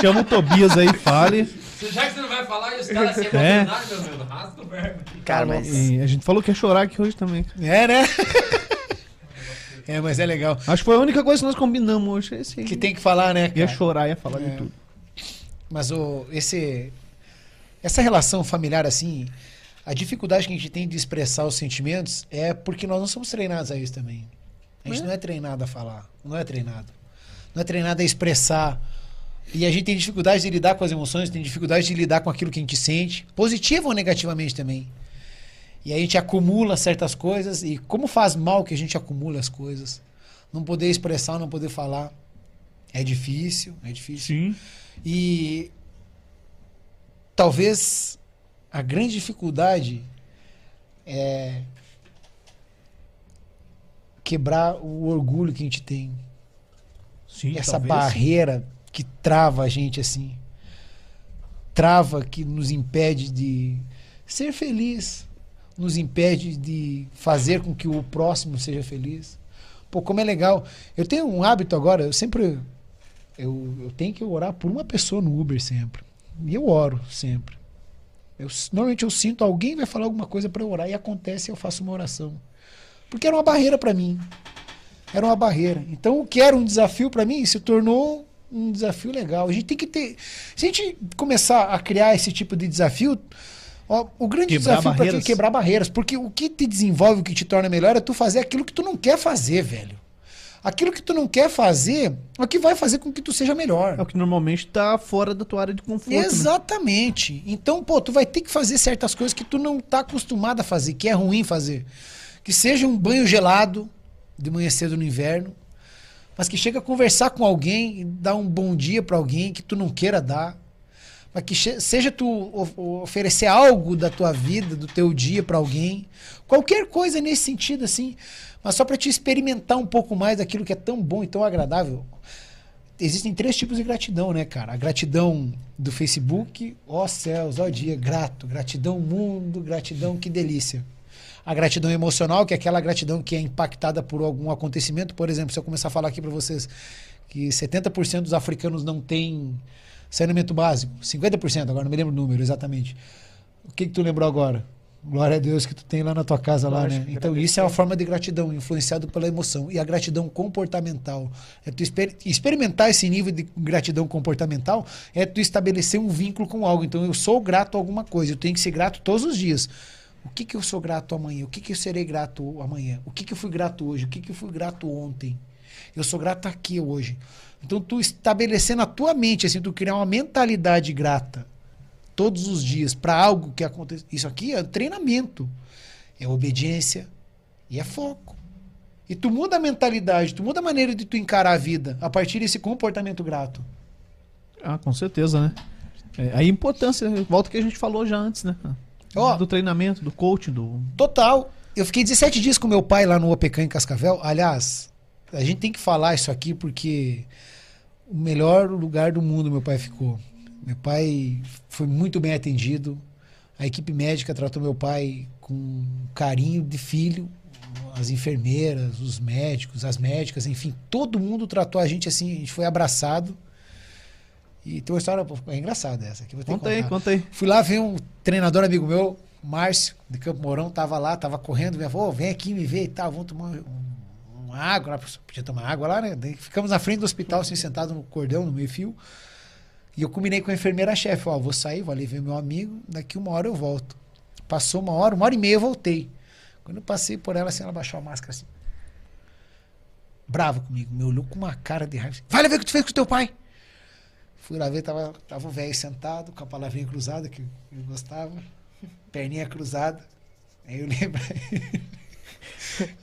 Speaker 1: Chama o Tobias aí, fale.
Speaker 5: Já que você não vai falar e os caras se
Speaker 1: É.
Speaker 5: meu Deus, rasga o verbo.
Speaker 3: Cara, mas.
Speaker 1: E a gente falou que ia chorar aqui hoje também.
Speaker 4: É, né? É, mas é legal.
Speaker 1: Acho que foi a única coisa que nós combinamos hoje. Esse aí.
Speaker 4: Que tem que falar, né,
Speaker 1: Ia
Speaker 4: cara?
Speaker 1: chorar, ia falar
Speaker 4: É.
Speaker 1: de tudo.
Speaker 4: Mas o, esse, essa relação familiar, assim, a dificuldade que a gente tem de expressar os sentimentos é porque nós não somos treinados a isso também. A gente
Speaker 1: É.
Speaker 4: não é treinado a falar. Não é treinado. Não é treinado a expressar. E a gente tem dificuldade de lidar com as emoções, tem dificuldade de lidar com aquilo que a gente sente, positivo ou negativamente também. E a gente acumula certas coisas e como faz mal que a gente acumula as coisas. Não poder expressar, não poder falar. É difícil, é difícil.
Speaker 1: Sim.
Speaker 4: E talvez a grande dificuldade é quebrar o orgulho que a gente tem.
Speaker 1: Sim,
Speaker 4: Essa
Speaker 1: talvez.
Speaker 4: barreira que trava a gente assim. Trava que nos impede de ser feliz, nos impede de fazer com que o próximo seja feliz. Pô, como é legal. Eu tenho um hábito agora, eu sempre eu, eu tenho que orar por uma pessoa no Uber sempre. E eu oro sempre. Eu, normalmente eu sinto alguém vai falar alguma coisa para eu orar e acontece, eu faço uma oração. Porque era uma barreira para mim. Era uma barreira. Então, o que era um desafio para mim se tornou um desafio legal. A gente tem que ter. Se a gente começar a criar esse tipo de desafio, ó, o grande
Speaker 1: Quebrar
Speaker 4: desafio para
Speaker 1: barreiras.
Speaker 4: quebrar barreiras. Porque o que te desenvolve, o que te torna melhor é tu fazer aquilo que tu não quer fazer, velho. Aquilo que tu não quer fazer é o que vai fazer com que tu seja melhor.
Speaker 1: É o que normalmente tá fora da tua área de conforto. né?
Speaker 4: Exatamente. Então, pô, tu vai ter que fazer certas coisas que tu não tá acostumado a fazer, que é ruim fazer. Que seja um banho gelado de manhã cedo no inverno, mas que chega a conversar com alguém e dar um bom dia pra alguém que tu não queira dar. Mas que seja tu oferecer algo da tua vida, do teu dia pra alguém. Qualquer coisa nesse sentido assim, mas só pra te experimentar um pouco mais daquilo que é tão bom e tão agradável existem três tipos de gratidão, né, cara? A gratidão do Facebook, ó céus, ó dia, grato. Gratidão mundo, gratidão, que delícia. A gratidão emocional, que é aquela gratidão que é impactada por algum acontecimento. Por exemplo, se eu começar a falar aqui pra vocês que 70% dos africanos não têm saneamento básico, 50%, agora não me lembro o número exatamente. O que que tu lembrou agora? Glória a Deus que tu tem lá na tua casa lá, né? Então isso é uma forma de gratidão, influenciado pela emoção. E a gratidão comportamental. É tu exper- experimentar esse nível de gratidão comportamental é tu estabelecer um vínculo com algo. Então eu sou grato a alguma coisa, eu tenho que ser grato todos os dias. O que, que eu sou grato amanhã? O que, que eu serei grato amanhã? O que, que eu fui grato hoje? O que, que eu fui grato ontem? Eu sou grato aqui hoje. Então tu estabelecer na tua mente, assim, tu criar uma mentalidade grata todos os dias para algo que acontece. Isso aqui é treinamento, é obediência e é foco. E tu muda a mentalidade, tu muda a maneira de tu encarar a vida a partir desse comportamento grato.
Speaker 1: Ah, com certeza, né? É, a importância, volta que a gente falou já antes, né?
Speaker 4: Ó.
Speaker 1: do treinamento, do coaching, do.
Speaker 4: Total. Eu fiquei 17 dias com meu pai lá no OPK em Cascavel. Aliás, a gente tem que falar isso aqui porque o melhor lugar do mundo meu pai ficou. Meu pai foi muito bem atendido. A equipe médica tratou meu pai com carinho de filho. As enfermeiras, os médicos, as médicas, enfim, todo mundo tratou a gente assim. A gente foi abraçado. E tem uma história é engraçada essa. Eu vou ter
Speaker 1: Conta aí, conta aí.
Speaker 4: Fui lá ver um treinador amigo meu, Márcio, de Campo Mourão, tava lá, tava correndo, me falou, "Ô, vem aqui me ver e tal, vamos tomar um- uma água lá, podia tomar água lá, né? Ficamos na frente do hospital, assim, sentado no cordão, no meio fio. E eu combinei com a enfermeira-chefe, ó, vou sair, vou ali ver meu amigo, daqui uma hora eu volto. Passou uma hora, uma hora e meia eu voltei. Quando eu passei por ela, assim, ela baixou a máscara assim. Brava comigo, me olhou com uma cara de raiva. Vai lá ver o que tu fez com o teu pai. Fui lá ver, tava, tava o velho sentado, com a palavrinha cruzada, que eu gostava, perninha cruzada. Aí eu lembro.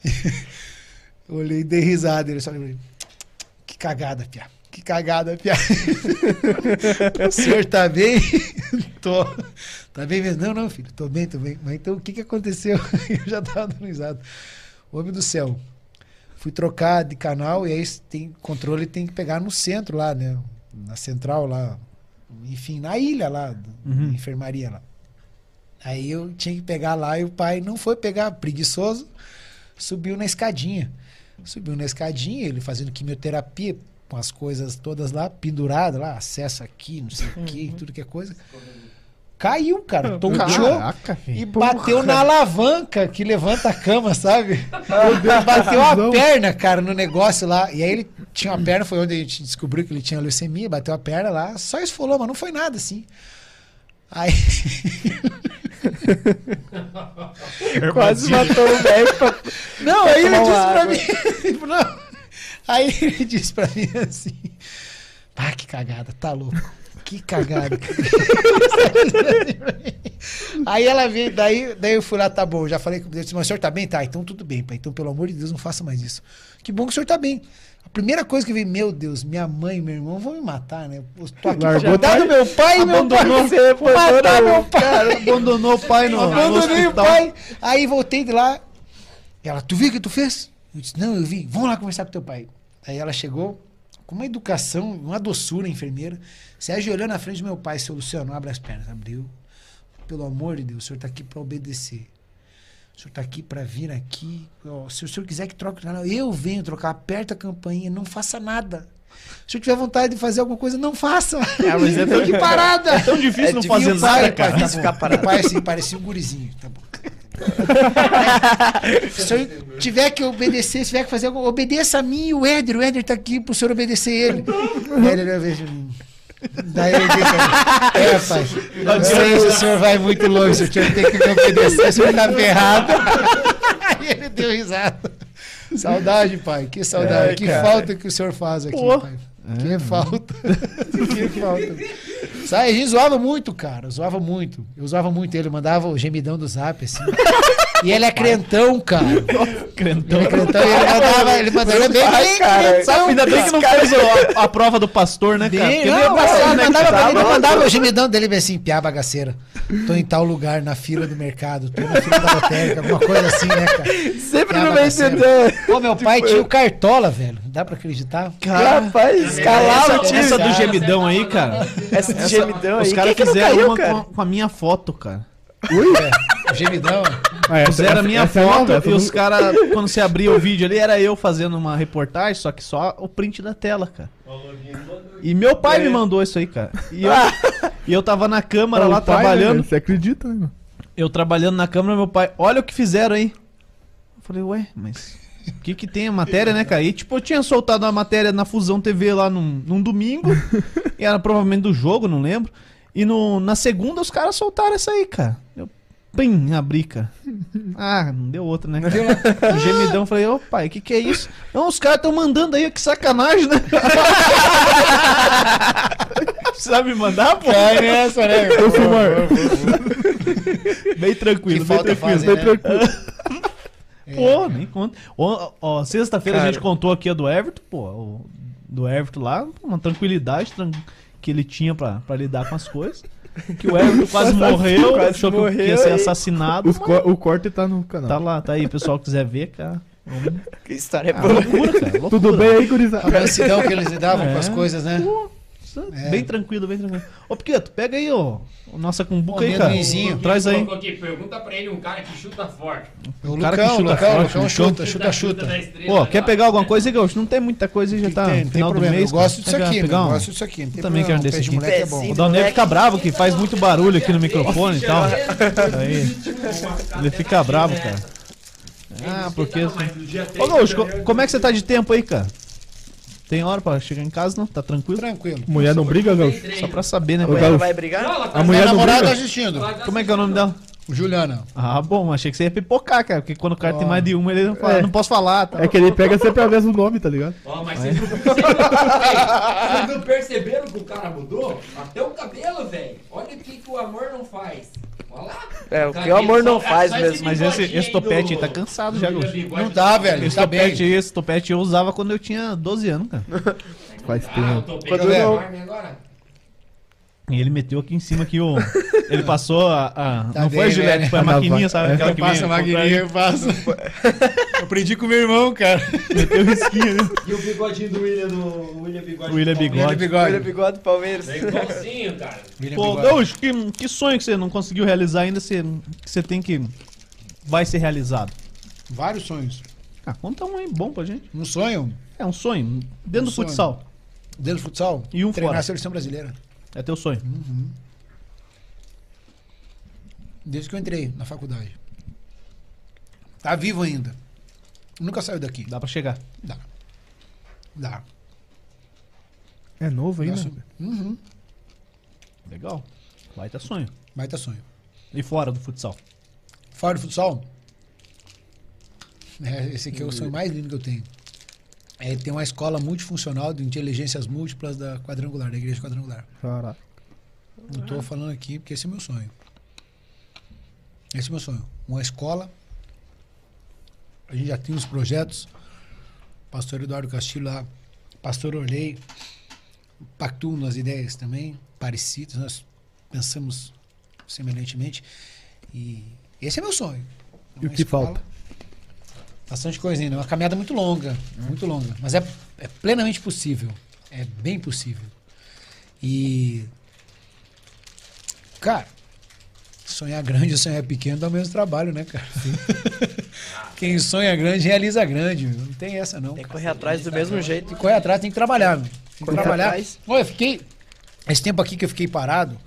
Speaker 4: Olhei e dei risada. Ele só lembrou. Que cagada, Pia. Que cagada, Pia. o senhor tá bem? tô. Tá bem mesmo? Não, não, filho. Tô bem, tô bem. Mas então o que que aconteceu? Eu já tava dando risada. Homem do céu. Fui trocar de canal e aí tem controle tem que pegar no centro lá, né? Na central lá. Enfim, na ilha lá,
Speaker 1: Uhum.
Speaker 4: enfermaria lá. Aí eu tinha que pegar lá e o pai não foi pegar, preguiçoso, subiu na escadinha. Subiu na escadinha, ele fazendo quimioterapia, com as coisas todas lá, penduradas lá, acesso aqui, não sei o que, tudo que é coisa. Caiu, cara, tonteou
Speaker 2: Caraca, filho.
Speaker 4: e bateu na alavanca que levanta a cama, sabe? bateu a perna, cara, no negócio lá. E aí ele tinha uma perna, foi onde a gente descobriu que ele tinha leucemia, bateu a perna lá, só esfolou, mas não foi nada assim. Aí.
Speaker 3: Quase matou o velho pra...
Speaker 4: Não, aí ele disse
Speaker 3: uma
Speaker 4: pra
Speaker 3: água.
Speaker 4: mim. tipo, não. Aí ele disse pra mim assim: Ah, que cagada, tá louco. Que cagada. aí ela veio, daí, daí eu fui lá, tá bom. Já falei com ele, disse, mas o senhor tá bem? Tá, então tudo bem, pai. Então, pelo amor de Deus, não faça mais isso. Que bom que o senhor tá bem. A primeira coisa que eu vi, meu Deus, minha mãe e meu irmão vão me matar, né? Eu tô aqui
Speaker 2: Largou
Speaker 4: cuidar do meu pai e meu pai.
Speaker 3: Abandonou você,
Speaker 4: Vou matar meu pai.
Speaker 1: Abandonou o pai no, no
Speaker 4: Abandonei o pai. Aí voltei de lá. Ela, tu viu o que tu fez? Eu disse, não, eu vi. Vamos lá conversar com teu pai. Aí ela chegou com uma educação, uma doçura, a enfermeira. Sérgio olhando na frente do meu pai, seu Luciano, abre as pernas. Abriu. Pelo amor de Deus, o senhor está aqui para obedecer. O senhor está aqui para vir aqui. Ó, se o senhor quiser que troque o canal, eu venho trocar. Aperta a campainha, não faça nada. Se eu tiver vontade de fazer alguma coisa, não faça.
Speaker 3: mas é tão-
Speaker 4: Fique parada.
Speaker 1: É tão difícil
Speaker 3: É
Speaker 1: não
Speaker 3: difícil,
Speaker 1: fazer nada, cara.
Speaker 3: pai. Difícil ficar parado.
Speaker 4: Meu pai assim, parecia um gurizinho. Tá bom. Se eu tiver que obedecer, se tiver que fazer algo, obedeça a mim e o Éder. O Éder tá aqui pro senhor obedecer ele. O Éder, eu vejo. Daí eu disse, é, pai, não sei se o senhor vai muito longe, se o senhor tem que me obedecer, o senhor tá ferrado. Aí ele deu risada. Saudade, pai, que saudade.
Speaker 3: Ai,
Speaker 4: que falta que o senhor faz aqui,
Speaker 1: Pô.
Speaker 4: pai. Que falta. que falta. Sabe, a gente zoava muito, cara. Zoava muito. Eu zoava muito ele, mandava o gemidão do zap, assim. E ele é crentão, cara.
Speaker 1: Crentão.
Speaker 4: Ele é crentão e ele mandava, ele mandava ele é bem,
Speaker 3: Ai, cara,
Speaker 4: crentão.
Speaker 1: Ainda bem que não fez a, a prova do pastor, né, cara?
Speaker 4: Bem, não,
Speaker 1: ele ia
Speaker 4: mas
Speaker 1: passar,
Speaker 4: ele
Speaker 1: né,
Speaker 4: mandava, pra
Speaker 1: tava-
Speaker 4: mim, ele mandava o gemidão dele bem assim, piá bagaceira. Tô em tal lugar, na fila do mercado, tô na fila da lotérica, alguma coisa assim, né, cara?
Speaker 3: Sempre
Speaker 4: Piá
Speaker 3: não vai entender.
Speaker 4: Pô, meu pai tinha o cartola, velho. Dá pra acreditar?
Speaker 3: Rapaz, escalava
Speaker 1: Essa, essa do gemidão aí, cara.
Speaker 3: Essa do gemidão
Speaker 1: Os
Speaker 3: aí.
Speaker 1: caras
Speaker 3: Quem que não
Speaker 1: fizeram
Speaker 3: caiu,
Speaker 1: uma
Speaker 3: cara?
Speaker 1: com, com a minha foto, cara.
Speaker 4: É, gemidão.
Speaker 2: Ah, essa-
Speaker 1: Fizeram a
Speaker 2: essa-
Speaker 1: minha
Speaker 2: essa é
Speaker 1: foto
Speaker 2: nova, essa
Speaker 1: e os caras, quando você abria o vídeo ali, era eu fazendo uma reportagem, só que só o print da tela, cara. E meu pai me mandou isso aí, cara. E eu, e eu tava na câmara
Speaker 2: Ah, o
Speaker 1: lá
Speaker 2: pai, né,
Speaker 1: trabalhando.
Speaker 2: velho? Você acredita, né, mano?
Speaker 1: Eu trabalhando na câmara, meu pai, olha o que fizeram aí. Eu falei, ué, mas o que que tem a matéria, né, cara? E tipo, eu tinha soltado a matéria na Fusão TV lá num, num domingo, e era provavelmente do jogo, não lembro. E no, na segunda os caras soltaram essa aí, cara. Eu, pim, abri, cara. Ah, não deu outra, né, cara? O gemidão, falei, ô pai, o que que é isso? Não, os caras estão mandando aí, que sacanagem, né? Precisa me mandar, pô?
Speaker 4: Cai nessa, né?
Speaker 2: Eu sou maior.
Speaker 1: Bem tranquilo,
Speaker 4: Que
Speaker 1: bem tranquilo.
Speaker 4: fazem,
Speaker 2: Bem
Speaker 4: né?
Speaker 2: tranquilo.
Speaker 1: Pô, nem conta. Ó, ó, Sexta-feira a gente contou aqui a do Everton, pô. o- do Everton lá, uma tranquilidade tran- que ele tinha pra, pra lidar com as coisas. Que o Everton quase morreu,
Speaker 3: Quase
Speaker 1: achou que
Speaker 3: morreu
Speaker 1: ia ser assassinado.
Speaker 2: Os co- o corte tá no canal.
Speaker 1: Tá lá, tá aí, o pessoal quiser ver, cara.
Speaker 3: Que história
Speaker 1: Ah,
Speaker 3: boa.
Speaker 1: loucura, cara. Loucura.
Speaker 2: Tudo bem aí,
Speaker 4: A
Speaker 2: gurizada?
Speaker 4: mansidão que eles davam com as
Speaker 1: É.
Speaker 4: coisas, né? É.
Speaker 1: Bem tranquilo, bem tranquilo. Ô, Piqueto, pega aí, ó. Nossa cumbuca aí, cara.
Speaker 4: amendoinzinho.
Speaker 1: Traz aí.
Speaker 5: Colocou aqui, pergunta pra ele um cara que chuta forte.
Speaker 4: O
Speaker 1: cara que
Speaker 4: Lucão,
Speaker 1: chuta
Speaker 4: Lucão,
Speaker 1: forte,
Speaker 4: Lucão
Speaker 1: Lucão.
Speaker 4: chuta, chuta, chuta.
Speaker 5: estrela,
Speaker 1: Pô, quer pegar alguma coisa aí, Gaúcho? Não tem muita coisa aí, já tá
Speaker 4: tem, não tem
Speaker 1: final do
Speaker 4: problema.
Speaker 1: mês.
Speaker 4: eu gosto
Speaker 1: cara.
Speaker 4: disso aqui,
Speaker 1: pegar um-
Speaker 4: Eu gosto disso aqui.
Speaker 1: Eu também quero
Speaker 4: problema.
Speaker 1: desse aqui.
Speaker 4: moleque é bom.
Speaker 1: O Dalneve fica bravo, que faz muito barulho aqui no microfone e tal. Aí. Ele fica bravo, cara. Ah, porque. Ô,
Speaker 5: 3 de
Speaker 1: Gaúcho, como é que você tá de tempo aí, cara? Tem hora pra chegar em casa, não? Tá tranquilo?
Speaker 4: Tranquilo.
Speaker 2: Mulher não briga, Gaúcho?
Speaker 1: Só pra saber, né, cara?
Speaker 3: Ela
Speaker 2: Gaúcho.
Speaker 3: vai brigar?
Speaker 5: Não, ela tá
Speaker 2: A mulher não
Speaker 4: namorada tá
Speaker 2: briga?
Speaker 4: assistindo.
Speaker 1: Como é que é o nome dela?
Speaker 4: Juliana.
Speaker 1: Ah, bom, achei que você ia pipocar, cara. Porque quando o cara tem
Speaker 4: Ó.
Speaker 1: mais de uma, ele não fala,
Speaker 2: É.
Speaker 1: não posso falar. Tá?
Speaker 2: É que ele pega sempre a vez do nome, tá ligado?
Speaker 5: Ó, mas vocês não, vocês não- não perceberam que o cara mudou? Até o cabelo, velho. Olha o que, que o amor não faz. Olha lá.
Speaker 3: É, o que o amor não faz mesmo.
Speaker 1: Mas esse, esse topete aí tá cansado já,
Speaker 5: bigode
Speaker 4: Não tá, velho.
Speaker 1: Esse
Speaker 4: Tá bem.
Speaker 1: topete, esse topete eu usava quando eu tinha 12 anos, cara.
Speaker 2: Faz
Speaker 5: Ah, o
Speaker 2: tempo.
Speaker 5: topete
Speaker 3: Quando
Speaker 5: é
Speaker 3: não-
Speaker 5: enorme agora.
Speaker 1: E ele meteu aqui em cima que o. Ele passou a. a-
Speaker 4: Tá
Speaker 1: não foi a
Speaker 4: bem,
Speaker 1: Gillette,
Speaker 4: velho.
Speaker 1: foi a maquininha, sabe? Aquela
Speaker 4: Eu
Speaker 1: que
Speaker 4: passo a maquininha, eu passo. Eu aprendi com o meu irmão, cara.
Speaker 1: Meteu risquinho ali.
Speaker 5: E o bigodinho do William, do William Bigode.
Speaker 1: William. Bigode.
Speaker 4: William Bigode.
Speaker 3: O bigode do Palmeiras.
Speaker 5: É igualzinho, cara.
Speaker 4: William
Speaker 1: Pô. Gaúcho, que, que sonho que você não conseguiu realizar ainda, você, que você tem que. Vai ser realizado?
Speaker 4: Vários sonhos.
Speaker 1: Ah, conta um aí bom pra gente.
Speaker 4: Um sonho
Speaker 1: É um sonho, dentro
Speaker 4: Um
Speaker 1: do
Speaker 4: sonho.
Speaker 1: futsal.
Speaker 4: dentro do futsal.
Speaker 1: E um
Speaker 4: Treinar
Speaker 1: fora.
Speaker 4: a seleção brasileira.
Speaker 1: É teu sonho.
Speaker 4: Desde que eu entrei na faculdade. Tá vivo ainda. Nunca saiu daqui.
Speaker 1: Dá pra chegar.
Speaker 4: Dá. Dá.
Speaker 2: É novo ainda?
Speaker 4: Nossa. Uhum.
Speaker 1: Legal. Vai ter sonho.
Speaker 4: Baita sonho.
Speaker 1: E fora do futsal.
Speaker 4: Fora do futsal. É, esse aqui é o sonho mais lindo que eu tenho. É ter uma escola multifuncional de inteligências múltiplas da quadrangular, da igreja quadrangular.
Speaker 2: Caraca.
Speaker 4: Não estou falando aqui porque esse é meu sonho. Esse é meu sonho. Uma escola. A gente já tem uns projetos. Pastor Eduardo Castilho lá, Pastor Orley, pactuam nas ideias também, parecidas. Nós pensamos semelhantemente. E esse é meu sonho.
Speaker 2: E o
Speaker 4: Uma
Speaker 2: que
Speaker 4: escola-
Speaker 2: falta?
Speaker 4: Bastante coisa ainda. É uma caminhada muito longa. Muito longa. Mas é, é plenamente possível. É bem possível. E. Cara, sonhar grande e sonhar pequeno dá o mesmo trabalho, né, cara? Quem sonha grande realiza grande. meu. Não tem essa, não.
Speaker 3: Tem que correr atrás do mesmo jeito.
Speaker 4: Tem que correr atrás, tem que trabalhar. meu. Tem que
Speaker 3: Correr
Speaker 4: trabalhar.
Speaker 3: atrás.
Speaker 4: Olha, eu fiquei. Esse tempo aqui que eu fiquei parado,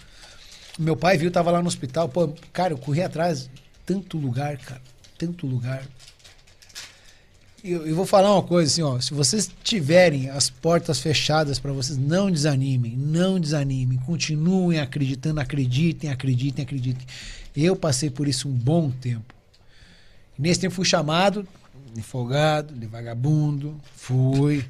Speaker 4: meu pai viu, tava lá no hospital. Pô, cara, eu corri atrás. Tanto lugar, cara. Tanto lugar. E Eu, eu vou falar uma coisa assim, ó. Se vocês tiverem as portas fechadas para vocês, não desanimem, não desanimem. Continuem acreditando, acreditem, acreditem, acreditem. Eu passei por isso um bom tempo. E nesse tempo fui chamado de folgado, de vagabundo, fui.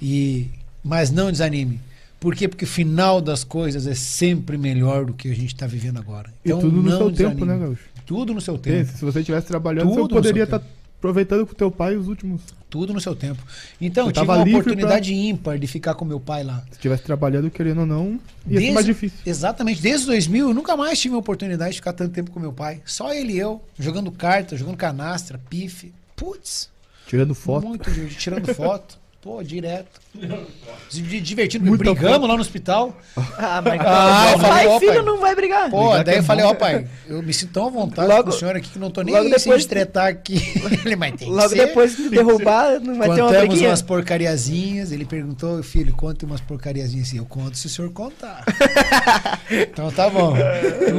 Speaker 4: E mas não desanime. Por quê? Porque o final das coisas é sempre melhor do que a gente está vivendo agora.
Speaker 2: E tudo no seu
Speaker 4: desanime.
Speaker 2: tempo, né, Gaúcho?
Speaker 4: Tudo no seu tempo.
Speaker 2: Pensa, se você estivesse trabalhando,
Speaker 4: Tudo
Speaker 2: você poderia estar aproveitando com teu pai os últimos.
Speaker 4: Tudo no seu tempo. Então,
Speaker 2: Eu
Speaker 4: tive uma oportunidade ímpar de ficar com meu pai lá.
Speaker 2: Se estivesse trabalhando, querendo ou não, ia ser
Speaker 4: Desde-
Speaker 2: mais difícil.
Speaker 4: Exatamente. Desde 2000, eu nunca mais tive a oportunidade de ficar tanto tempo com meu pai. Só ele e eu, jogando carta, jogando canastra, pife. Putz,
Speaker 2: Tirando foto.
Speaker 4: muito tirando foto. Pô, direto. Divertindo,
Speaker 2: Muita
Speaker 4: brigamos
Speaker 2: foto.
Speaker 4: lá no hospital.
Speaker 3: Ah, mas
Speaker 4: Ah, eu falei,
Speaker 3: pai filho
Speaker 4: pai.
Speaker 3: não vai brigar.
Speaker 4: Pô,
Speaker 2: Brigar
Speaker 4: daí
Speaker 2: que é
Speaker 4: eu falei,
Speaker 2: bom.
Speaker 4: ó, pai, eu me sinto tão à vontade
Speaker 3: Logo-
Speaker 4: com o senhor aqui que não tô nem
Speaker 3: logo depois-
Speaker 4: estretar aqui. Ele, mas tem
Speaker 3: Logo depois que derrubar, não vai ter uma
Speaker 4: Contamos
Speaker 3: briguinha.
Speaker 4: umas porcariazinhas. Ele perguntou, filho, conte umas porcariazinhas assim. Eu conto se o senhor contar. então tá bom.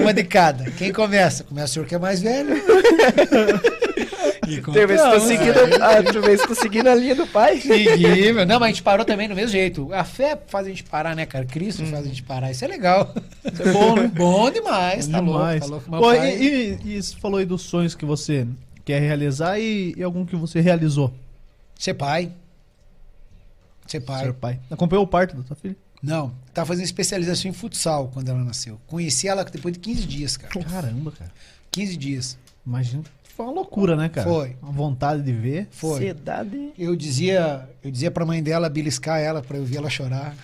Speaker 4: Uma de cada. Quem começa? Começa o senhor que é mais velho.
Speaker 3: Tem vez que tô seguindo, ah, tu vez que tô seguindo a linha do pai.
Speaker 4: Segui, meu. Não, mas a gente parou também do mesmo jeito. A fé faz a gente parar, né, cara? Cristo faz a gente parar. Isso é legal. Isso
Speaker 1: é bom, né?
Speaker 4: Bom demais, tá
Speaker 1: Demais.
Speaker 4: louco. Tá louco. Meu
Speaker 1: Pô,
Speaker 4: pai-
Speaker 1: e, e, e você falou aí dos sonhos que você quer realizar e, e algum que você realizou,
Speaker 4: Ser pai. Ser pai.
Speaker 1: ser pai. Acompanhou o parto da tua filha?
Speaker 4: Não, tava fazendo especialização em futsal quando ela nasceu. Conheci ela depois de 15 dias, cara.
Speaker 1: Caramba, cara.
Speaker 4: 15 dias.
Speaker 1: Imagina. Foi uma loucura, né, cara?
Speaker 4: Foi.
Speaker 1: Uma vontade de ver.
Speaker 4: Foi.
Speaker 3: Ansiedade.
Speaker 4: Eu dizia, eu dizia pra mãe dela beliscar ela pra eu ver ela chorar.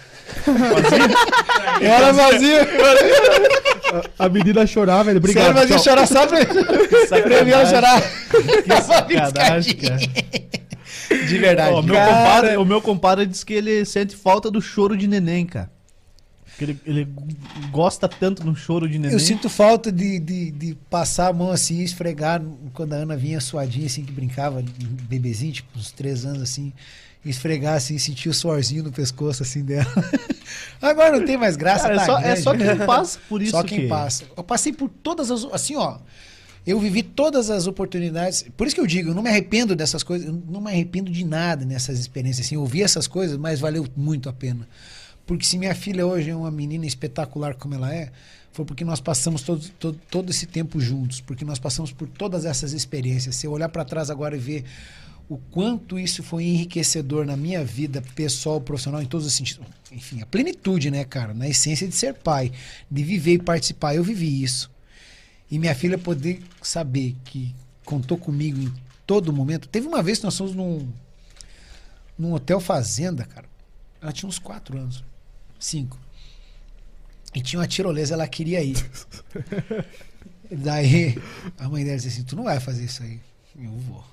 Speaker 4: ela fazia.
Speaker 2: A menina chorava, ele
Speaker 4: Se
Speaker 2: obrigado.
Speaker 4: ela fazia
Speaker 2: tchau.
Speaker 4: chorar só pra, pra eu ver ela chorar.
Speaker 1: Que sacanagem, cara.
Speaker 4: De verdade.
Speaker 1: Ó, meu
Speaker 3: Cara.
Speaker 1: compadre, o meu compadre diz que ele sente falta do choro de neném, cara. Que ele, ele gosta tanto do choro de neném.
Speaker 4: Eu sinto falta de, de, de passar a mão assim, esfregar quando a Ana vinha suadinha, assim, que brincava, bebezinho, tipo, uns três anos assim, esfregar assim, sentir o suorzinho no pescoço assim dela. Agora não tem mais graça,
Speaker 1: Cara, é,
Speaker 4: tá
Speaker 1: só, é só quem passa por isso
Speaker 4: Só quem
Speaker 1: que...
Speaker 4: passa. Eu passei por todas as. Assim, ó. Eu vivi todas as oportunidades. Por isso que eu digo, eu não me arrependo dessas coisas. Eu não me arrependo de nada nessas experiências. Assim, eu vi essas coisas, mas valeu muito a pena. Porque se minha filha hoje é uma menina espetacular como ela é, foi porque nós passamos todo, todo, todo esse tempo juntos. Porque nós passamos por todas essas experiências. Se eu olhar para trás agora e ver o quanto isso foi enriquecedor na minha vida pessoal, profissional, em todos os sentidos. Enfim, a plenitude, né, cara? Na essência de ser pai, de viver e participar. Eu vivi isso. E minha filha poder saber que contou comigo em todo momento. Teve uma vez que nós fomos num, num hotel fazenda, cara. Ela tinha uns quatro anos. Cinco. E tinha uma tirolesa, ela queria ir. Daí a mãe dela disse assim: Tu não vai fazer isso aí. Eu vou.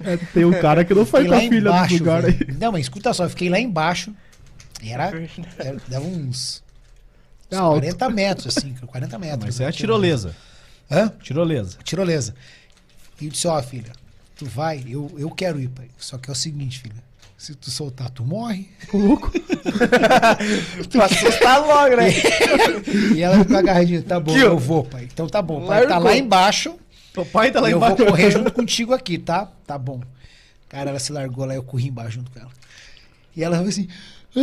Speaker 2: É, tem um cara que não foi
Speaker 4: Fiquei
Speaker 2: com a filha do lugar aí.
Speaker 4: Não, mas escuta só, eu fiquei lá embaixo. E era, era- dava uns, uns
Speaker 2: É alto.
Speaker 4: 40 metros, assim, 40 metros.
Speaker 1: Mas é
Speaker 4: né,
Speaker 1: a tirolesa.
Speaker 4: Hã?
Speaker 1: Tirolesa.
Speaker 4: Tirolesa. E eu disse, ó, filha, tu vai, eu, eu quero ir, pai. Só que é o seguinte, filha. Se tu soltar, tu morre.
Speaker 3: Tu assustar logo, né?
Speaker 4: E ela com a garradinha, tá bom,
Speaker 3: ó.
Speaker 4: eu vou, pai. Então tá bom, pai. Tá lá embaixo.
Speaker 1: O pai tá
Speaker 4: e eu vou correr junto contigo aqui, tá? Tá bom. Cara, ela se largou lá, eu corri embaixo junto com ela. E ela foi assim. "Ah!"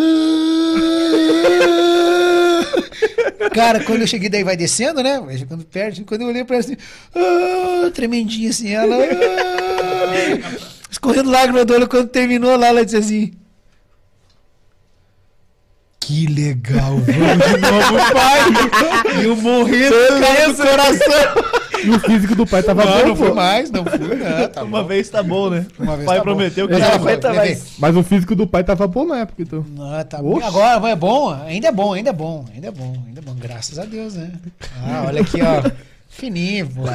Speaker 4: Cara, quando eu cheguei daí vai descendo, né? Vai chegando perto, quando eu olhei pra ela assim, "Ah!" tremendinha assim, ela. "Ah!" Escorrendo lágrimas do olho quando terminou lá, ela disse assim. Que legal, vamos de novo, pai! E eu morrendo do coração.
Speaker 2: E o físico do pai tava
Speaker 4: Não,
Speaker 2: bom,
Speaker 4: não fui
Speaker 2: pô.
Speaker 4: mais, não fui, não, tá
Speaker 1: Uma
Speaker 4: bom.
Speaker 1: vez tá bom, né?
Speaker 4: Uma
Speaker 1: o
Speaker 4: vez
Speaker 1: pai
Speaker 4: tá bom.
Speaker 1: prometeu que já
Speaker 4: ela
Speaker 1: vai.
Speaker 3: aguenta mais.
Speaker 2: Mas o físico do pai tava bom na época, então.
Speaker 4: Não, tá
Speaker 2: Oxe.
Speaker 4: bom. Agora é bom, ainda é bom, ainda é bom, ainda é bom, ainda é bom. Graças a Deus, né? Ah, olha aqui, ó. Fininho, pô.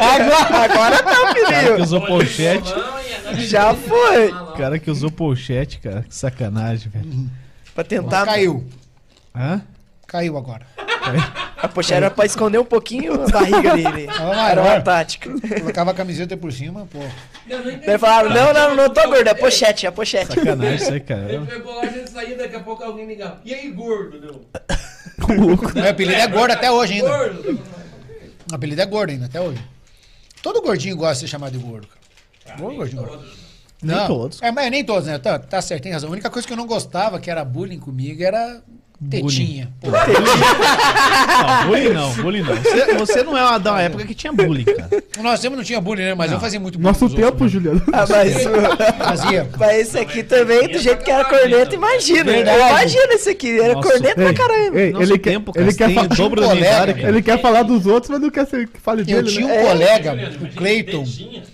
Speaker 3: Agora, agora tá
Speaker 1: O cara que
Speaker 3: fininho.
Speaker 1: usou pochete.
Speaker 3: Já foi.
Speaker 1: O cara que usou pochete, cara. Que sacanagem, velho.
Speaker 3: Pra tentar.
Speaker 4: Caiu.
Speaker 1: Hã?
Speaker 4: Caiu agora.
Speaker 3: A poxa era pra esconder um pouquinho a barriga dele.
Speaker 4: Ah,
Speaker 3: Era uma tática.
Speaker 4: Colocava a camiseta por cima, pô.
Speaker 3: Daí falaram: não, não, não tô gordo, é pochete, é pochete.
Speaker 1: Sacanagem isso aí, cara.
Speaker 5: Ele pegou lá, a gente saiu, daqui a pouco alguém ligava. E aí, gordo, meu?
Speaker 4: Meu apelido é gordo até hoje ainda.
Speaker 5: Gordo!
Speaker 4: O apelido é gordo ainda, até hoje. Todo gordinho gosta de ser chamado de gordo, cara. Gordo, gordinho, gordo.
Speaker 1: Nem
Speaker 4: Não,
Speaker 1: todos.
Speaker 4: É, mas nem todos, né? Tá, tá certo, tem razão. A única coisa que eu não gostava, que era bullying comigo, era tetinha. Pô,
Speaker 1: Não, bullying não, bullying não. Você, você não é uma, da uma época que tinha bullying, cara.
Speaker 4: Nós tempo não tinha bullying, né? Mas eu fazia muito bullying.
Speaker 2: Nosso
Speaker 4: os outros,
Speaker 2: tempo,
Speaker 4: né?
Speaker 2: Juliano.
Speaker 3: Ah, mas,
Speaker 4: Fazia.
Speaker 3: mas esse aqui também, do jeito que era corneta, imagina.
Speaker 4: Verdade.
Speaker 3: Imagina esse aqui, era
Speaker 1: Nossa,
Speaker 3: corneta pra caramba.
Speaker 2: ei,
Speaker 1: Nosso
Speaker 2: ele quer,
Speaker 1: tempo, cara,
Speaker 2: ele quer,
Speaker 1: tem
Speaker 2: fa-
Speaker 1: o dobro da
Speaker 4: colega, cara.
Speaker 2: ele quer falar dos outros, mas não quer ser, que fale
Speaker 4: Eu
Speaker 2: dele,
Speaker 4: tinha um
Speaker 2: né?
Speaker 4: colega, o Cleiton,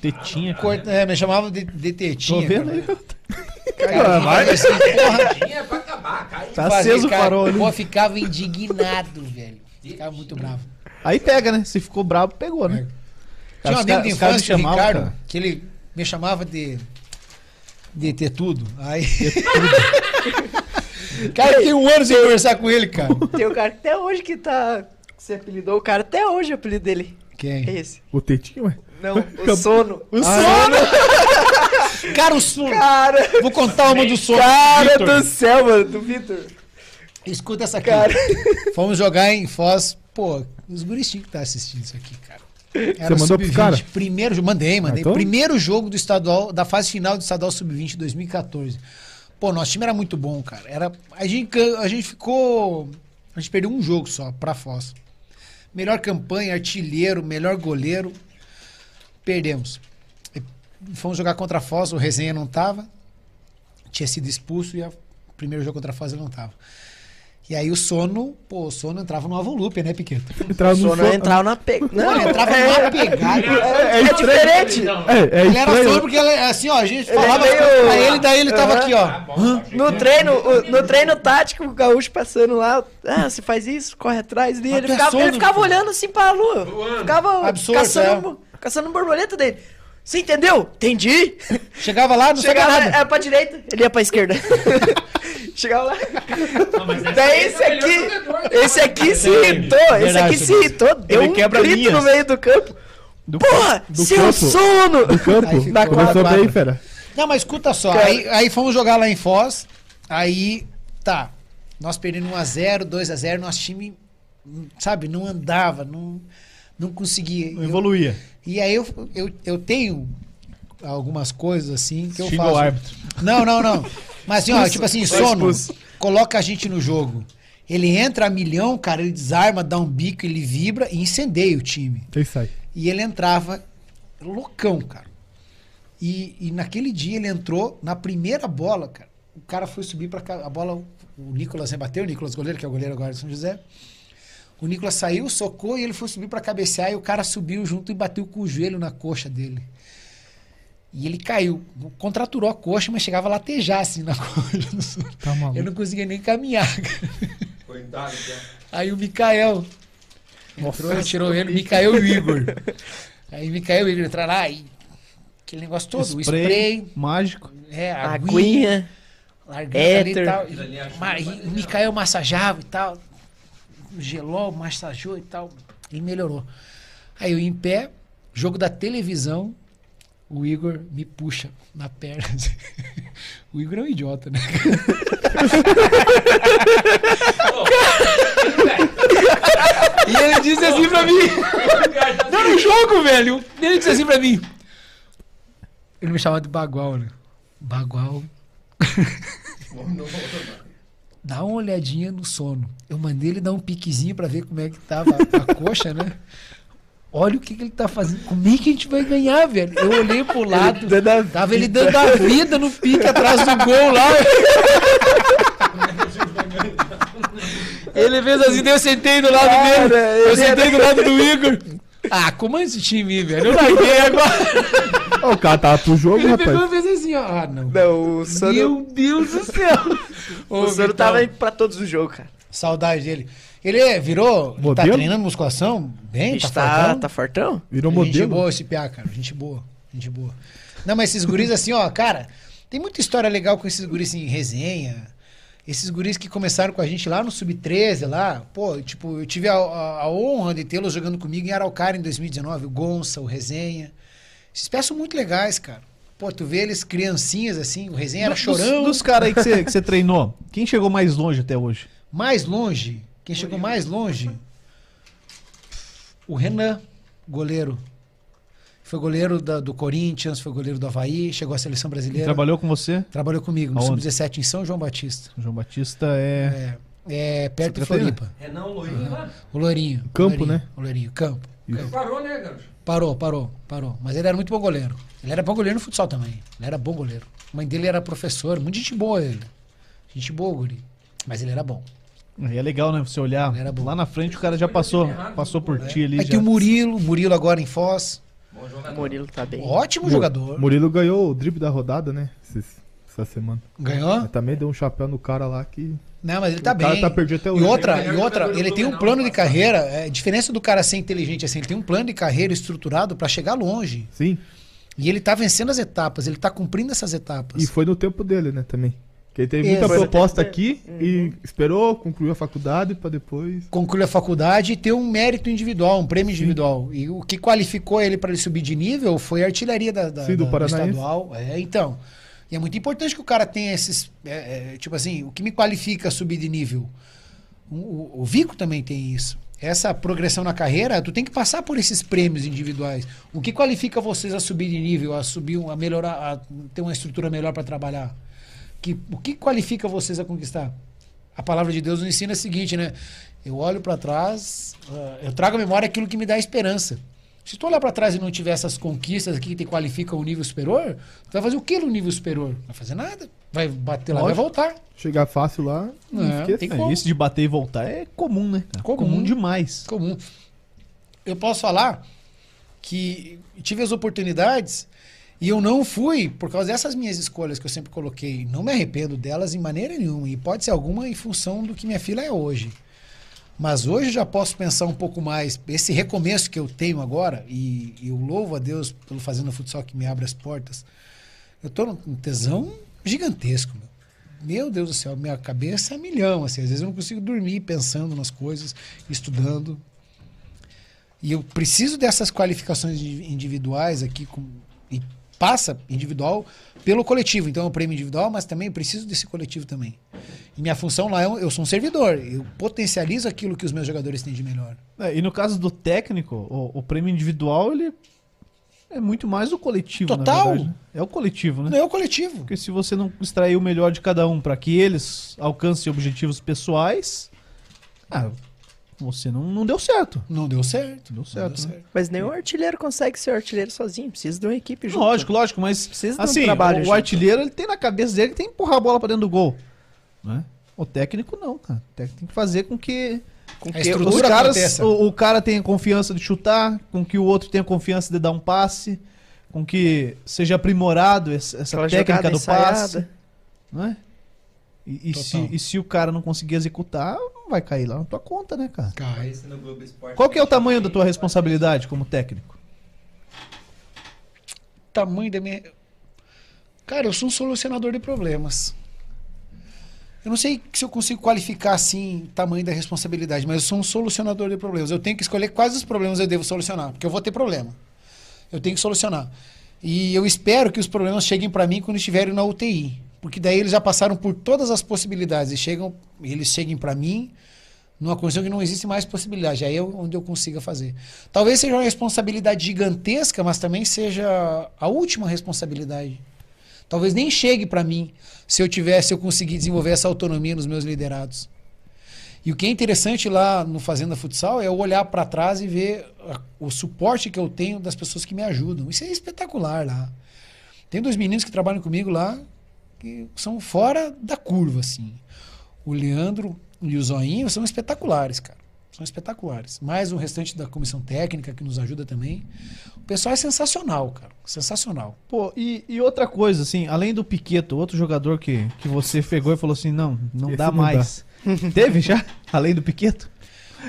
Speaker 1: Tetinha,
Speaker 4: é, me chamava de, de tetinha.
Speaker 1: Tô vendo
Speaker 4: cara.
Speaker 1: aí.
Speaker 4: Cara,
Speaker 2: vai.
Speaker 4: assim, porra,
Speaker 5: Tinha pra acabar, cai.
Speaker 1: Tá aceso o
Speaker 4: cara,
Speaker 1: farol ali.
Speaker 4: Pô, ficava indignado, velho. Ficava muito bravo.
Speaker 1: Aí pega, né? Se ficou bravo, pegou, né?
Speaker 4: Tinha um amigo de infância, o
Speaker 1: chamavam,
Speaker 4: Ricardo,
Speaker 1: cara.
Speaker 4: que ele me chamava de. de ter tudo. Aí. cara, fiquei um ano sem conversar com ele, cara.
Speaker 3: Tem um cara que até hoje que tá. Você apelidou o cara até hoje, o apelido dele. É
Speaker 4: Quem?
Speaker 3: esse.
Speaker 2: O tetinho, ué.
Speaker 3: Não, o sono.
Speaker 1: O sono!
Speaker 4: Cara, o sono.
Speaker 3: Cara,
Speaker 4: Vou contar uma do sono.
Speaker 3: cara
Speaker 4: Vitor.
Speaker 3: do céu, mano, do Vitor.
Speaker 4: Escuta essa aqui.
Speaker 3: Cara.
Speaker 4: Fomos jogar em Foz. Pô, os guris que estar assistindo isso aqui, cara. Era
Speaker 2: Você mandou
Speaker 4: sub-20,
Speaker 2: cara?
Speaker 4: Primeiro, mandei, mandei.
Speaker 2: Ah, então?
Speaker 4: Primeiro jogo do estadual, da fase final do estadual sub-20 2014. Pô, nosso time era muito bom, cara. Era, a, gente, a gente ficou. A gente perdeu um jogo só pra Foz. Melhor campanha, artilheiro, melhor goleiro. Perdemos. Fomos jogar contra a Foz, o Resenha não tava. Tinha sido expulso e o primeiro jogo contra a Foz ele não tava. E aí o sono, pô, o sono entrava no Avolupe, né, Piqueto?
Speaker 2: Entrava
Speaker 3: O
Speaker 2: no
Speaker 3: sono
Speaker 2: sono-
Speaker 3: entrava na pegada.
Speaker 4: Não, ele entrava numa pegada.
Speaker 3: É, é diferente.
Speaker 2: É, é
Speaker 4: Ele era sono porque ele, assim, ó, a gente
Speaker 3: Ele é
Speaker 4: falava
Speaker 3: meio-
Speaker 4: pra ele, daí ele tava
Speaker 3: Aham.
Speaker 4: aqui, ó.
Speaker 3: No treino, o- no treino tático, o gaúcho passando lá, ah, você faz isso, corre atrás dele. Ele ficava, ele
Speaker 4: sono,
Speaker 3: ficava
Speaker 4: pô.
Speaker 3: olhando assim pra lua. Ficava
Speaker 4: Absurdo,
Speaker 3: caçando, caçando borboleta dele. Você entendeu? Entendi.
Speaker 4: Chegava lá, não
Speaker 3: Chegava
Speaker 4: nada.
Speaker 3: é, pra direita, ele ia pra esquerda. Chegava lá. Daí esse aqui, esse aqui se irritou, esse
Speaker 4: Verdade,
Speaker 3: aqui se irritou, deu
Speaker 1: Ele
Speaker 3: um
Speaker 1: quebra
Speaker 3: grito
Speaker 1: linhas.
Speaker 3: no meio do campo.
Speaker 1: Do
Speaker 3: Porra,
Speaker 2: do
Speaker 3: seu
Speaker 2: campo.
Speaker 3: sono!
Speaker 2: Do campo.
Speaker 3: Na
Speaker 2: Começou
Speaker 4: quadra.
Speaker 2: bem, fera.
Speaker 4: Não, mas escuta só.
Speaker 3: Cara.
Speaker 4: Aí, aí fomos jogar lá em Foz. Aí, tá. Nós perdendo 1x0, 2x0, nosso time, sabe, não andava, não, não conseguia.
Speaker 1: Não
Speaker 4: Eu-
Speaker 1: evoluía.
Speaker 4: e aí eu, eu, eu tenho algumas coisas assim que eu
Speaker 1: Xinga
Speaker 4: faço.
Speaker 1: o árbitro.
Speaker 4: Não, não, não. Mas assim, ó, tipo assim, sono, coloca a gente no jogo. Ele entra a milhão, cara, ele desarma, dá um bico, ele vibra e incendeia o time.
Speaker 2: Isso aí.
Speaker 4: E ele entrava loucão, cara. E, e naquele dia ele entrou na primeira bola, cara. O cara foi subir pra cá, a bola, o Nicolas rebateu, o Nicolas goleiro, que é o goleiro agora de São José. O Nicolas saiu, socou e ele foi subir pra cabecear e o cara subiu junto e bateu com o joelho na coxa dele. E ele caiu, contraturou a coxa, mas chegava a latejar assim na coxa.
Speaker 2: Tá.
Speaker 4: Eu não conseguia nem caminhar.
Speaker 5: Coitado, cara.
Speaker 4: Aí o Mikael entrou, tirou ele, o Mikael e o Igor. Aí o Mikael e o Igor entraram lá e aquele negócio todo, o spray,
Speaker 1: mágico.
Speaker 4: é, a aguinha,
Speaker 3: Aguinha.
Speaker 4: largando ali e tal. E o Mikael massageava e tal, gelou, massageou e tal, e melhorou. Aí eu em pé, jogo da televisão, o Igor me puxa na perna. o Igor é um idiota, né? E ele disse assim pra mim. Não, no jogo, velho. Ele disse assim pra mim. Ele me chamava de Bagual, né? Bagual. Dá uma olhadinha no sono. Eu mandei ele dar um piquezinho pra ver como é que tava a coxa, né? Olha o que, que ele tá fazendo. Como é que a gente vai ganhar, velho? Eu olhei pro lado.
Speaker 3: dando a
Speaker 4: Tava ele dando a vida no pique atrás do gol lá. Ele fez assim, eu sentei do lado
Speaker 3: Cara,
Speaker 4: dele. Eu
Speaker 3: ele
Speaker 4: sentei
Speaker 3: era-
Speaker 4: do lado do Igor. Ah, comanda esse time, velho. Eu larguei agora.
Speaker 2: O cara tava pro jogo,
Speaker 4: Ele pegou
Speaker 2: rapaz.
Speaker 4: e fez assim, ó. Ah, não.
Speaker 3: Não, o Sano,
Speaker 4: Meu Deus do céu. Ô,
Speaker 3: o Sano tava indo pra todos os jogos, cara.
Speaker 4: Saudade dele. Ele é, virou. Ele tá treinando musculação? Bem, tá
Speaker 3: tá,
Speaker 4: fortão?
Speaker 3: tá fortão?
Speaker 2: Virou
Speaker 4: Gente
Speaker 2: modelo.
Speaker 4: boa esse piá, cara. Gente boa. Gente boa. Não, mas esses guris assim, ó, cara, tem muita história legal com esses guris assim, resenha. Esses guris que começaram com a gente lá no Sub-13, lá. Pô, tipo, eu tive a, a- a honra de tê-los jogando comigo em Araucária em 2019. O Gonça, o Resenha. Esses pés são muito legais, cara. Pô, tu vê eles criancinhas assim, o Resenha era
Speaker 1: Dos-
Speaker 4: chorão.
Speaker 1: Dos, caras aí que você, que você treinou, quem chegou mais longe até hoje?
Speaker 4: Mais longe, quem chegou mais longe? O Renan, goleiro. Foi goleiro da- do Corinthians, foi goleiro do Havaí, chegou à seleção brasileira.
Speaker 1: trabalhou com você?
Speaker 4: Trabalhou comigo no
Speaker 1: Aonde?
Speaker 4: Sub-17 em São João Batista.
Speaker 1: O João Batista é.
Speaker 4: É, é perto de
Speaker 1: Santa Catarina?
Speaker 4: Floripa.
Speaker 5: Renan Loirinho lá.
Speaker 4: O Lourinho.
Speaker 2: Campo,
Speaker 4: o Lourinho,
Speaker 2: né?
Speaker 4: O Lourinho, campo.
Speaker 2: Isso.
Speaker 5: Parou, né, garoto?
Speaker 4: Parou, parou, parou. Mas ele era muito bom goleiro. Ele era bom goleiro no futsal também. Ele era bom goleiro. A mãe dele era professor, muito gente boa ele. Gente boa, guri. Mas ele era bom.
Speaker 1: É legal, né? Você olhar
Speaker 4: Era bom.
Speaker 1: lá na frente, o cara já passou, passou por ti ali.
Speaker 4: Aí
Speaker 1: já.
Speaker 4: tem o Murilo, Murilo agora em Foz.
Speaker 3: O
Speaker 5: jogador.
Speaker 3: Murilo tá bem.
Speaker 4: Ótimo
Speaker 2: Mu-
Speaker 4: jogador.
Speaker 2: Murilo ganhou o drible da rodada, né? esses- essa semana.
Speaker 4: Ganhou?
Speaker 2: Mas também deu um chapéu no cara lá que.
Speaker 4: Não, mas ele tá
Speaker 2: o cara
Speaker 4: bem.
Speaker 2: tá perdido até
Speaker 4: E
Speaker 2: hoje.
Speaker 4: outra,
Speaker 5: Ele é
Speaker 4: e outra,
Speaker 5: jogador
Speaker 4: ele
Speaker 5: do
Speaker 4: tem um
Speaker 5: Blumenau
Speaker 4: plano de
Speaker 5: passado.
Speaker 4: carreira. É, diferença do cara ser inteligente assim, ele tem um plano de carreira estruturado pra chegar longe.
Speaker 2: Sim.
Speaker 4: E ele tá vencendo as etapas, ele tá cumprindo essas etapas.
Speaker 2: E foi no tempo dele, né, também. Que ele teve
Speaker 4: Isso.
Speaker 2: muita
Speaker 4: no
Speaker 2: proposta
Speaker 3: tempo
Speaker 2: aqui e esperou, concluiu a faculdade pra depois.
Speaker 4: Conclui a faculdade e ter um mérito individual, um prêmio individual. E o que qualificou ele para ele subir de nível foi a artilharia da, da,
Speaker 2: Sim, do
Speaker 4: da- estadual. É, então. E é muito importante que o cara tenha esses. é, é, tipo assim, o que me qualifica a subir de nível? O, o- o Vico também tem isso. Essa progressão na carreira, tu tem que passar por esses prêmios individuais. O que qualifica vocês a subir de nível, a subir, a melhorar, a ter uma estrutura melhor para trabalhar? Que, o que qualifica vocês a conquistar? A palavra de Deus nos ensina o seguinte, né? Eu olho para trás, ah, eu trago à memória aquilo que me dá esperança. Se tu olhar para trás e não tiver essas conquistas aqui que te qualificam o nível superior, tu vai fazer o que no nível superior? Não vai fazer nada. Vai bater lá, vai
Speaker 2: Lógico.
Speaker 4: voltar.
Speaker 2: Chegar fácil lá, não
Speaker 4: É,
Speaker 2: esqueça.
Speaker 4: tem
Speaker 1: É, isso de bater e voltar é comum, né? cara?
Speaker 4: Comum.
Speaker 1: demais.
Speaker 4: comum. Eu posso falar que tive as oportunidades e eu não fui por causa dessas minhas escolhas que eu sempre coloquei. Não me arrependo delas em maneira nenhuma. E pode ser alguma em função do que minha filha é hoje. Mas hoje já posso pensar um pouco mais. Esse recomeço que eu tenho agora, e, eu louvo a Deus pelo Fazendo Futsal que me abre as portas. Eu tô num tesão gigantesco, meu. Meu Deus do céu, minha cabeça é milhão. Assim, às vezes eu não consigo dormir pensando nas coisas, estudando. E eu preciso dessas qualificações indi- individuais aqui passa individual pelo coletivo. Então é um prêmio individual, mas também eu preciso desse coletivo também. E minha função lá é eu sou um servidor. Eu potencializo aquilo que os meus jogadores têm de melhor.
Speaker 1: É, e no caso do técnico, o, o prêmio individual, ele é muito mais o coletivo,
Speaker 4: Total.
Speaker 1: verdade, né? É o coletivo, né?
Speaker 4: Não é o coletivo.
Speaker 1: Porque se você não extrair o melhor de cada um para que eles alcancem objetivos pessoais, ah, você não, não deu certo.
Speaker 4: Não deu certo.
Speaker 1: Deu
Speaker 4: Não
Speaker 1: certo, né?
Speaker 3: Mas nenhum artilheiro consegue ser artilheiro sozinho. Precisa de uma equipe junto.
Speaker 1: Lógico, lógico, mas
Speaker 3: Precisa de um
Speaker 1: assim,
Speaker 3: trabalho
Speaker 1: o, o artilheiro ele tem na cabeça dele que tem que empurrar a bola para dentro do gol, né? O técnico não, cara. O técnico tem que fazer com que
Speaker 3: com
Speaker 4: A
Speaker 3: que
Speaker 1: Os caras, o, o cara tem confiança de chutar, com que o outro tenha confiança de dar um passe, com que seja aprimorado essa, essa técnica do passe,
Speaker 3: ensaiada.
Speaker 1: não é? E, e se, e se o cara não conseguir executar, vai cair lá na tua conta, né, cara?
Speaker 4: Cai.
Speaker 1: Qual que é o tamanho da tua responsabilidade como técnico?
Speaker 4: tamanho da minha. Cara, eu sou um solucionador de problemas. Eu não sei se eu consigo qualificar assim o tamanho da responsabilidade, mas eu sou um solucionador de problemas. Eu tenho que escolher quais os problemas eu devo solucionar, porque eu vou ter problema. Eu tenho que solucionar. E eu espero que os problemas cheguem para mim quando estiverem na UTI, porque daí eles já passaram por todas as possibilidades e chegam, eles cheguem para mim numa condição que não existe mais possibilidade. Aí é onde eu consiga fazer. Talvez seja uma responsabilidade gigantesca, mas também seja a última responsabilidade. Talvez nem chegue para mim se eu tivesse, eu conseguir desenvolver essa autonomia nos meus liderados. E o que é interessante lá no Fazenda Futsal é eu olhar para trás e ver o suporte que eu tenho das pessoas que me ajudam. Isso é espetacular lá. Tem dois meninos que trabalham comigo lá que são fora da curva, assim. O Leandro e o Zoinho são espetaculares, cara. São espetaculares. Mais o restante da comissão técnica que nos ajuda também. O pessoal é sensacional, cara. Sensacional.
Speaker 1: Pô, e, e outra coisa, assim, além do Piqueto, outro jogador que, que você pegou e falou assim, não, não
Speaker 2: Esse
Speaker 1: dá
Speaker 2: não
Speaker 1: mais. Teve já? Além do Piqueto?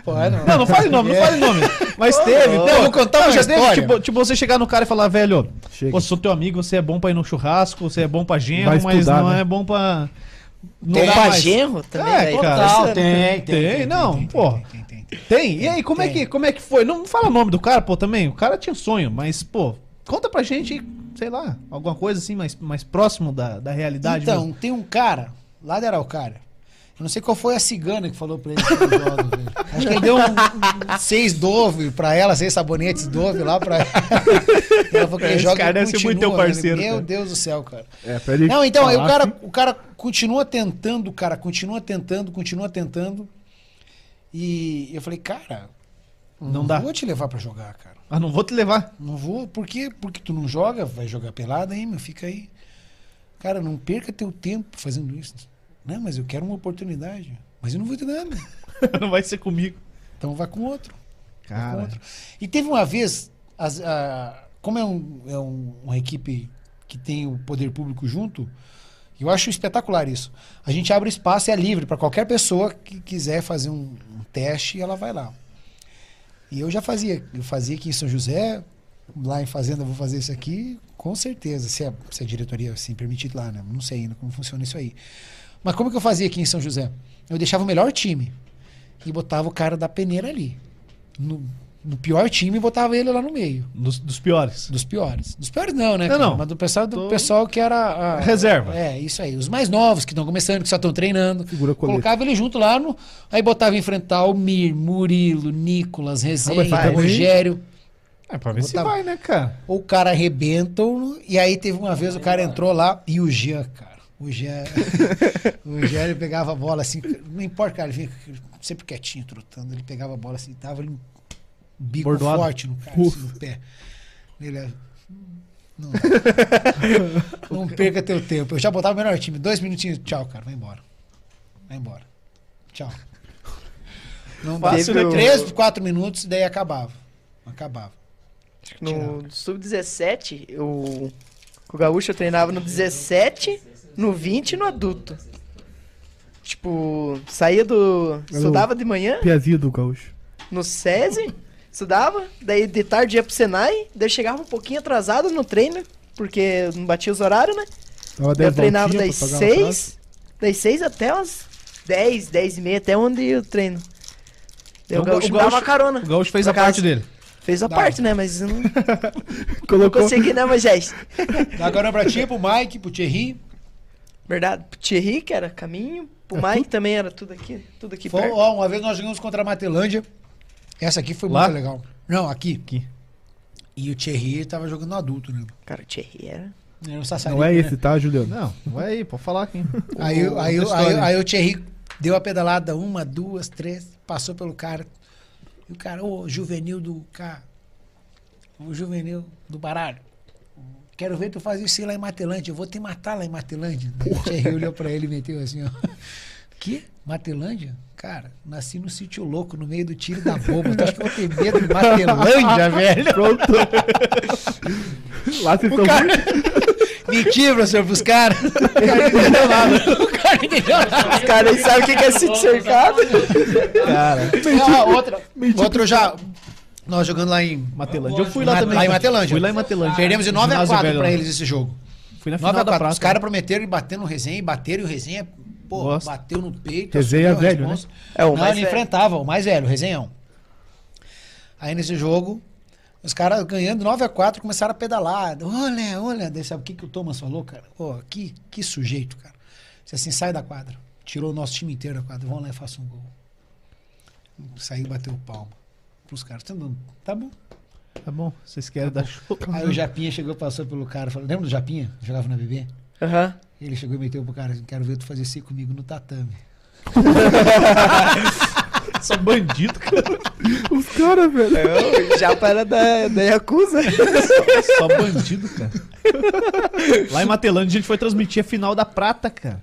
Speaker 4: Pô, é,
Speaker 1: Não, não fale nome, não fale nome. Mas teve.
Speaker 4: Não,
Speaker 1: pô,
Speaker 4: eu vou contar
Speaker 1: não,
Speaker 4: uma
Speaker 1: já teve,
Speaker 4: história.
Speaker 1: tipo, tipo, você chegar no cara e falar, velho,
Speaker 2: Chega.
Speaker 1: pô, sou teu amigo, você é bom pra ir no churrasco, você é bom pra genro, mas
Speaker 2: estudar,
Speaker 1: não
Speaker 2: né?
Speaker 1: é bom pra... Não
Speaker 3: Tem pra
Speaker 1: mais.
Speaker 3: genro também,
Speaker 1: É,
Speaker 3: velho.
Speaker 1: cara. Tem, tem, não, pô.
Speaker 4: Tem, tem, tem, tem.
Speaker 1: Tem? E aí, como é, que, como é que foi? Não fala o nome do cara, pô, também. O cara tinha sonho, mas, pô, conta pra gente, sei lá, alguma coisa assim mais, mais próximo da, da realidade.
Speaker 4: Então,
Speaker 1: mesmo.
Speaker 4: tem um cara lá de Araucária. Eu não sei qual foi a cigana que falou pra ele que ele joga, velho. Acho que ele deu um, um seis Dove pra ela, seis sabonetes Dove lá pra ela. Ela falou que ele
Speaker 1: Esse
Speaker 4: joga
Speaker 1: cara
Speaker 4: e
Speaker 1: deve ser muito teu
Speaker 4: continua,
Speaker 1: parceiro,
Speaker 4: Meu
Speaker 1: cara.
Speaker 4: Deus do céu, cara.
Speaker 2: É, pra ele
Speaker 4: Não, então, aí o cara,
Speaker 2: que-
Speaker 4: o cara continua tentando, cara, continua tentando, continua tentando. E eu falei, cara,
Speaker 1: Não dá.
Speaker 4: vou te levar pra jogar, cara.
Speaker 1: Ah, não vou te levar.
Speaker 4: Não vou, por quê? Porque tu não joga, vai jogar pelada aí, meu, fica aí. Cara, não perca teu tempo fazendo isso. Não, mas eu quero uma oportunidade. Mas eu não vou te dar, meu.
Speaker 1: não vai ser comigo.
Speaker 4: Então vai com outro. vai com
Speaker 1: Cara,
Speaker 4: outro. E teve uma vez, as- a- como é, um- é um- uma equipe que tem o poder público junto, eu acho espetacular isso. A gente abre espaço, é livre para qualquer pessoa que quiser fazer um, um teste, ela vai lá. E eu já fazia, eu fazia aqui em São José, lá em Fazenda eu vou fazer isso aqui, com certeza, se a, se a diretoria assim permitir lá, né? Não sei ainda como funciona isso aí. Mas como que eu fazia aqui em São José? Eu deixava o melhor time e botava o cara da peneira ali. No, no pior time, botava ele lá no meio.
Speaker 1: dos, dos piores.
Speaker 4: Dos piores. Dos piores não, né?
Speaker 1: Não,
Speaker 4: cara?
Speaker 1: não.
Speaker 4: Mas do pessoal, do
Speaker 1: Tô-
Speaker 4: pessoal que era... a-
Speaker 1: Reserva.
Speaker 4: É, isso aí. Os mais novos, que estão começando, que só estão treinando.
Speaker 2: Figura.
Speaker 4: Colocava ele junto lá, no, aí botava enfrentar o Mir, Murilo, Nicolas,
Speaker 2: mas vai,
Speaker 4: Rogério.
Speaker 1: É, pra ver se
Speaker 4: Botava-
Speaker 1: vai, né, cara?
Speaker 4: Ou o cara arrebenta, ou- e aí teve uma vez o cara entrou lá e o Jean, cara. O Jean, o Jean ele pegava a bola assim, não importa, cara, ele vinha sempre quietinho, trotando. Ele pegava a bola assim, dava ele um bico
Speaker 1: Bordoado.
Speaker 4: forte no cara, assim, no pé. Ele não, não perca teu tempo. Eu já botava o melhor time, dois minutinhos, tchau, cara, vai embora. Vai embora. Tchau. Não dá.
Speaker 3: Fácil, né?
Speaker 4: Três, quatro minutos, daí acabava. Acabava.
Speaker 3: No sub-17, eu- o Gaúcho eu treinava no 17, no 20 e no adulto. Tipo, saía do. Estudava de manhã
Speaker 2: Piazinho do gaúcho.
Speaker 3: no SESI, estudava, daí de tarde ia pro Senai, daí chegava um pouquinho atrasado no treino, porque não batia os horários, né? Eu
Speaker 2: 10
Speaker 3: treinava das
Speaker 2: pra pagar um atraso.
Speaker 3: 6, das 6 até as 10, 10 e meia, até onde eu treino. Daí
Speaker 1: Então,
Speaker 3: o Gaúcho
Speaker 1: o
Speaker 3: me dava
Speaker 1: Gaúcho-
Speaker 3: carona.
Speaker 1: O Gaúcho fez a parte
Speaker 3: casa.
Speaker 1: dele.
Speaker 3: Fez a
Speaker 4: Dá.
Speaker 3: parte, né? Mas não, não
Speaker 2: Colocou.
Speaker 3: consegui, né, Moisés?
Speaker 4: Dá agora pra ti, pro Mike, pro Thierry.
Speaker 3: Verdade. Pro Thierry, que era caminho. Pro
Speaker 2: É
Speaker 3: Mike também era tudo aqui, tudo aqui
Speaker 4: Foi,
Speaker 3: perto.
Speaker 4: ó, uma vez nós jogamos contra a Matelândia. Essa aqui foi
Speaker 1: Lá?
Speaker 4: muito legal. Não, aqui.
Speaker 1: Aqui.
Speaker 4: E o Thierry tava jogando no adulto, né?
Speaker 3: Cara, o Thierry era...
Speaker 4: Era um sassarico,
Speaker 2: Não é
Speaker 4: né?
Speaker 2: esse, tá, Juliano?
Speaker 1: Não, vai aí, pode falar aqui.
Speaker 4: Aí,
Speaker 1: O-
Speaker 4: aí, aí,
Speaker 1: história.
Speaker 4: aí o Thierry deu a pedalada, uma, duas, três, passou pelo cara. E o cara, ô, juvenil do K. O juvenil do baralho. Quero ver tu fazer isso lá em Matelândia. Eu vou te matar lá em Matelândia. O Thierry olhou pra ele e meteu assim, ó. Que? Matelândia? Cara, nasci no sítio louco, no meio do tiro da bomba. Tu acha que eu vou ter medo de Matelândia, velho?
Speaker 2: Pronto. Lá vocês
Speaker 4: O
Speaker 2: estão
Speaker 4: cara... Mentira, professor, pros caras. O cara não entendeu nada. O cara não entendeu nada.
Speaker 3: Os caras nem sabem o que que é sítio cercado.
Speaker 1: Cara,
Speaker 4: Ah, outra. Outra eu já... Nós jogando lá em...
Speaker 1: Matelândia. Eu fui lá também.
Speaker 4: lá em Matelândia.
Speaker 1: Fui lá em Matelândia.
Speaker 4: Perdemos de 9 a
Speaker 1: Ginásio
Speaker 4: 4
Speaker 1: velho
Speaker 4: pra
Speaker 1: lá.
Speaker 4: eles esse jogo.
Speaker 1: Fui na
Speaker 4: 9
Speaker 1: final
Speaker 4: a
Speaker 1: da
Speaker 4: 4.
Speaker 1: prata.
Speaker 4: Os caras prometeram e bateram no resenha, e bateram e o resenha, pô,
Speaker 1: Gosto.
Speaker 4: bateu no peito.
Speaker 2: Resenha
Speaker 4: a
Speaker 2: velho, né?
Speaker 3: É, o
Speaker 4: Não,
Speaker 3: mais
Speaker 4: ele
Speaker 3: velho.
Speaker 4: enfrentava, o mais velho, o resenhão. Aí nesse jogo, os caras ganhando 9 a 4 começaram a pedalar. Olha, olha, sabe o que, que o Thomas falou, cara? Pô, que, que sujeito, cara. Disse assim, sai da quadra. Tirou o nosso time inteiro da quadra. Vamos lá e faça um gol. Saiu e bateu palma pros caras. Tá bom, Tá bom.
Speaker 1: Tá bom, vocês querem dar show.
Speaker 4: Aí o Japinha chegou, passou pelo cara. Falou, lembra do Japinha? Jogava na BB?
Speaker 3: Aham.
Speaker 4: Ele chegou e meteu pro cara, quero ver tu fazer isso comigo no tatame.
Speaker 1: Só bandido, cara.
Speaker 2: Os caras, velho.
Speaker 3: É, o Japa era da, da Yakuza.
Speaker 1: Só bandido, cara. Lá em Matelândia a gente foi transmitir a final da prata, cara.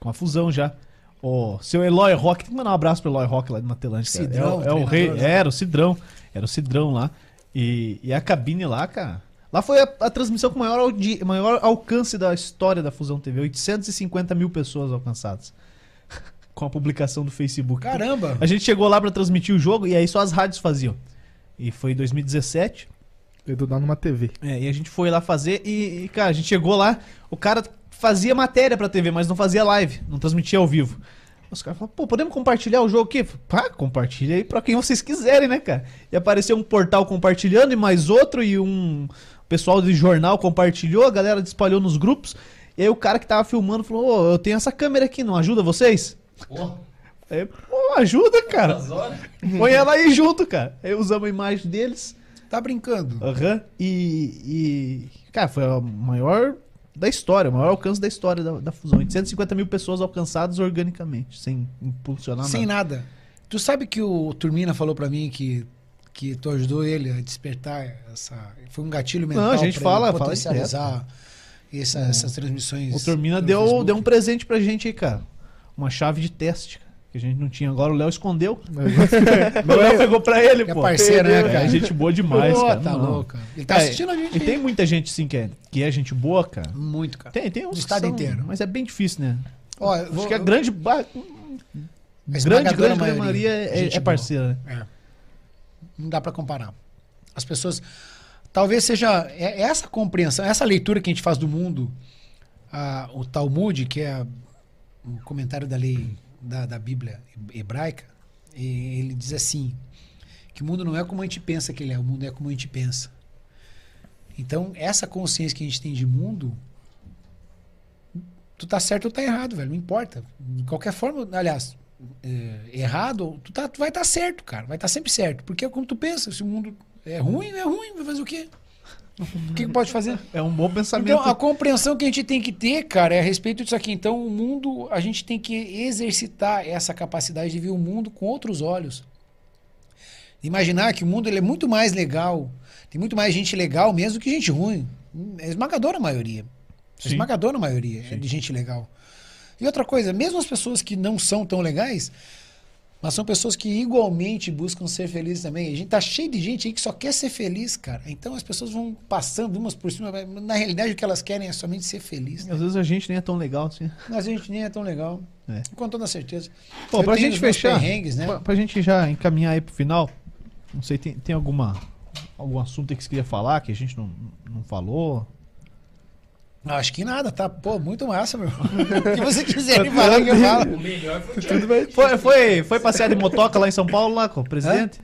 Speaker 1: Com a fusão já. O seu Eloy Rock, tem que mandar um abraço pro Eloy Rock lá de Matelândia.
Speaker 4: Cidrão,
Speaker 1: é, o- é o rei, era o Cidrão. Era o Cidrão lá. E, e a cabine lá, cara. Lá foi a, a transmissão com maior, audi- maior alcance da história da Fusão TV. 850 mil pessoas alcançadas. com a publicação do Facebook.
Speaker 4: Caramba!
Speaker 1: A gente chegou lá pra transmitir o jogo e aí só as rádios faziam. E foi em 2017.
Speaker 2: Eu tô dando uma TV.
Speaker 1: É, e a gente foi lá fazer e, e, cara, a gente chegou lá, o cara fazia matéria pra TV, mas não fazia live, não transmitia ao vivo. Os caras falaram, pô, podemos compartilhar o jogo aqui? Pá, compartilha aí pra quem vocês quiserem, né, cara? E apareceu um portal compartilhando e mais outro, e um pessoal de jornal compartilhou, a galera espalhou nos grupos. E aí o cara que tava filmando falou, ô, eu tenho essa câmera aqui, não ajuda vocês? Aí, pô, ajuda, cara. Põe ela aí junto, cara. Aí usamos a imagem deles.
Speaker 4: Tá brincando?
Speaker 1: Aham. E, e, Cara, foi a maior da história, o maior alcance da história da, da fusão. 850 mil pessoas alcançadas organicamente, sem impulsionar
Speaker 4: Sem
Speaker 1: nada.
Speaker 4: nada. Tu sabe que o Turmina falou pra mim que, que tu ajudou ele a despertar essa. Foi um gatilho mental.
Speaker 1: Não, a gente fala-
Speaker 4: ele
Speaker 1: fala
Speaker 4: potencializar essa- essas transmissões.
Speaker 1: O Turmina deu,
Speaker 4: Facebook.
Speaker 1: deu um presente pra gente aí, cara. Uma chave de teste, cara, que a gente não tinha. Agora o Léo escondeu. o Léo pegou pra ele,
Speaker 4: Que é
Speaker 1: pô.
Speaker 4: parceiro, né,
Speaker 1: É,
Speaker 4: cara?
Speaker 1: gente boa demais,
Speaker 4: Pô,
Speaker 1: cara.
Speaker 4: Tá
Speaker 1: Não.
Speaker 4: louco. Ele tá
Speaker 1: É,
Speaker 4: assistindo a gente.
Speaker 1: E tem muita gente, sim, que é, que é gente boa, cara.
Speaker 4: Muito, cara.
Speaker 1: Tem, tem uns
Speaker 4: Do estado
Speaker 1: são-
Speaker 4: inteiro.
Speaker 1: Mas é bem difícil, né?
Speaker 4: Ó,
Speaker 1: Acho
Speaker 4: vou-
Speaker 1: que a grande. ba-
Speaker 4: a
Speaker 1: Grande, grande maioria é,
Speaker 4: gente
Speaker 1: é
Speaker 4: boa.
Speaker 1: parceira, né?
Speaker 4: É. Não dá pra comparar. As pessoas. Talvez seja é- essa compreensão, essa leitura que a gente faz do mundo, a- o Talmud, que é o comentário da lei da, da Bíblia hebraica, ele diz assim: que o mundo não é como a gente pensa que ele é, o mundo é como a gente pensa. Então, essa consciência que a gente tem de mundo, tu tá certo ou tá errado, velho, não importa. De qualquer forma, aliás, é, errado, tu, tá, tu vai estar certo, cara. Vai estar sempre certo. Porque é como tu pensa. Se o mundo é ruim, é ruim. Vai fazer o quê? O que, que pode fazer?
Speaker 1: É um bom pensamento.
Speaker 4: Então, a compreensão que a gente tem que ter, cara, é a respeito disso aqui. Então, o mundo, a gente tem que exercitar essa capacidade de ver o mundo com outros olhos. Imaginar que o mundo ele é muito mais legal. Tem muito mais gente legal mesmo do que gente ruim. É esmagadora a maioria. É
Speaker 1: Sim.
Speaker 4: esmagadora a maioria é de gente legal. E outra coisa, mesmo as pessoas que não são tão legais, mas são pessoas que igualmente buscam ser felizes também. A gente tá cheio de gente aí que só quer ser feliz, cara. Então as pessoas vão passando umas por cima. mas Na realidade, o que elas querem é somente ser feliz.
Speaker 1: Às vezes a gente nem é tão legal assim.
Speaker 4: Mas a gente nem é tão legal.
Speaker 1: É.
Speaker 4: Com toda certeza. Eu
Speaker 1: pra gente fechar,
Speaker 4: né?
Speaker 1: pra, pra gente já encaminhar aí pro final, não sei, tem, tem alguma algum assunto aí que você queria falar que a gente não, não falou?
Speaker 4: Não, Acho que nada, tá? Pô, muito massa, meu. O que você quiser falar que eu falo.
Speaker 5: O melhor foi o Thiago.
Speaker 1: Foi, foi, foi passear de motoca lá em São Paulo, lá com o presidente?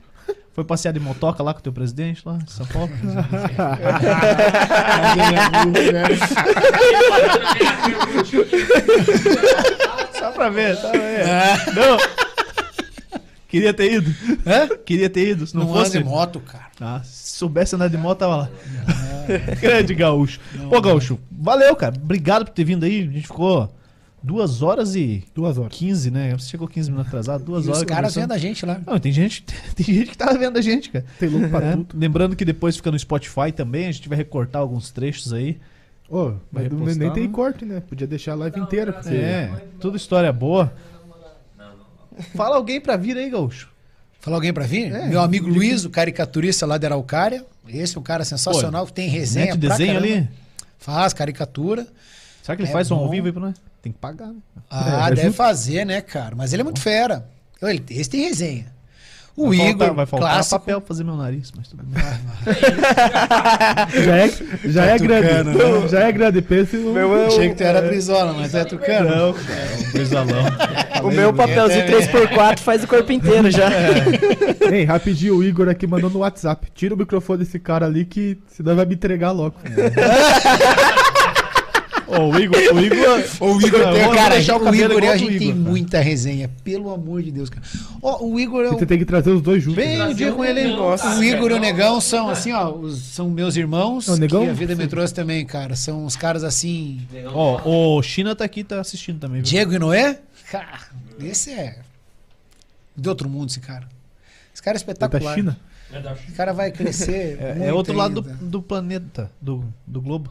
Speaker 1: Foi passear de motoca lá com o teu presidente lá em São Paulo? Só pra ver, só pra ver. Não. Queria ter ido.
Speaker 4: Hã?
Speaker 1: Queria ter ido, se não,
Speaker 4: Não
Speaker 1: fosse.
Speaker 4: anda de moto, cara.
Speaker 1: Ah, se soubesse andar de moto, tava lá. Grande gaúcho. Pô, gaúcho, valeu, cara. Obrigado por ter vindo aí. A gente ficou duas horas e
Speaker 2: Duas horas.
Speaker 1: 15, né? Você chegou 15 minutos atrasado, duas
Speaker 4: E
Speaker 1: horas.
Speaker 4: os caras vendo a gente lá.
Speaker 1: Não, tem gente, tem gente que tá vendo a gente, cara.
Speaker 2: Tem louco pra
Speaker 1: É,
Speaker 2: tudo.
Speaker 1: Lembrando que depois fica no Spotify também, a gente vai recortar alguns trechos aí.
Speaker 2: Ô,
Speaker 1: Vai
Speaker 2: mas não-
Speaker 1: repostar,
Speaker 2: nem tem
Speaker 1: né?
Speaker 2: corte, né? Podia deixar a live inteira. Pra você.
Speaker 1: É, tudo história boa. Fala alguém pra vir aí, Gaúcho.
Speaker 4: Falar alguém pra vir?
Speaker 1: É,
Speaker 4: Meu amigo Luiz, o caricaturista lá de Araucária. Esse é um cara sensacional que tem resenha.
Speaker 1: Mete desenho
Speaker 4: caramba.
Speaker 1: ali.
Speaker 4: Faz caricatura.
Speaker 1: Será que ele
Speaker 4: É
Speaker 1: faz um ao
Speaker 4: bom.
Speaker 1: vivo aí pra nós? Tem que pagar, né?
Speaker 4: Ah,
Speaker 2: É,
Speaker 4: deve
Speaker 2: ajuda.
Speaker 4: fazer, né, cara? Mas ele é muito fera. Ele, esse tem resenha. O
Speaker 1: vai
Speaker 4: Igor,
Speaker 1: faltar, vai faltar
Speaker 4: clássico.
Speaker 1: papel pra fazer meu nariz, mas tudo bem.
Speaker 2: Já é, já é grande.
Speaker 4: tucano, né?
Speaker 2: Já é grande. Pensa no...
Speaker 4: Achei que tu era brisola, mas é tucano.
Speaker 1: Não, cara, um brisalão.
Speaker 3: O meu papelzinho 3x4 faz o corpo inteiro já.
Speaker 2: Ei, rapidinho, o Igor aqui mandou no WhatsApp. Tira o microfone desse cara ali que senão vai me entregar logo.
Speaker 1: Ô, o Igor, o Igor.
Speaker 4: O Igor
Speaker 1: Não,
Speaker 4: tem,
Speaker 1: vamos
Speaker 4: cara,
Speaker 1: deixar o
Speaker 4: o Igor e a gente tem muita resenha, pelo amor de Deus, cara. Ó, o Igor é o,
Speaker 2: você tem que trazer os dois juntos.
Speaker 1: Vem um dia com ele aí.
Speaker 4: o Igor e o Negão são assim, ó, os- são meus irmãos,
Speaker 2: É, o Negão?
Speaker 4: que a vida me trouxe também, cara. São uns caras assim,
Speaker 1: Ó, o China tá aqui, tá assistindo também. Viu?
Speaker 4: Diego e Noé. Cara, esse é de outro mundo esse cara. Esse cara é
Speaker 2: É da
Speaker 4: espetacular.
Speaker 2: China.
Speaker 4: Esse cara vai crescer.
Speaker 1: É, é outro lado do,
Speaker 4: ainda.
Speaker 1: do planeta, do, do globo.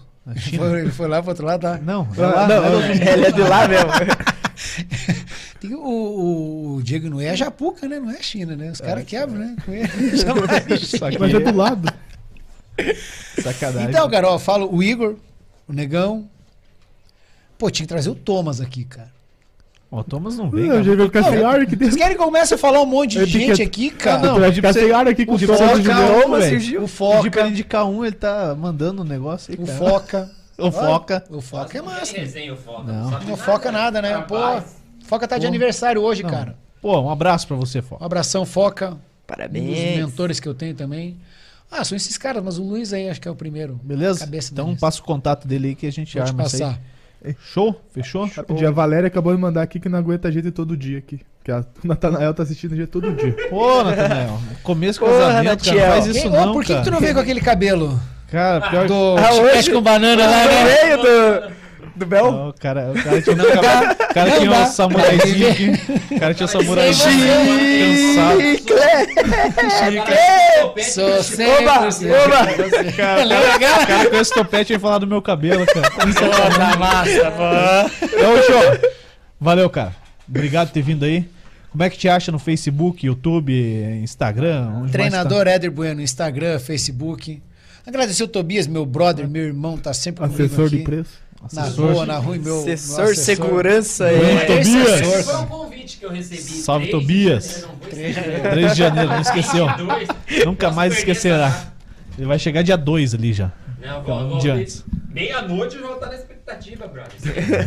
Speaker 4: Foi, ele foi lá pro outro lado, tá?
Speaker 1: Não, é lá,
Speaker 2: não,
Speaker 1: é outro mundo.
Speaker 3: Ele é de lá mesmo.
Speaker 4: Tem o, o, o Diego Noé é Japuca, né? Não é China, né? Os caras quebram, né?
Speaker 2: Mas é do lado.
Speaker 1: sacanagem.
Speaker 4: Então, cara, ó, eu falo o Igor, o Negão. Pô, tinha que trazer o Thomas aqui, cara.
Speaker 1: Ó, o Thomas não vem,
Speaker 2: Eu
Speaker 1: cara.
Speaker 2: já vou ficar sem ar aqui
Speaker 4: Vocês querem que comece a falar um monte de
Speaker 2: Eu tenho
Speaker 4: gente
Speaker 2: que-
Speaker 4: aqui,
Speaker 1: Ah,
Speaker 4: cara?
Speaker 1: não,
Speaker 2: vai
Speaker 1: pedi
Speaker 2: ficar sem ar aqui com
Speaker 1: o Foca,
Speaker 2: Thomas
Speaker 1: o
Speaker 2: Julião,
Speaker 1: Thomas,
Speaker 2: velho.
Speaker 4: O
Speaker 1: Pedi pra ele
Speaker 4: Foca,
Speaker 1: indicar um, ele tá mandando um negócio aí,
Speaker 4: o
Speaker 1: cara.
Speaker 4: Foca.
Speaker 1: O Foca.
Speaker 4: O Foca é massa.
Speaker 5: Resenha, o foca.
Speaker 1: Não.
Speaker 4: Não foca nada, né? Pô,
Speaker 5: Rapaz.
Speaker 4: Foca tá de
Speaker 1: Pô.
Speaker 4: aniversário hoje,
Speaker 1: Não.
Speaker 4: cara.
Speaker 1: Pô, um abraço pra você,
Speaker 4: Um
Speaker 1: Foca.
Speaker 4: abração, Foca. Um dos
Speaker 3: Parabéns.
Speaker 4: mentores que eu tenho também. Ah, são esses caras, mas o Luiz aí acho que é o primeiro.
Speaker 1: Beleza?
Speaker 4: Cabeça
Speaker 1: então
Speaker 4: deles.
Speaker 1: passa o contato dele aí que a gente
Speaker 4: Vou te
Speaker 1: arma isso aí.
Speaker 4: passar.
Speaker 1: Show? Fechou?
Speaker 2: Rapidinho, a Valéria acabou de mandar aqui que não aguenta a gente todo dia aqui. Que a o Natanael tá assistindo a gente todo dia.
Speaker 1: Pô, Natanael. Começo do
Speaker 3: Porra,
Speaker 1: casamento, cara. Não faz isso
Speaker 4: Quem-
Speaker 1: não,
Speaker 4: por que,
Speaker 1: cara.
Speaker 4: que tu não veio com aquele cabelo
Speaker 1: Cara, pior
Speaker 4: do
Speaker 3: Ah, hoje-
Speaker 4: com banana lá,
Speaker 3: No
Speaker 4: né?
Speaker 3: meio do, do Bel?
Speaker 1: Não, o cara, o cara tinha, não, o cara
Speaker 4: Não
Speaker 1: tinha um samuraizinho aqui. O cara tinha um samuraizinho cansado.
Speaker 4: Sou sempre
Speaker 3: Oba, oba.
Speaker 1: Cara, o cara com esse topete ia falar do meu cabelo, cara.
Speaker 4: Pô, tá massa, pô.
Speaker 1: Então, show. Valeu, cara. Obrigado por ter vindo aí. Como é que te acha no Facebook, YouTube, Instagram?
Speaker 4: Treinador Éder Bueno, Instagram, Facebook. Agradecer o Tobias, meu brother, meu irmão, tá sempre comigo
Speaker 2: Assessor
Speaker 4: aqui.
Speaker 2: de preço.
Speaker 1: Tá?
Speaker 4: Na
Speaker 1: Assessor.
Speaker 4: rua, na rua, e meu, meu
Speaker 3: Assessor segurança
Speaker 4: É, esse
Speaker 1: Tobias.
Speaker 4: assessor,
Speaker 5: Foi um convite que eu recebi.
Speaker 1: Salve,
Speaker 5: Três
Speaker 1: Tobias.
Speaker 5: de janeiro, não vou esquecer.
Speaker 1: 3 de janeiro, não esqueceu. Nunca
Speaker 5: Posso
Speaker 1: mais esquecerá.
Speaker 5: essa-
Speaker 1: Ele vai chegar dia 2 ali já.
Speaker 5: Não,
Speaker 1: Um
Speaker 5: vou, vou
Speaker 1: dia antes.
Speaker 5: Meia-noite eu já vou estar na expectativa, brother.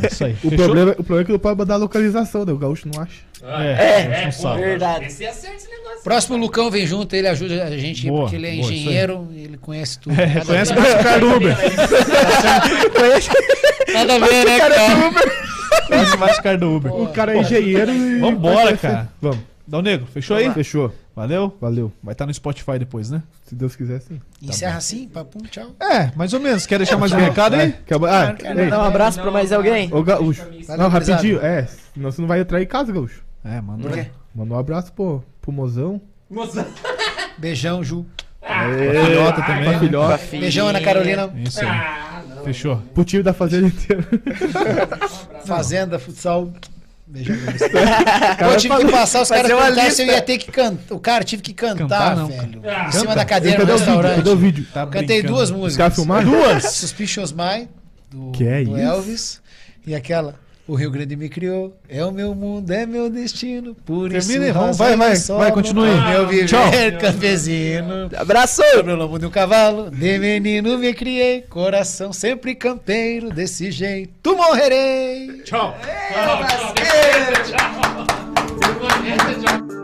Speaker 1: É Isso aí.
Speaker 2: O
Speaker 1: Fechou?
Speaker 2: problema, o problema é que não pode mandar a localização, né? O gaúcho não acha.
Speaker 5: Ah,
Speaker 1: É, não
Speaker 5: pô,
Speaker 1: sabe.
Speaker 3: Verdade.
Speaker 5: Esse acerta esse negócio.
Speaker 4: Próximo Lucão vem junto, ele ajuda a gente,
Speaker 1: Boa,
Speaker 4: porque ele é
Speaker 1: boa,
Speaker 4: engenheiro, ele conhece tudo.
Speaker 1: É, conhece o cara do Uber.
Speaker 4: Nada a ver, né, cara?
Speaker 1: Conhece mais o cara do Uber.
Speaker 2: O cara é engenheiro e.
Speaker 1: Vambora, cara.
Speaker 2: Vamos.
Speaker 1: Dá o nego, fechou aí?
Speaker 2: Fechou.
Speaker 1: Valeu?
Speaker 2: Valeu.
Speaker 1: Vai estar no Spotify depois, né?
Speaker 2: Se Deus quiser, sim.
Speaker 4: Encerra assim, papum, tchau.
Speaker 1: É, mais ou menos. Quer deixar mais um recado aí?
Speaker 2: Quer- Ah, ei,
Speaker 3: Dá um abraço pra mais alguém.
Speaker 2: ô gaúcho. Não, rapidinho. É, senão você não vai entrar em casa, gaúcho.
Speaker 1: É,
Speaker 4: quê?
Speaker 2: Manda um abraço pro, pro mozão.
Speaker 5: Moça.
Speaker 4: Beijão, Ju.
Speaker 1: Filhota também.
Speaker 2: Pra filhota.
Speaker 4: Beijão, Ana Carolina.
Speaker 1: Isso aí.
Speaker 5: Não.
Speaker 1: Fechou.
Speaker 2: Pro time da fazenda inteira.
Speaker 4: Fazenda, futsal. Beijão. Pô, eu tive que passar, os caras perguntaram se eu ia ter que cantar. O cara tive que cantar,
Speaker 1: Cantar, não,
Speaker 4: velho.
Speaker 5: cara.
Speaker 4: Em cima da cadeira
Speaker 2: Cadê
Speaker 4: no
Speaker 2: o vídeo?
Speaker 4: restaurante.
Speaker 2: Cadê o vídeo?
Speaker 1: Tá
Speaker 4: Cantei
Speaker 1: brincando.
Speaker 4: duas
Speaker 2: Os
Speaker 4: músicas.
Speaker 2: caras filmaram?
Speaker 1: Duas?
Speaker 4: Suspicious My, do,
Speaker 2: Que é
Speaker 4: do
Speaker 2: isso?
Speaker 4: Elvis. E aquela, o Rio Grande me criou, é o meu mundo, é meu destino, por isso
Speaker 1: Termina aí, vamos, vai, vai, vai, aí.
Speaker 4: Meu viver
Speaker 1: Tchau.
Speaker 4: campesino.
Speaker 3: Abraço!
Speaker 4: No lombo de um cavalo, de menino me criei, coração sempre campeiro, desse jeito morrerei.
Speaker 5: Tchau. Tchau, tchau. Tchau.